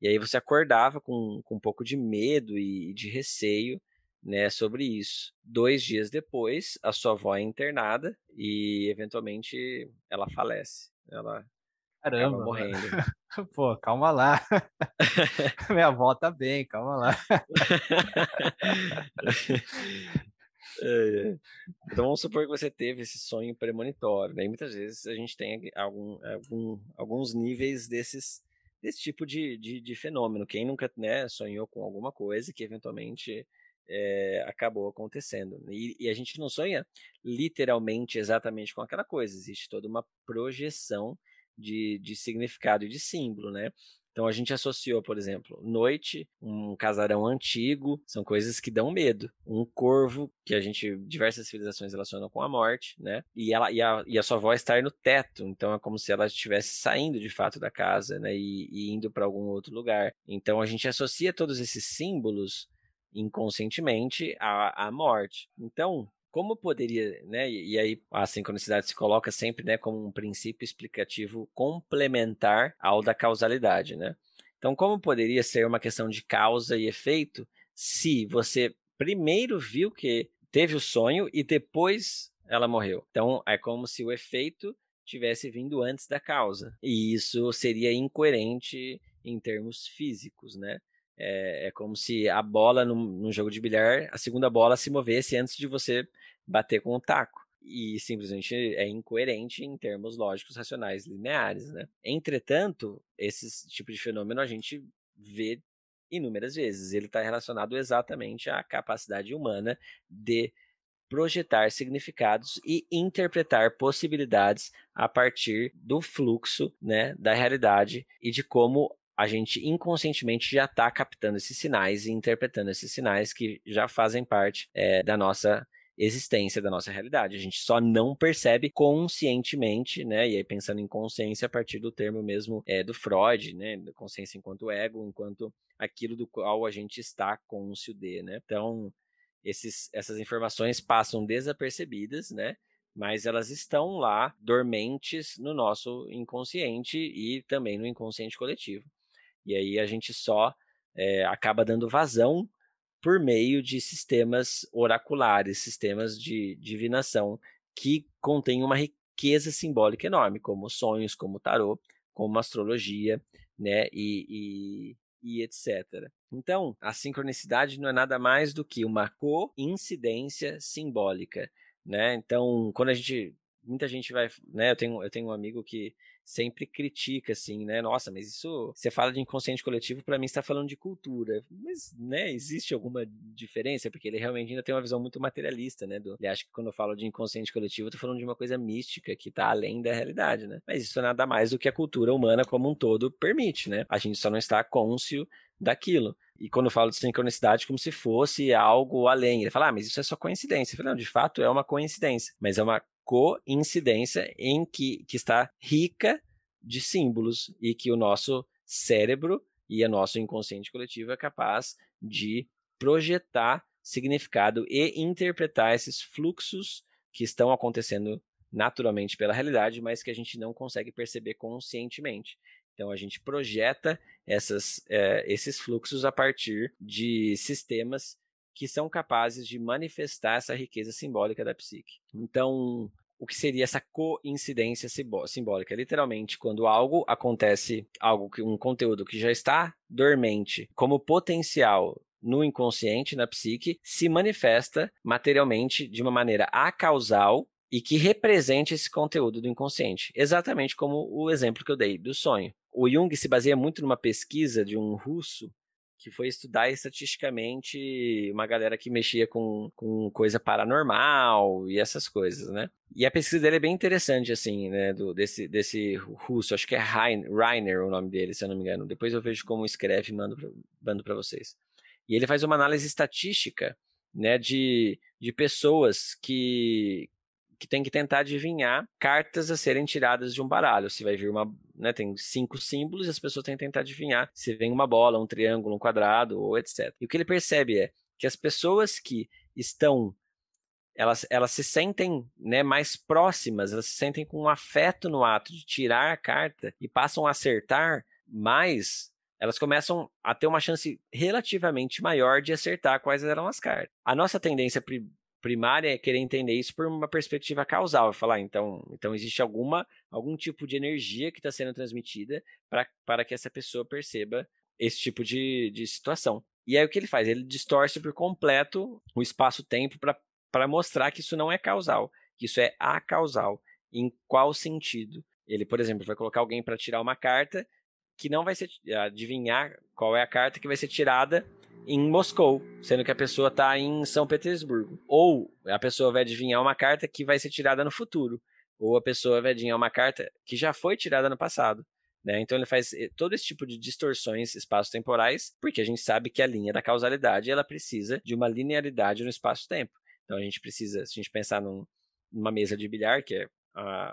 E aí você acordava com, com um pouco de medo e de receio né, sobre isso. Dois dias depois, a sua avó é internada e eventualmente ela falece. Ela Caramba, morrendo. Pô, calma lá. Minha avó tá bem, calma lá. É, é. Então vamos supor que você teve esse sonho premonitório, né? E muitas vezes a gente tem algum, algum, alguns níveis desses, desse tipo de, de, de, fenômeno. Quem nunca né, sonhou com alguma coisa que eventualmente é, acabou acontecendo. E, e, a gente não sonha literalmente exatamente com aquela coisa, existe toda uma projeção de, de significado e de símbolo, né? Então a gente associou, por exemplo, noite, um casarão antigo, são coisas que dão medo. Um corvo, que a gente, diversas civilizações relacionam com a morte, né? E, ela, e, a, e a sua avó estar no teto, então é como se ela estivesse saindo de fato da casa, né? E, e indo para algum outro lugar. Então a gente associa todos esses símbolos inconscientemente à, à morte. Então, como poderia, né? E, aí a sincronicidade se coloca sempre, né, como um princípio explicativo complementar ao da causalidade, né? Então, como poderia ser uma questão de causa e efeito se você primeiro viu que teve o sonho e depois ela morreu? Então, é como se o efeito tivesse vindo antes da causa. E isso seria incoerente em termos físicos, né? É, é como se a bola num, num, jogo de bilhar, a segunda bola se movesse antes de você bater com o taco. E simplesmente é incoerente em termos lógicos, racionais, lineares, né? Entretanto, esse tipo de fenômeno a gente vê inúmeras vezes. Ele está relacionado exatamente à capacidade humana de projetar significados e interpretar possibilidades a partir do fluxo né, da realidade e de como a gente inconscientemente já está captando esses sinais e interpretando esses sinais que já fazem parte é, da nossa existência da nossa realidade. A gente só não percebe conscientemente, né? E aí pensando em consciência a partir do termo mesmo é, do Freud, né? Consciência enquanto ego, enquanto aquilo do qual a gente está cônscio de, né? Então, esses, essas informações passam desapercebidas, né? Mas elas estão lá dormentes no nosso inconsciente e também no inconsciente coletivo. E aí a gente só é, acaba dando vazão por meio de sistemas oraculares, sistemas de divinação que contêm uma riqueza simbólica enorme, como sonhos, como tarô, como astrologia, né, e, e, e etc. Então, a sincronicidade não é nada mais do que uma coincidência simbólica, né? Então, quando a gente muita gente vai, né, eu tenho eu tenho um amigo que sempre critica, assim, né? Nossa, mas isso. Você fala de inconsciente coletivo, para mim está falando de cultura. Mas, né, existe alguma diferença? Porque ele realmente ainda tem uma visão muito materialista, né? Do, ele acha que quando eu falo de inconsciente coletivo, eu tô falando de uma coisa mística que tá além da realidade, né? Mas isso é nada mais do que a cultura humana como um todo permite, né? A gente só não está cônscio daquilo. E quando eu falo de sincronicidade, como se fosse algo além. Ele fala, ah, mas isso é só coincidência. Eu falo, não, de fato é uma coincidência, mas é uma coincidência em que, que está rica de símbolos e que o nosso cérebro e o nosso inconsciente coletivo é capaz de projetar significado e interpretar esses fluxos que estão acontecendo naturalmente pela realidade, mas que a gente não consegue perceber conscientemente. Então a gente projeta essas, é, esses fluxos a partir de sistemas que são capazes de manifestar essa riqueza simbólica da psique. Então, o que seria essa coincidência simbólica? Literalmente, quando algo acontece, algo que um conteúdo que já está dormente, como potencial no inconsciente, na psique, se manifesta materialmente de uma maneira acausal e que represente esse conteúdo do inconsciente, exatamente como o exemplo que eu dei do sonho. O Jung se baseia muito numa pesquisa de um russo que foi estudar estatisticamente uma galera que mexia com, com coisa paranormal e essas coisas, né? E a pesquisa dele é bem interessante, assim, né? Do, desse, desse russo, acho que é Rainer o nome dele, se eu não me engano. Depois eu vejo como escreve e mando, mando para vocês. E ele faz uma análise estatística, né? De, de pessoas que, que tem que tentar adivinhar cartas a serem tiradas de um baralho. Se vai vir uma, né, tem cinco símbolos e as pessoas têm que tentar adivinhar se vem uma bola, um triângulo, um quadrado ou etc. E o que ele percebe é que as pessoas que estão elas, elas se sentem né, mais próximas, elas se sentem com um afeto no ato de tirar a carta e passam a acertar mais elas começam a ter uma chance relativamente maior de acertar quais eram as cartas. A nossa tendência primária é querer entender isso por uma perspectiva causal, falar, então, então existe alguma algum tipo de energia que está sendo transmitida para que essa pessoa perceba esse tipo de, de situação. E aí o que ele faz? Ele distorce por completo o espaço-tempo para mostrar que isso não é causal, que isso é acausal. Em qual sentido? Ele, por exemplo, vai colocar alguém para tirar uma carta que não vai ser adivinhar qual é a carta que vai ser tirada em Moscou, sendo que a pessoa está em São Petersburgo. Ou a pessoa vai adivinhar uma carta que vai ser tirada no futuro, ou a pessoa vai adivinhar uma carta que já foi tirada no passado. Né? Então ele faz eh, todo esse tipo de distorções espaço-temporais, porque a gente sabe que a linha da causalidade ela precisa de uma linearidade no espaço-tempo. Então a gente precisa, se a gente pensar num, numa mesa de bilhar, que é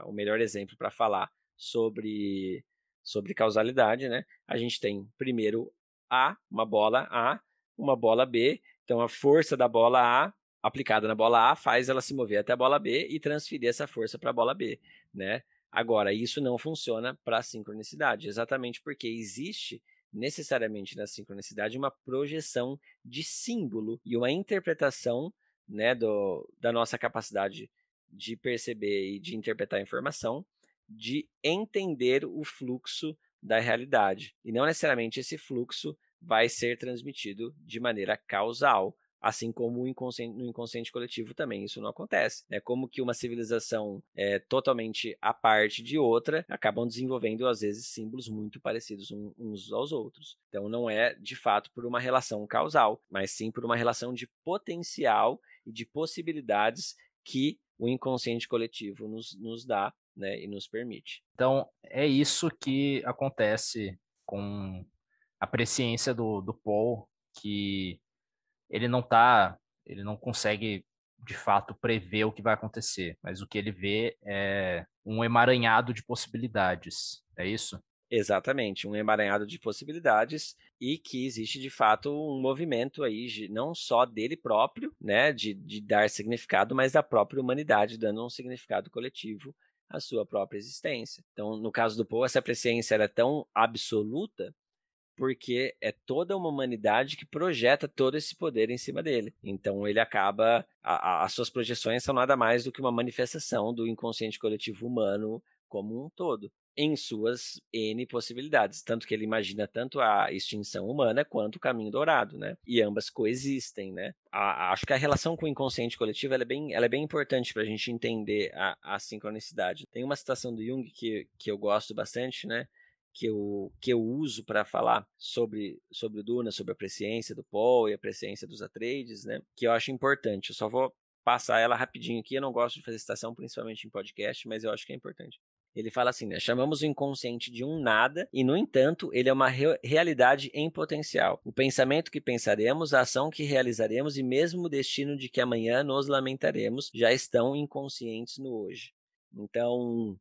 o melhor exemplo para falar sobre sobre causalidade, né? A gente tem primeiro A, uma bola A, uma bola B. Então a força da bola A aplicada na bola A faz ela se mover até a bola B e transferir essa força para a bola B, né? Agora, isso não funciona para a sincronicidade, exatamente porque existe necessariamente na sincronicidade uma projeção de símbolo e uma interpretação né, do, da nossa capacidade de perceber e de interpretar a informação de entender o fluxo da realidade. E não necessariamente esse fluxo vai ser transmitido de maneira causal, assim como inconsciente, no inconsciente coletivo também isso não acontece. É como que uma civilização é, totalmente à parte de outra acabam desenvolvendo às vezes símbolos muito parecidos uns aos outros. Então não é de fato por uma relação causal, mas sim por uma relação de potencial e de possibilidades que o inconsciente coletivo nos, nos dá né, e nos permite. Então, é isso que acontece com a presciência do, do Paul, que ele não tá, ele não consegue de fato prever o que vai acontecer, mas o que ele vê é um emaranhado de possibilidades. É isso? Exatamente, um emaranhado de possibilidades e que existe de fato um movimento aí, não só dele próprio, né, de, de dar significado, mas da própria humanidade, dando um significado coletivo à sua própria existência. Então, no caso do Poe, essa presciência era tão absoluta porque é toda uma humanidade que projeta todo esse poder em cima dele. Então ele acaba. A, a, as suas projeções são nada mais do que uma manifestação do inconsciente coletivo humano como um todo em suas N possibilidades. Tanto que ele imagina tanto a extinção humana quanto o caminho dourado, né? E ambas coexistem, né? A, acho que a relação com o inconsciente coletivo é, bem, é bem importante para a gente entender a, a sincronicidade. Tem uma citação do Jung que, que eu gosto bastante, né? Que eu, que eu uso para falar sobre, sobre o Duna, sobre a presciência do Paul e a presciência dos Atreides, né? Que eu acho importante. Eu só vou passar ela rapidinho aqui. Eu não gosto de fazer citação, principalmente em podcast, mas eu acho que é importante. Ele fala assim, né? Chamamos o inconsciente de um nada e, no entanto, ele é uma re realidade em potencial. O pensamento que pensaremos, a ação que realizaremos e mesmo o destino de que amanhã nos lamentaremos já estão inconscientes no hoje. Então,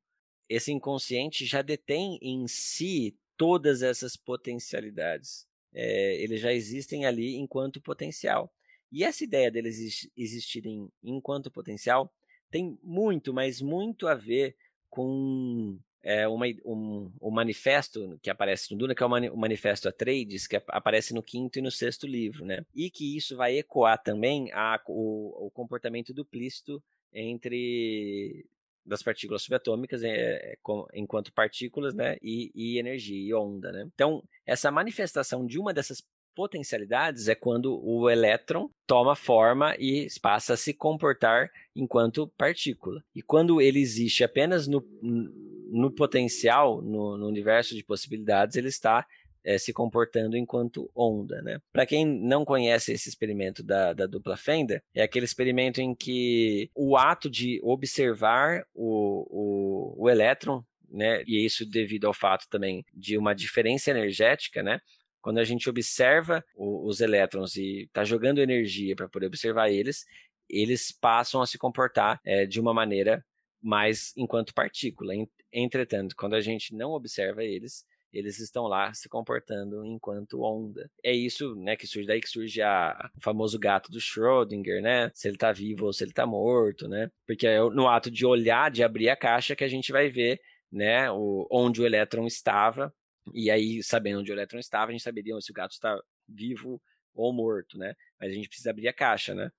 esse inconsciente já detém em si todas essas potencialidades. É, eles já existem ali enquanto potencial. E essa ideia deles existirem enquanto potencial tem muito, mas muito a ver com é, uma, um, um manifesto que aparece no Duna, que é o, mani o manifesto a trades, que aparece no quinto e no sexto livro, né? E que isso vai ecoar também a, o, o comportamento duplícito entre das partículas subatômicas é, é, enquanto partículas, né, e, e energia e onda, né? Então, essa manifestação de uma dessas potencialidades é quando o elétron toma forma e passa a se comportar enquanto partícula. E quando ele existe apenas no, no potencial, no, no universo de possibilidades, ele está é, se comportando enquanto onda. Né? Para quem não conhece esse experimento da, da, dupla fenda, é aquele experimento em que o ato de observar o, o, o elétron, né, e isso devido ao fato também de uma diferença energética, né, quando a gente observa o, os elétrons e está jogando energia para poder observar eles, eles passam a se comportar é, de uma maneira mais enquanto partícula. Entretanto, quando a gente não observa eles, eles estão lá se comportando enquanto onda. É isso, né, que surge daí que surge a, o famoso gato do Schrödinger, né? Se ele está vivo ou se ele está morto, né? Porque é no ato de olhar, de abrir a caixa que a gente vai ver, né, o, onde o elétron estava E aí, sabendo onde o elétron estava, a gente saberia se o gato está vivo ou morto, né? Mas a gente precisa abrir a caixa, né?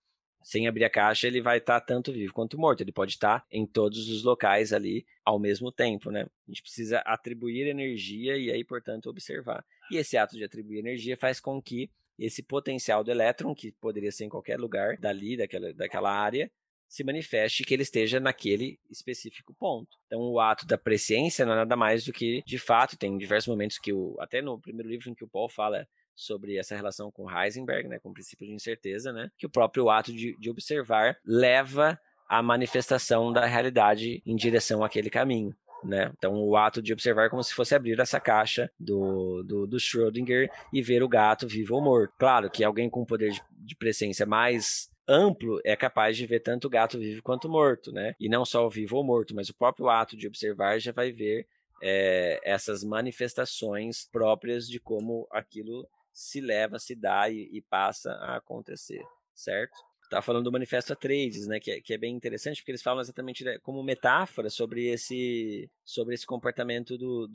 Sem abrir a caixa, ele vai estar tá tanto vivo quanto morto. Ele pode estar tá em todos os locais ali ao mesmo tempo, né? A gente precisa atribuir energia e aí, portanto, observar. E esse ato de atribuir energia faz com que esse potencial do elétron, que poderia ser em qualquer lugar dali, daquela, daquela área, se manifeste que ele esteja naquele específico ponto. Então, o ato da presciência não é nada mais do que, de fato, tem diversos momentos que o, até no primeiro livro em que o Paul fala sobre essa relação com Heisenberg, né, com o princípio de incerteza, né, que o próprio ato de, de observar leva à manifestação da realidade em direção àquele caminho. Né? Então, o ato de observar é como se fosse abrir essa caixa do, do, do Schrödinger e ver o gato vivo ou morto. Claro que alguém com poder de, de mais amplo é capaz de ver tanto o gato vivo quanto morto, né? E não só o vivo ou morto, mas o próprio ato de observar já vai ver é, essas manifestações próprias de como aquilo se leva, se dá e, e passa a acontecer, certo? tá falando do Manifesto Atreides, né, que é, que é bem interessante, porque eles falam exatamente né, como metáfora sobre esse, sobre esse comportamento do,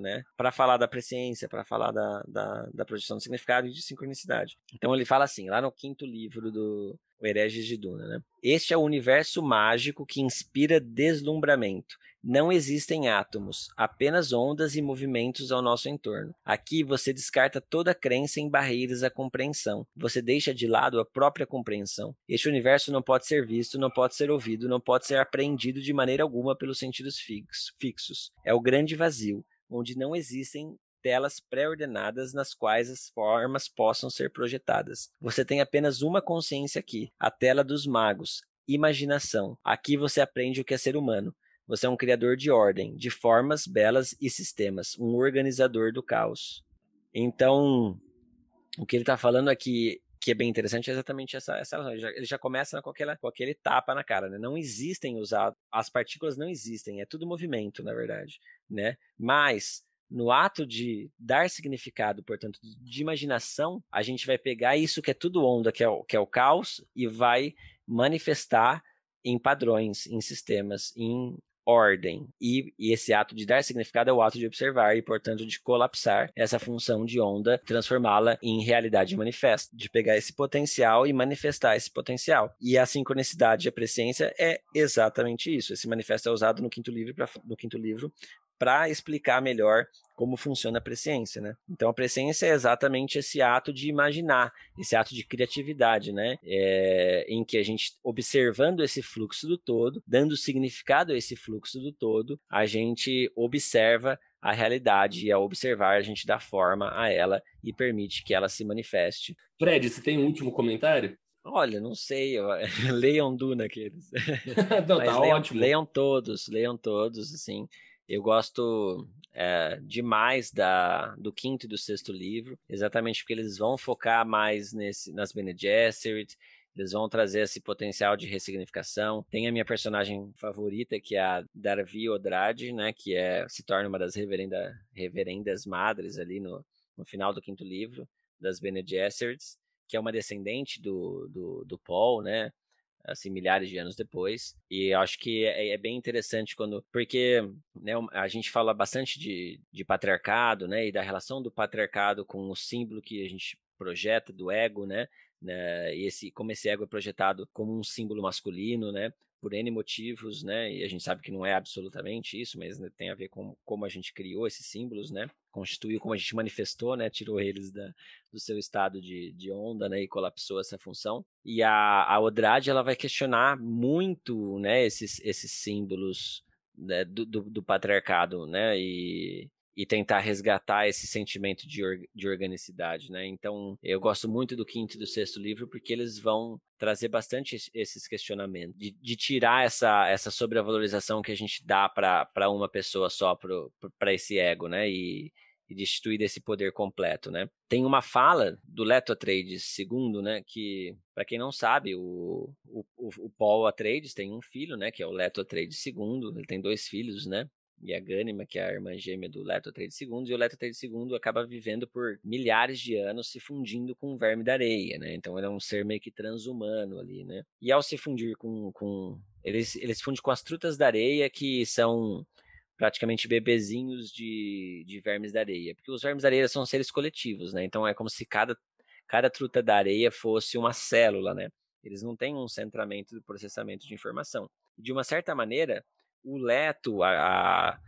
né, para falar da presciência, para falar da, da, da projeção do significado e de sincronicidade. Então ele fala assim, lá no quinto livro do O Hereges de Duna, né, este é o universo mágico que inspira deslumbramento não existem átomos, apenas ondas e movimentos ao nosso entorno. Aqui você descarta toda crença em barreiras à compreensão. Você deixa de lado a própria compreensão. Este universo não pode ser visto, não pode ser ouvido, não pode ser apreendido de maneira alguma pelos sentidos fixos. É o grande vazio, onde não existem telas pré-ordenadas nas quais as formas possam ser projetadas. Você tem apenas uma consciência aqui, a tela dos magos, imaginação. Aqui você aprende o que é ser humano. Você é um criador de ordem, de formas belas e sistemas, um organizador do caos. Então, o que ele está falando aqui, que é bem interessante, é exatamente essa, essa ele, já, ele já começa com, aquela, com aquele tapa na cara, né? Não existem os as partículas não existem, é tudo movimento, na verdade, né? Mas no ato de dar significado, portanto, de imaginação, a gente vai pegar isso que é tudo onda, que é o, que é o caos, e vai manifestar em padrões, em sistemas, em ordem. E, e, esse ato de dar significado é o ato de observar e, portanto, de colapsar essa função de onda, transformá-la em realidade manifesta, de pegar esse potencial e manifestar esse potencial. E a sincronicidade e a presciência é exatamente isso. Esse manifesto é usado no quinto livro, no quinto livro para explicar melhor como funciona a presciência, né? Então a presciência é exatamente esse ato de imaginar, esse ato de criatividade, né? É, em que a gente observando esse fluxo do todo, dando significado a esse fluxo do todo, a gente observa a realidade e ao observar a gente dá forma a ela e permite que ela se manifeste. Fred, você tem um último comentário? Olha, não sei, leiam Duna aqueles. não, tá leiam, ótimo. Leiam todos, leiam todos, assim. Eu gosto é, demais da, do quinto e do sexto livro, exatamente porque eles vão focar mais nesse, nas Bene Gesserit, eles vão trazer esse potencial de ressignificação. Tem a minha personagem favorita, que é a Darvi Odrade, né, que é, se torna uma das reverenda, reverendas madres ali no, no final do quinto livro, das Bene que é uma descendente do, do, do Paul, né, assim, milhares de anos depois. E acho que é, é bem interessante quando. Porque né, a gente fala bastante de, de patriarcado, né? E da relação do patriarcado com o símbolo que a gente projeta do ego, né? né e esse, como esse ego é projetado como um símbolo masculino, né? por N motivos, né? E a gente sabe que não é absolutamente isso, mas né, tem a ver com como a gente criou esses símbolos, né? Constituiu como a gente manifestou, né? Tirou eles da, do seu estado de, de onda, né? E colapsou essa função. E a, a Odrade, ela vai questionar muito, né? Esses, esses símbolos né, do, do, do patriarcado, né? E, e tentar resgatar esse sentimento de, or de organicidade, né? Então, eu gosto muito do quinto e do sexto livro porque eles vão trazer bastante esses questionamentos, de, de tirar essa, essa sobrevalorização que a gente dá para uma pessoa só, para esse ego, né? E, e destituir desse poder completo, né? Tem uma fala do Leto Atreides II, né? Que, para quem não sabe, o, o, o Paul Atreides tem um filho, né? Que é o Leto Atreides II, ele tem dois filhos, né? e a Gânima, que é a irmã gêmea do Leto Atreides II, e o Leto Atreides II acaba vivendo por milhares de anos se fundindo com o verme da areia, né? Então ele é um ser meio que transhumano ali, né? E ao se fundir com... com ele, ele se funde com as trutas da areia, que são praticamente bebezinhos de, de vermes da areia. Porque os vermes da areia são seres coletivos, né? Então é como se cada, cada truta da areia fosse uma célula, né? Eles não têm um centramento do processamento de informação. De uma certa maneira, o Leto, a, a,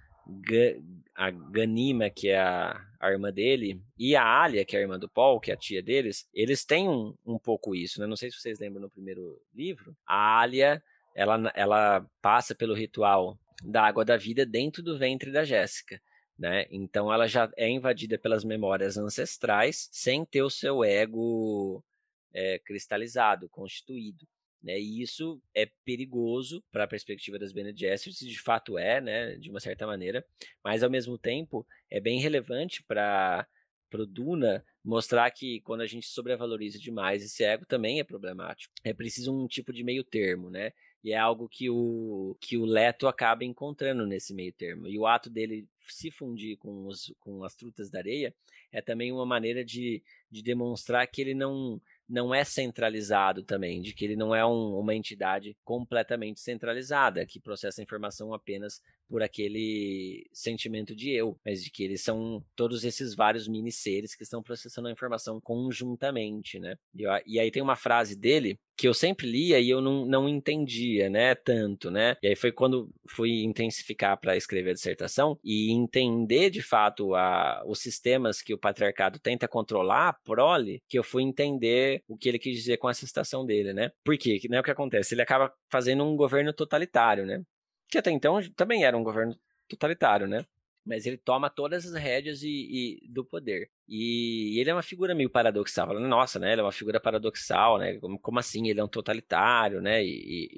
a Ganima, que é a, a, irmã dele, e a Alia, que é a irmã do Paul, que é a tia deles, eles têm um, um pouco isso, né? Não sei se vocês lembram no primeiro livro. A Alia, ela, ela passa pelo ritual da água da vida dentro do ventre da Jéssica. Né? Então ela já é invadida pelas memórias ancestrais sem ter o seu ego é, cristalizado, constituído. Né? E isso é perigoso para a perspectiva das Bene Gesserit, de fato é, né? de uma certa maneira, mas ao mesmo tempo é bem relevante para o Duna mostrar que quando a gente sobrevaloriza demais esse ego também é problemático. É preciso um tipo de meio termo, né? E é algo que o, que o Leto acaba encontrando nesse meio termo. E o ato dele se fundir com, os, com as trutas da areia é também uma maneira de, de demonstrar que ele não, não é centralizado também, de que ele não é um, uma entidade completamente centralizada, que processa informação apenas por aquele sentimento de eu, mas de que eles são todos esses vários mini seres que estão processando a informação conjuntamente, né? E, e aí tem uma frase dele que eu sempre lia e eu não, não entendia, né, tanto, né? E aí foi quando fui intensificar para escrever a dissertação e entender de fato a, os sistemas que o patriarcado tenta controlar, a prole, que eu fui entender o que ele quis dizer com essa citação dele, né? Por quê? Que, né, o que acontece? Ele acaba fazendo um governo totalitário, né? Que até então também era um governo totalitário, né? Mas ele toma todas as rédeas e, e do poder. E ele é uma figura meio paradoxal. Nossa, né? Ele é uma figura paradoxal, né? Como, como assim? Ele é um totalitário, né? E,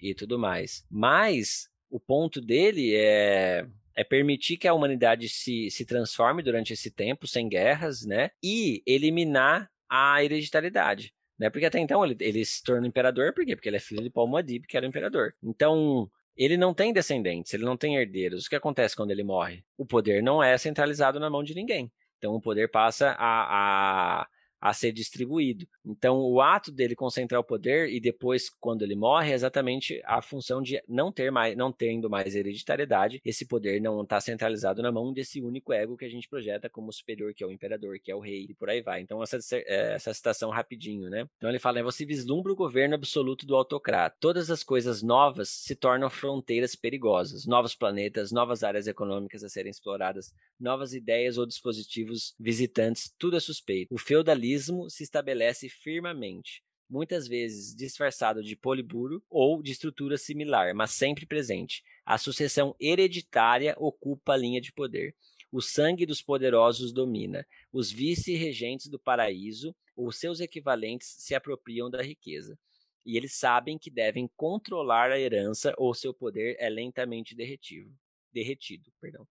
e, e tudo mais. Mas o ponto dele é é permitir que a humanidade se, se transforme durante esse tempo, sem guerras, né? E eliminar a hereditariedade. Né? Porque até então ele, ele se torna imperador, por quê? Porque ele é filho de Paul Muad'Dib, que era o imperador. Então, ele não tem descendentes, ele não tem herdeiros. O que acontece quando ele morre? O poder não é centralizado na mão de ninguém. Então o poder passa a, a a ser distribuído. Então, o ato dele concentrar o poder e depois, quando ele morre, é exatamente a função de não ter mais, não tendo mais hereditariedade, esse poder não está centralizado na mão desse único ego que a gente projeta como superior, que é o imperador, que é o rei, e por aí vai. Então, essa, é, essa citação rapidinho, né? Então, ele fala: né, você vislumbra o governo absoluto do autocrata. Todas as coisas novas se tornam fronteiras perigosas, novos planetas, novas áreas econômicas a serem exploradas, novas ideias ou dispositivos visitantes, tudo é suspeito. O feudalismo se estabelece firmemente, muitas vezes disfarçado de poliburo ou de estrutura similar, mas sempre presente. A sucessão hereditária ocupa a linha de poder. O sangue dos poderosos domina. Os vice-regentes do paraíso ou seus equivalentes se apropriam da riqueza. E eles sabem que devem controlar a herança ou seu poder é lentamente derretido. derretido perdão.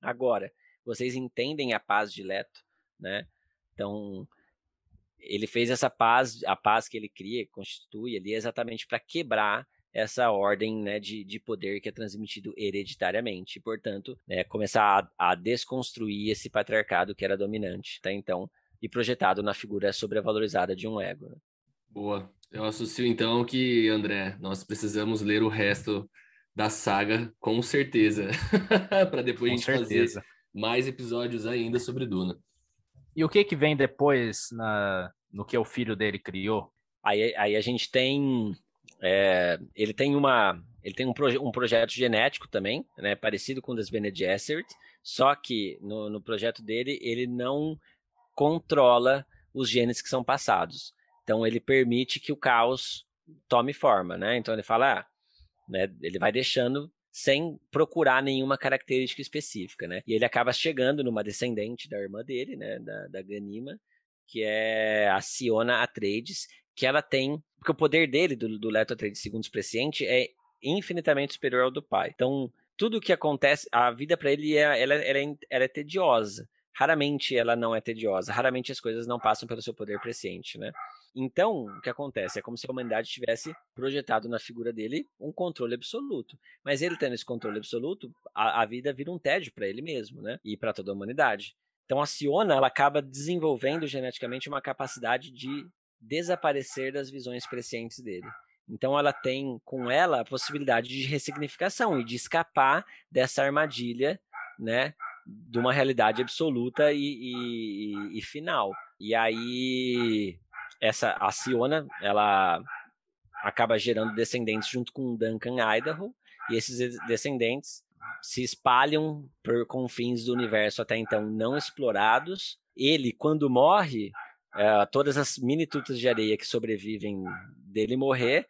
Agora, vocês entendem a paz de Leto, né? Então, ele fez essa paz, a paz que ele cria, constitui ali, exatamente para quebrar essa ordem né, de, de poder que é transmitido hereditariamente. E, portanto, né, começar a, a, desconstruir esse patriarcado que era dominante até então e projetado na figura sobrevalorizada de um ego. Né? Boa. Eu associo então que, André, nós precisamos ler o resto da saga com certeza, para depois com a gente certeza. fazer mais episódios ainda sobre Duna. E o que que vem depois na, no que o filho dele criou? Aí, aí a gente tem. É, ele tem uma. Ele tem um, proje um projeto genético também, né, parecido com o das Bene Gesserit, só que no, no projeto dele ele não controla os genes que são passados. Então ele permite que o caos tome forma, né? Então ele fala, ah, né, ele vai deixando sem procurar nenhuma característica específica, né? E ele acaba chegando numa descendente da irmã dele, né, da, da Ganima, que é a Siona Atreides, que ela tem, porque o poder dele, do, do Leto Atreides, segundo o presciente, é infinitamente superior ao do pai. Então, tudo o que acontece, a vida para ele, é, ela, ela, é, ela é tediosa. Raramente ela não é tediosa, raramente as coisas não passam pelo seu poder presciente, né? Então, o que acontece? É como se a humanidade tivesse projetado na figura dele um controle absoluto. Mas ele tendo esse controle absoluto, a, a vida vira um tédio para ele mesmo, né? E para toda a humanidade. Então, a Siona, ela acaba desenvolvendo geneticamente uma capacidade de desaparecer das visões prescientes dele. Então ela tem com ela a possibilidade de ressignificação e de escapar dessa armadilha, né, de uma realidade absoluta e, e, e final. E aí essa a Siona, ela acaba gerando descendentes junto com Duncan Idaho, e esses descendentes se espalham por confins do universo até então não explorados. Ele, quando morre, uh, todas as mini tutas de areia que sobrevivem dele morrer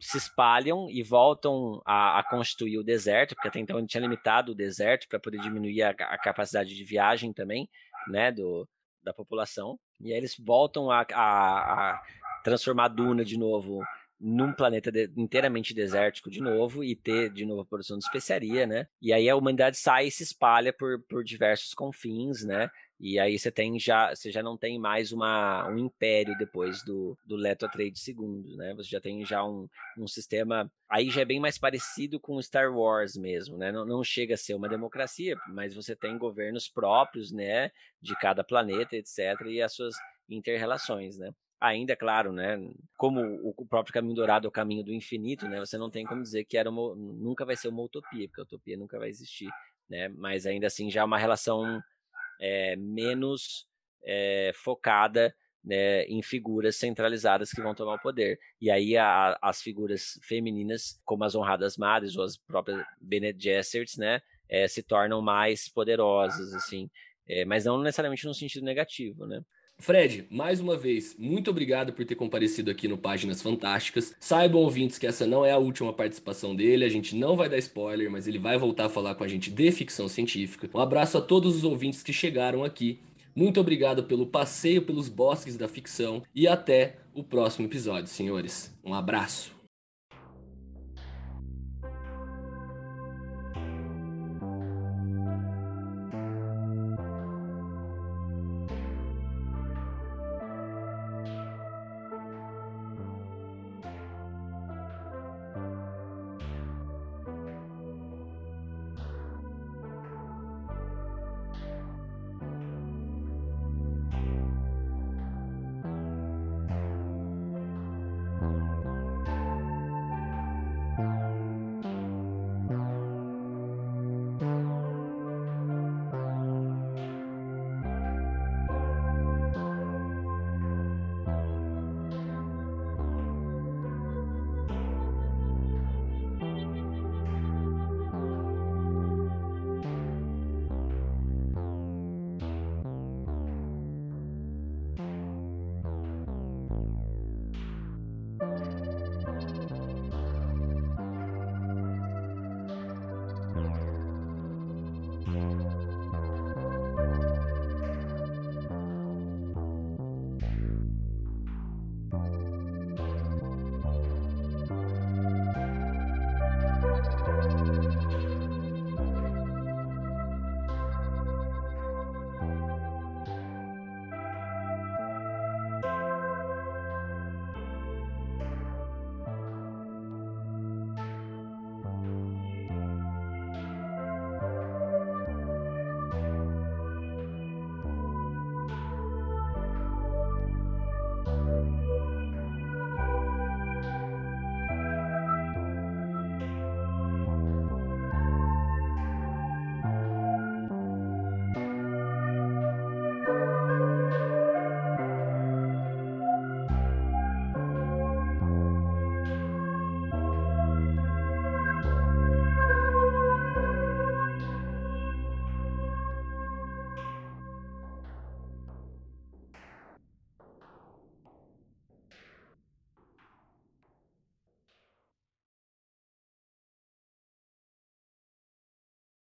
se espalham e voltam a, a, constituir o deserto, porque até então ele tinha limitado o deserto para poder diminuir a, a, capacidade de viagem também, né, do, da população. E aí eles voltam a, a transformar a duna de novo num planeta de, inteiramente desértico de novo e ter de novo a produção de especiaria, né? E aí a humanidade sai e se espalha por, por diversos confins, né? E aí você tem já, você já não tem mais uma, um império depois do, do Leto Atreides II, né? Você já tem já um, um sistema, aí já é bem mais parecido com Star Wars mesmo, né? Não, não chega a ser uma democracia, mas você tem governos próprios, né? De cada planeta, etc. E as suas interrelações, né? ainda, claro, né? Como o próprio caminho dourado é o caminho do infinito, né? Você não tem como dizer que era uma, nunca vai ser uma utopia, porque a utopia nunca vai existir, né? Mas ainda assim já é uma relação é, menos é, focada né, em figuras centralizadas que vão tomar o poder. E aí a, as figuras femininas, como as honradas madres ou as próprias Bene Gesserits, né? É, se tornam mais poderosas, assim. mas não necessariamente no sentido negativo, né? Fred, mais uma vez, muito obrigado por ter comparecido aqui no Páginas Fantásticas. Saibam, ouvintes, que essa não é a última participação dele, a gente não vai dar spoiler, mas ele vai voltar a falar com a gente de ficção científica. Um abraço a todos os ouvintes que chegaram aqui. Muito obrigado pelo passeio pelos bosques da ficção e até o próximo episódio, senhores. Um abraço.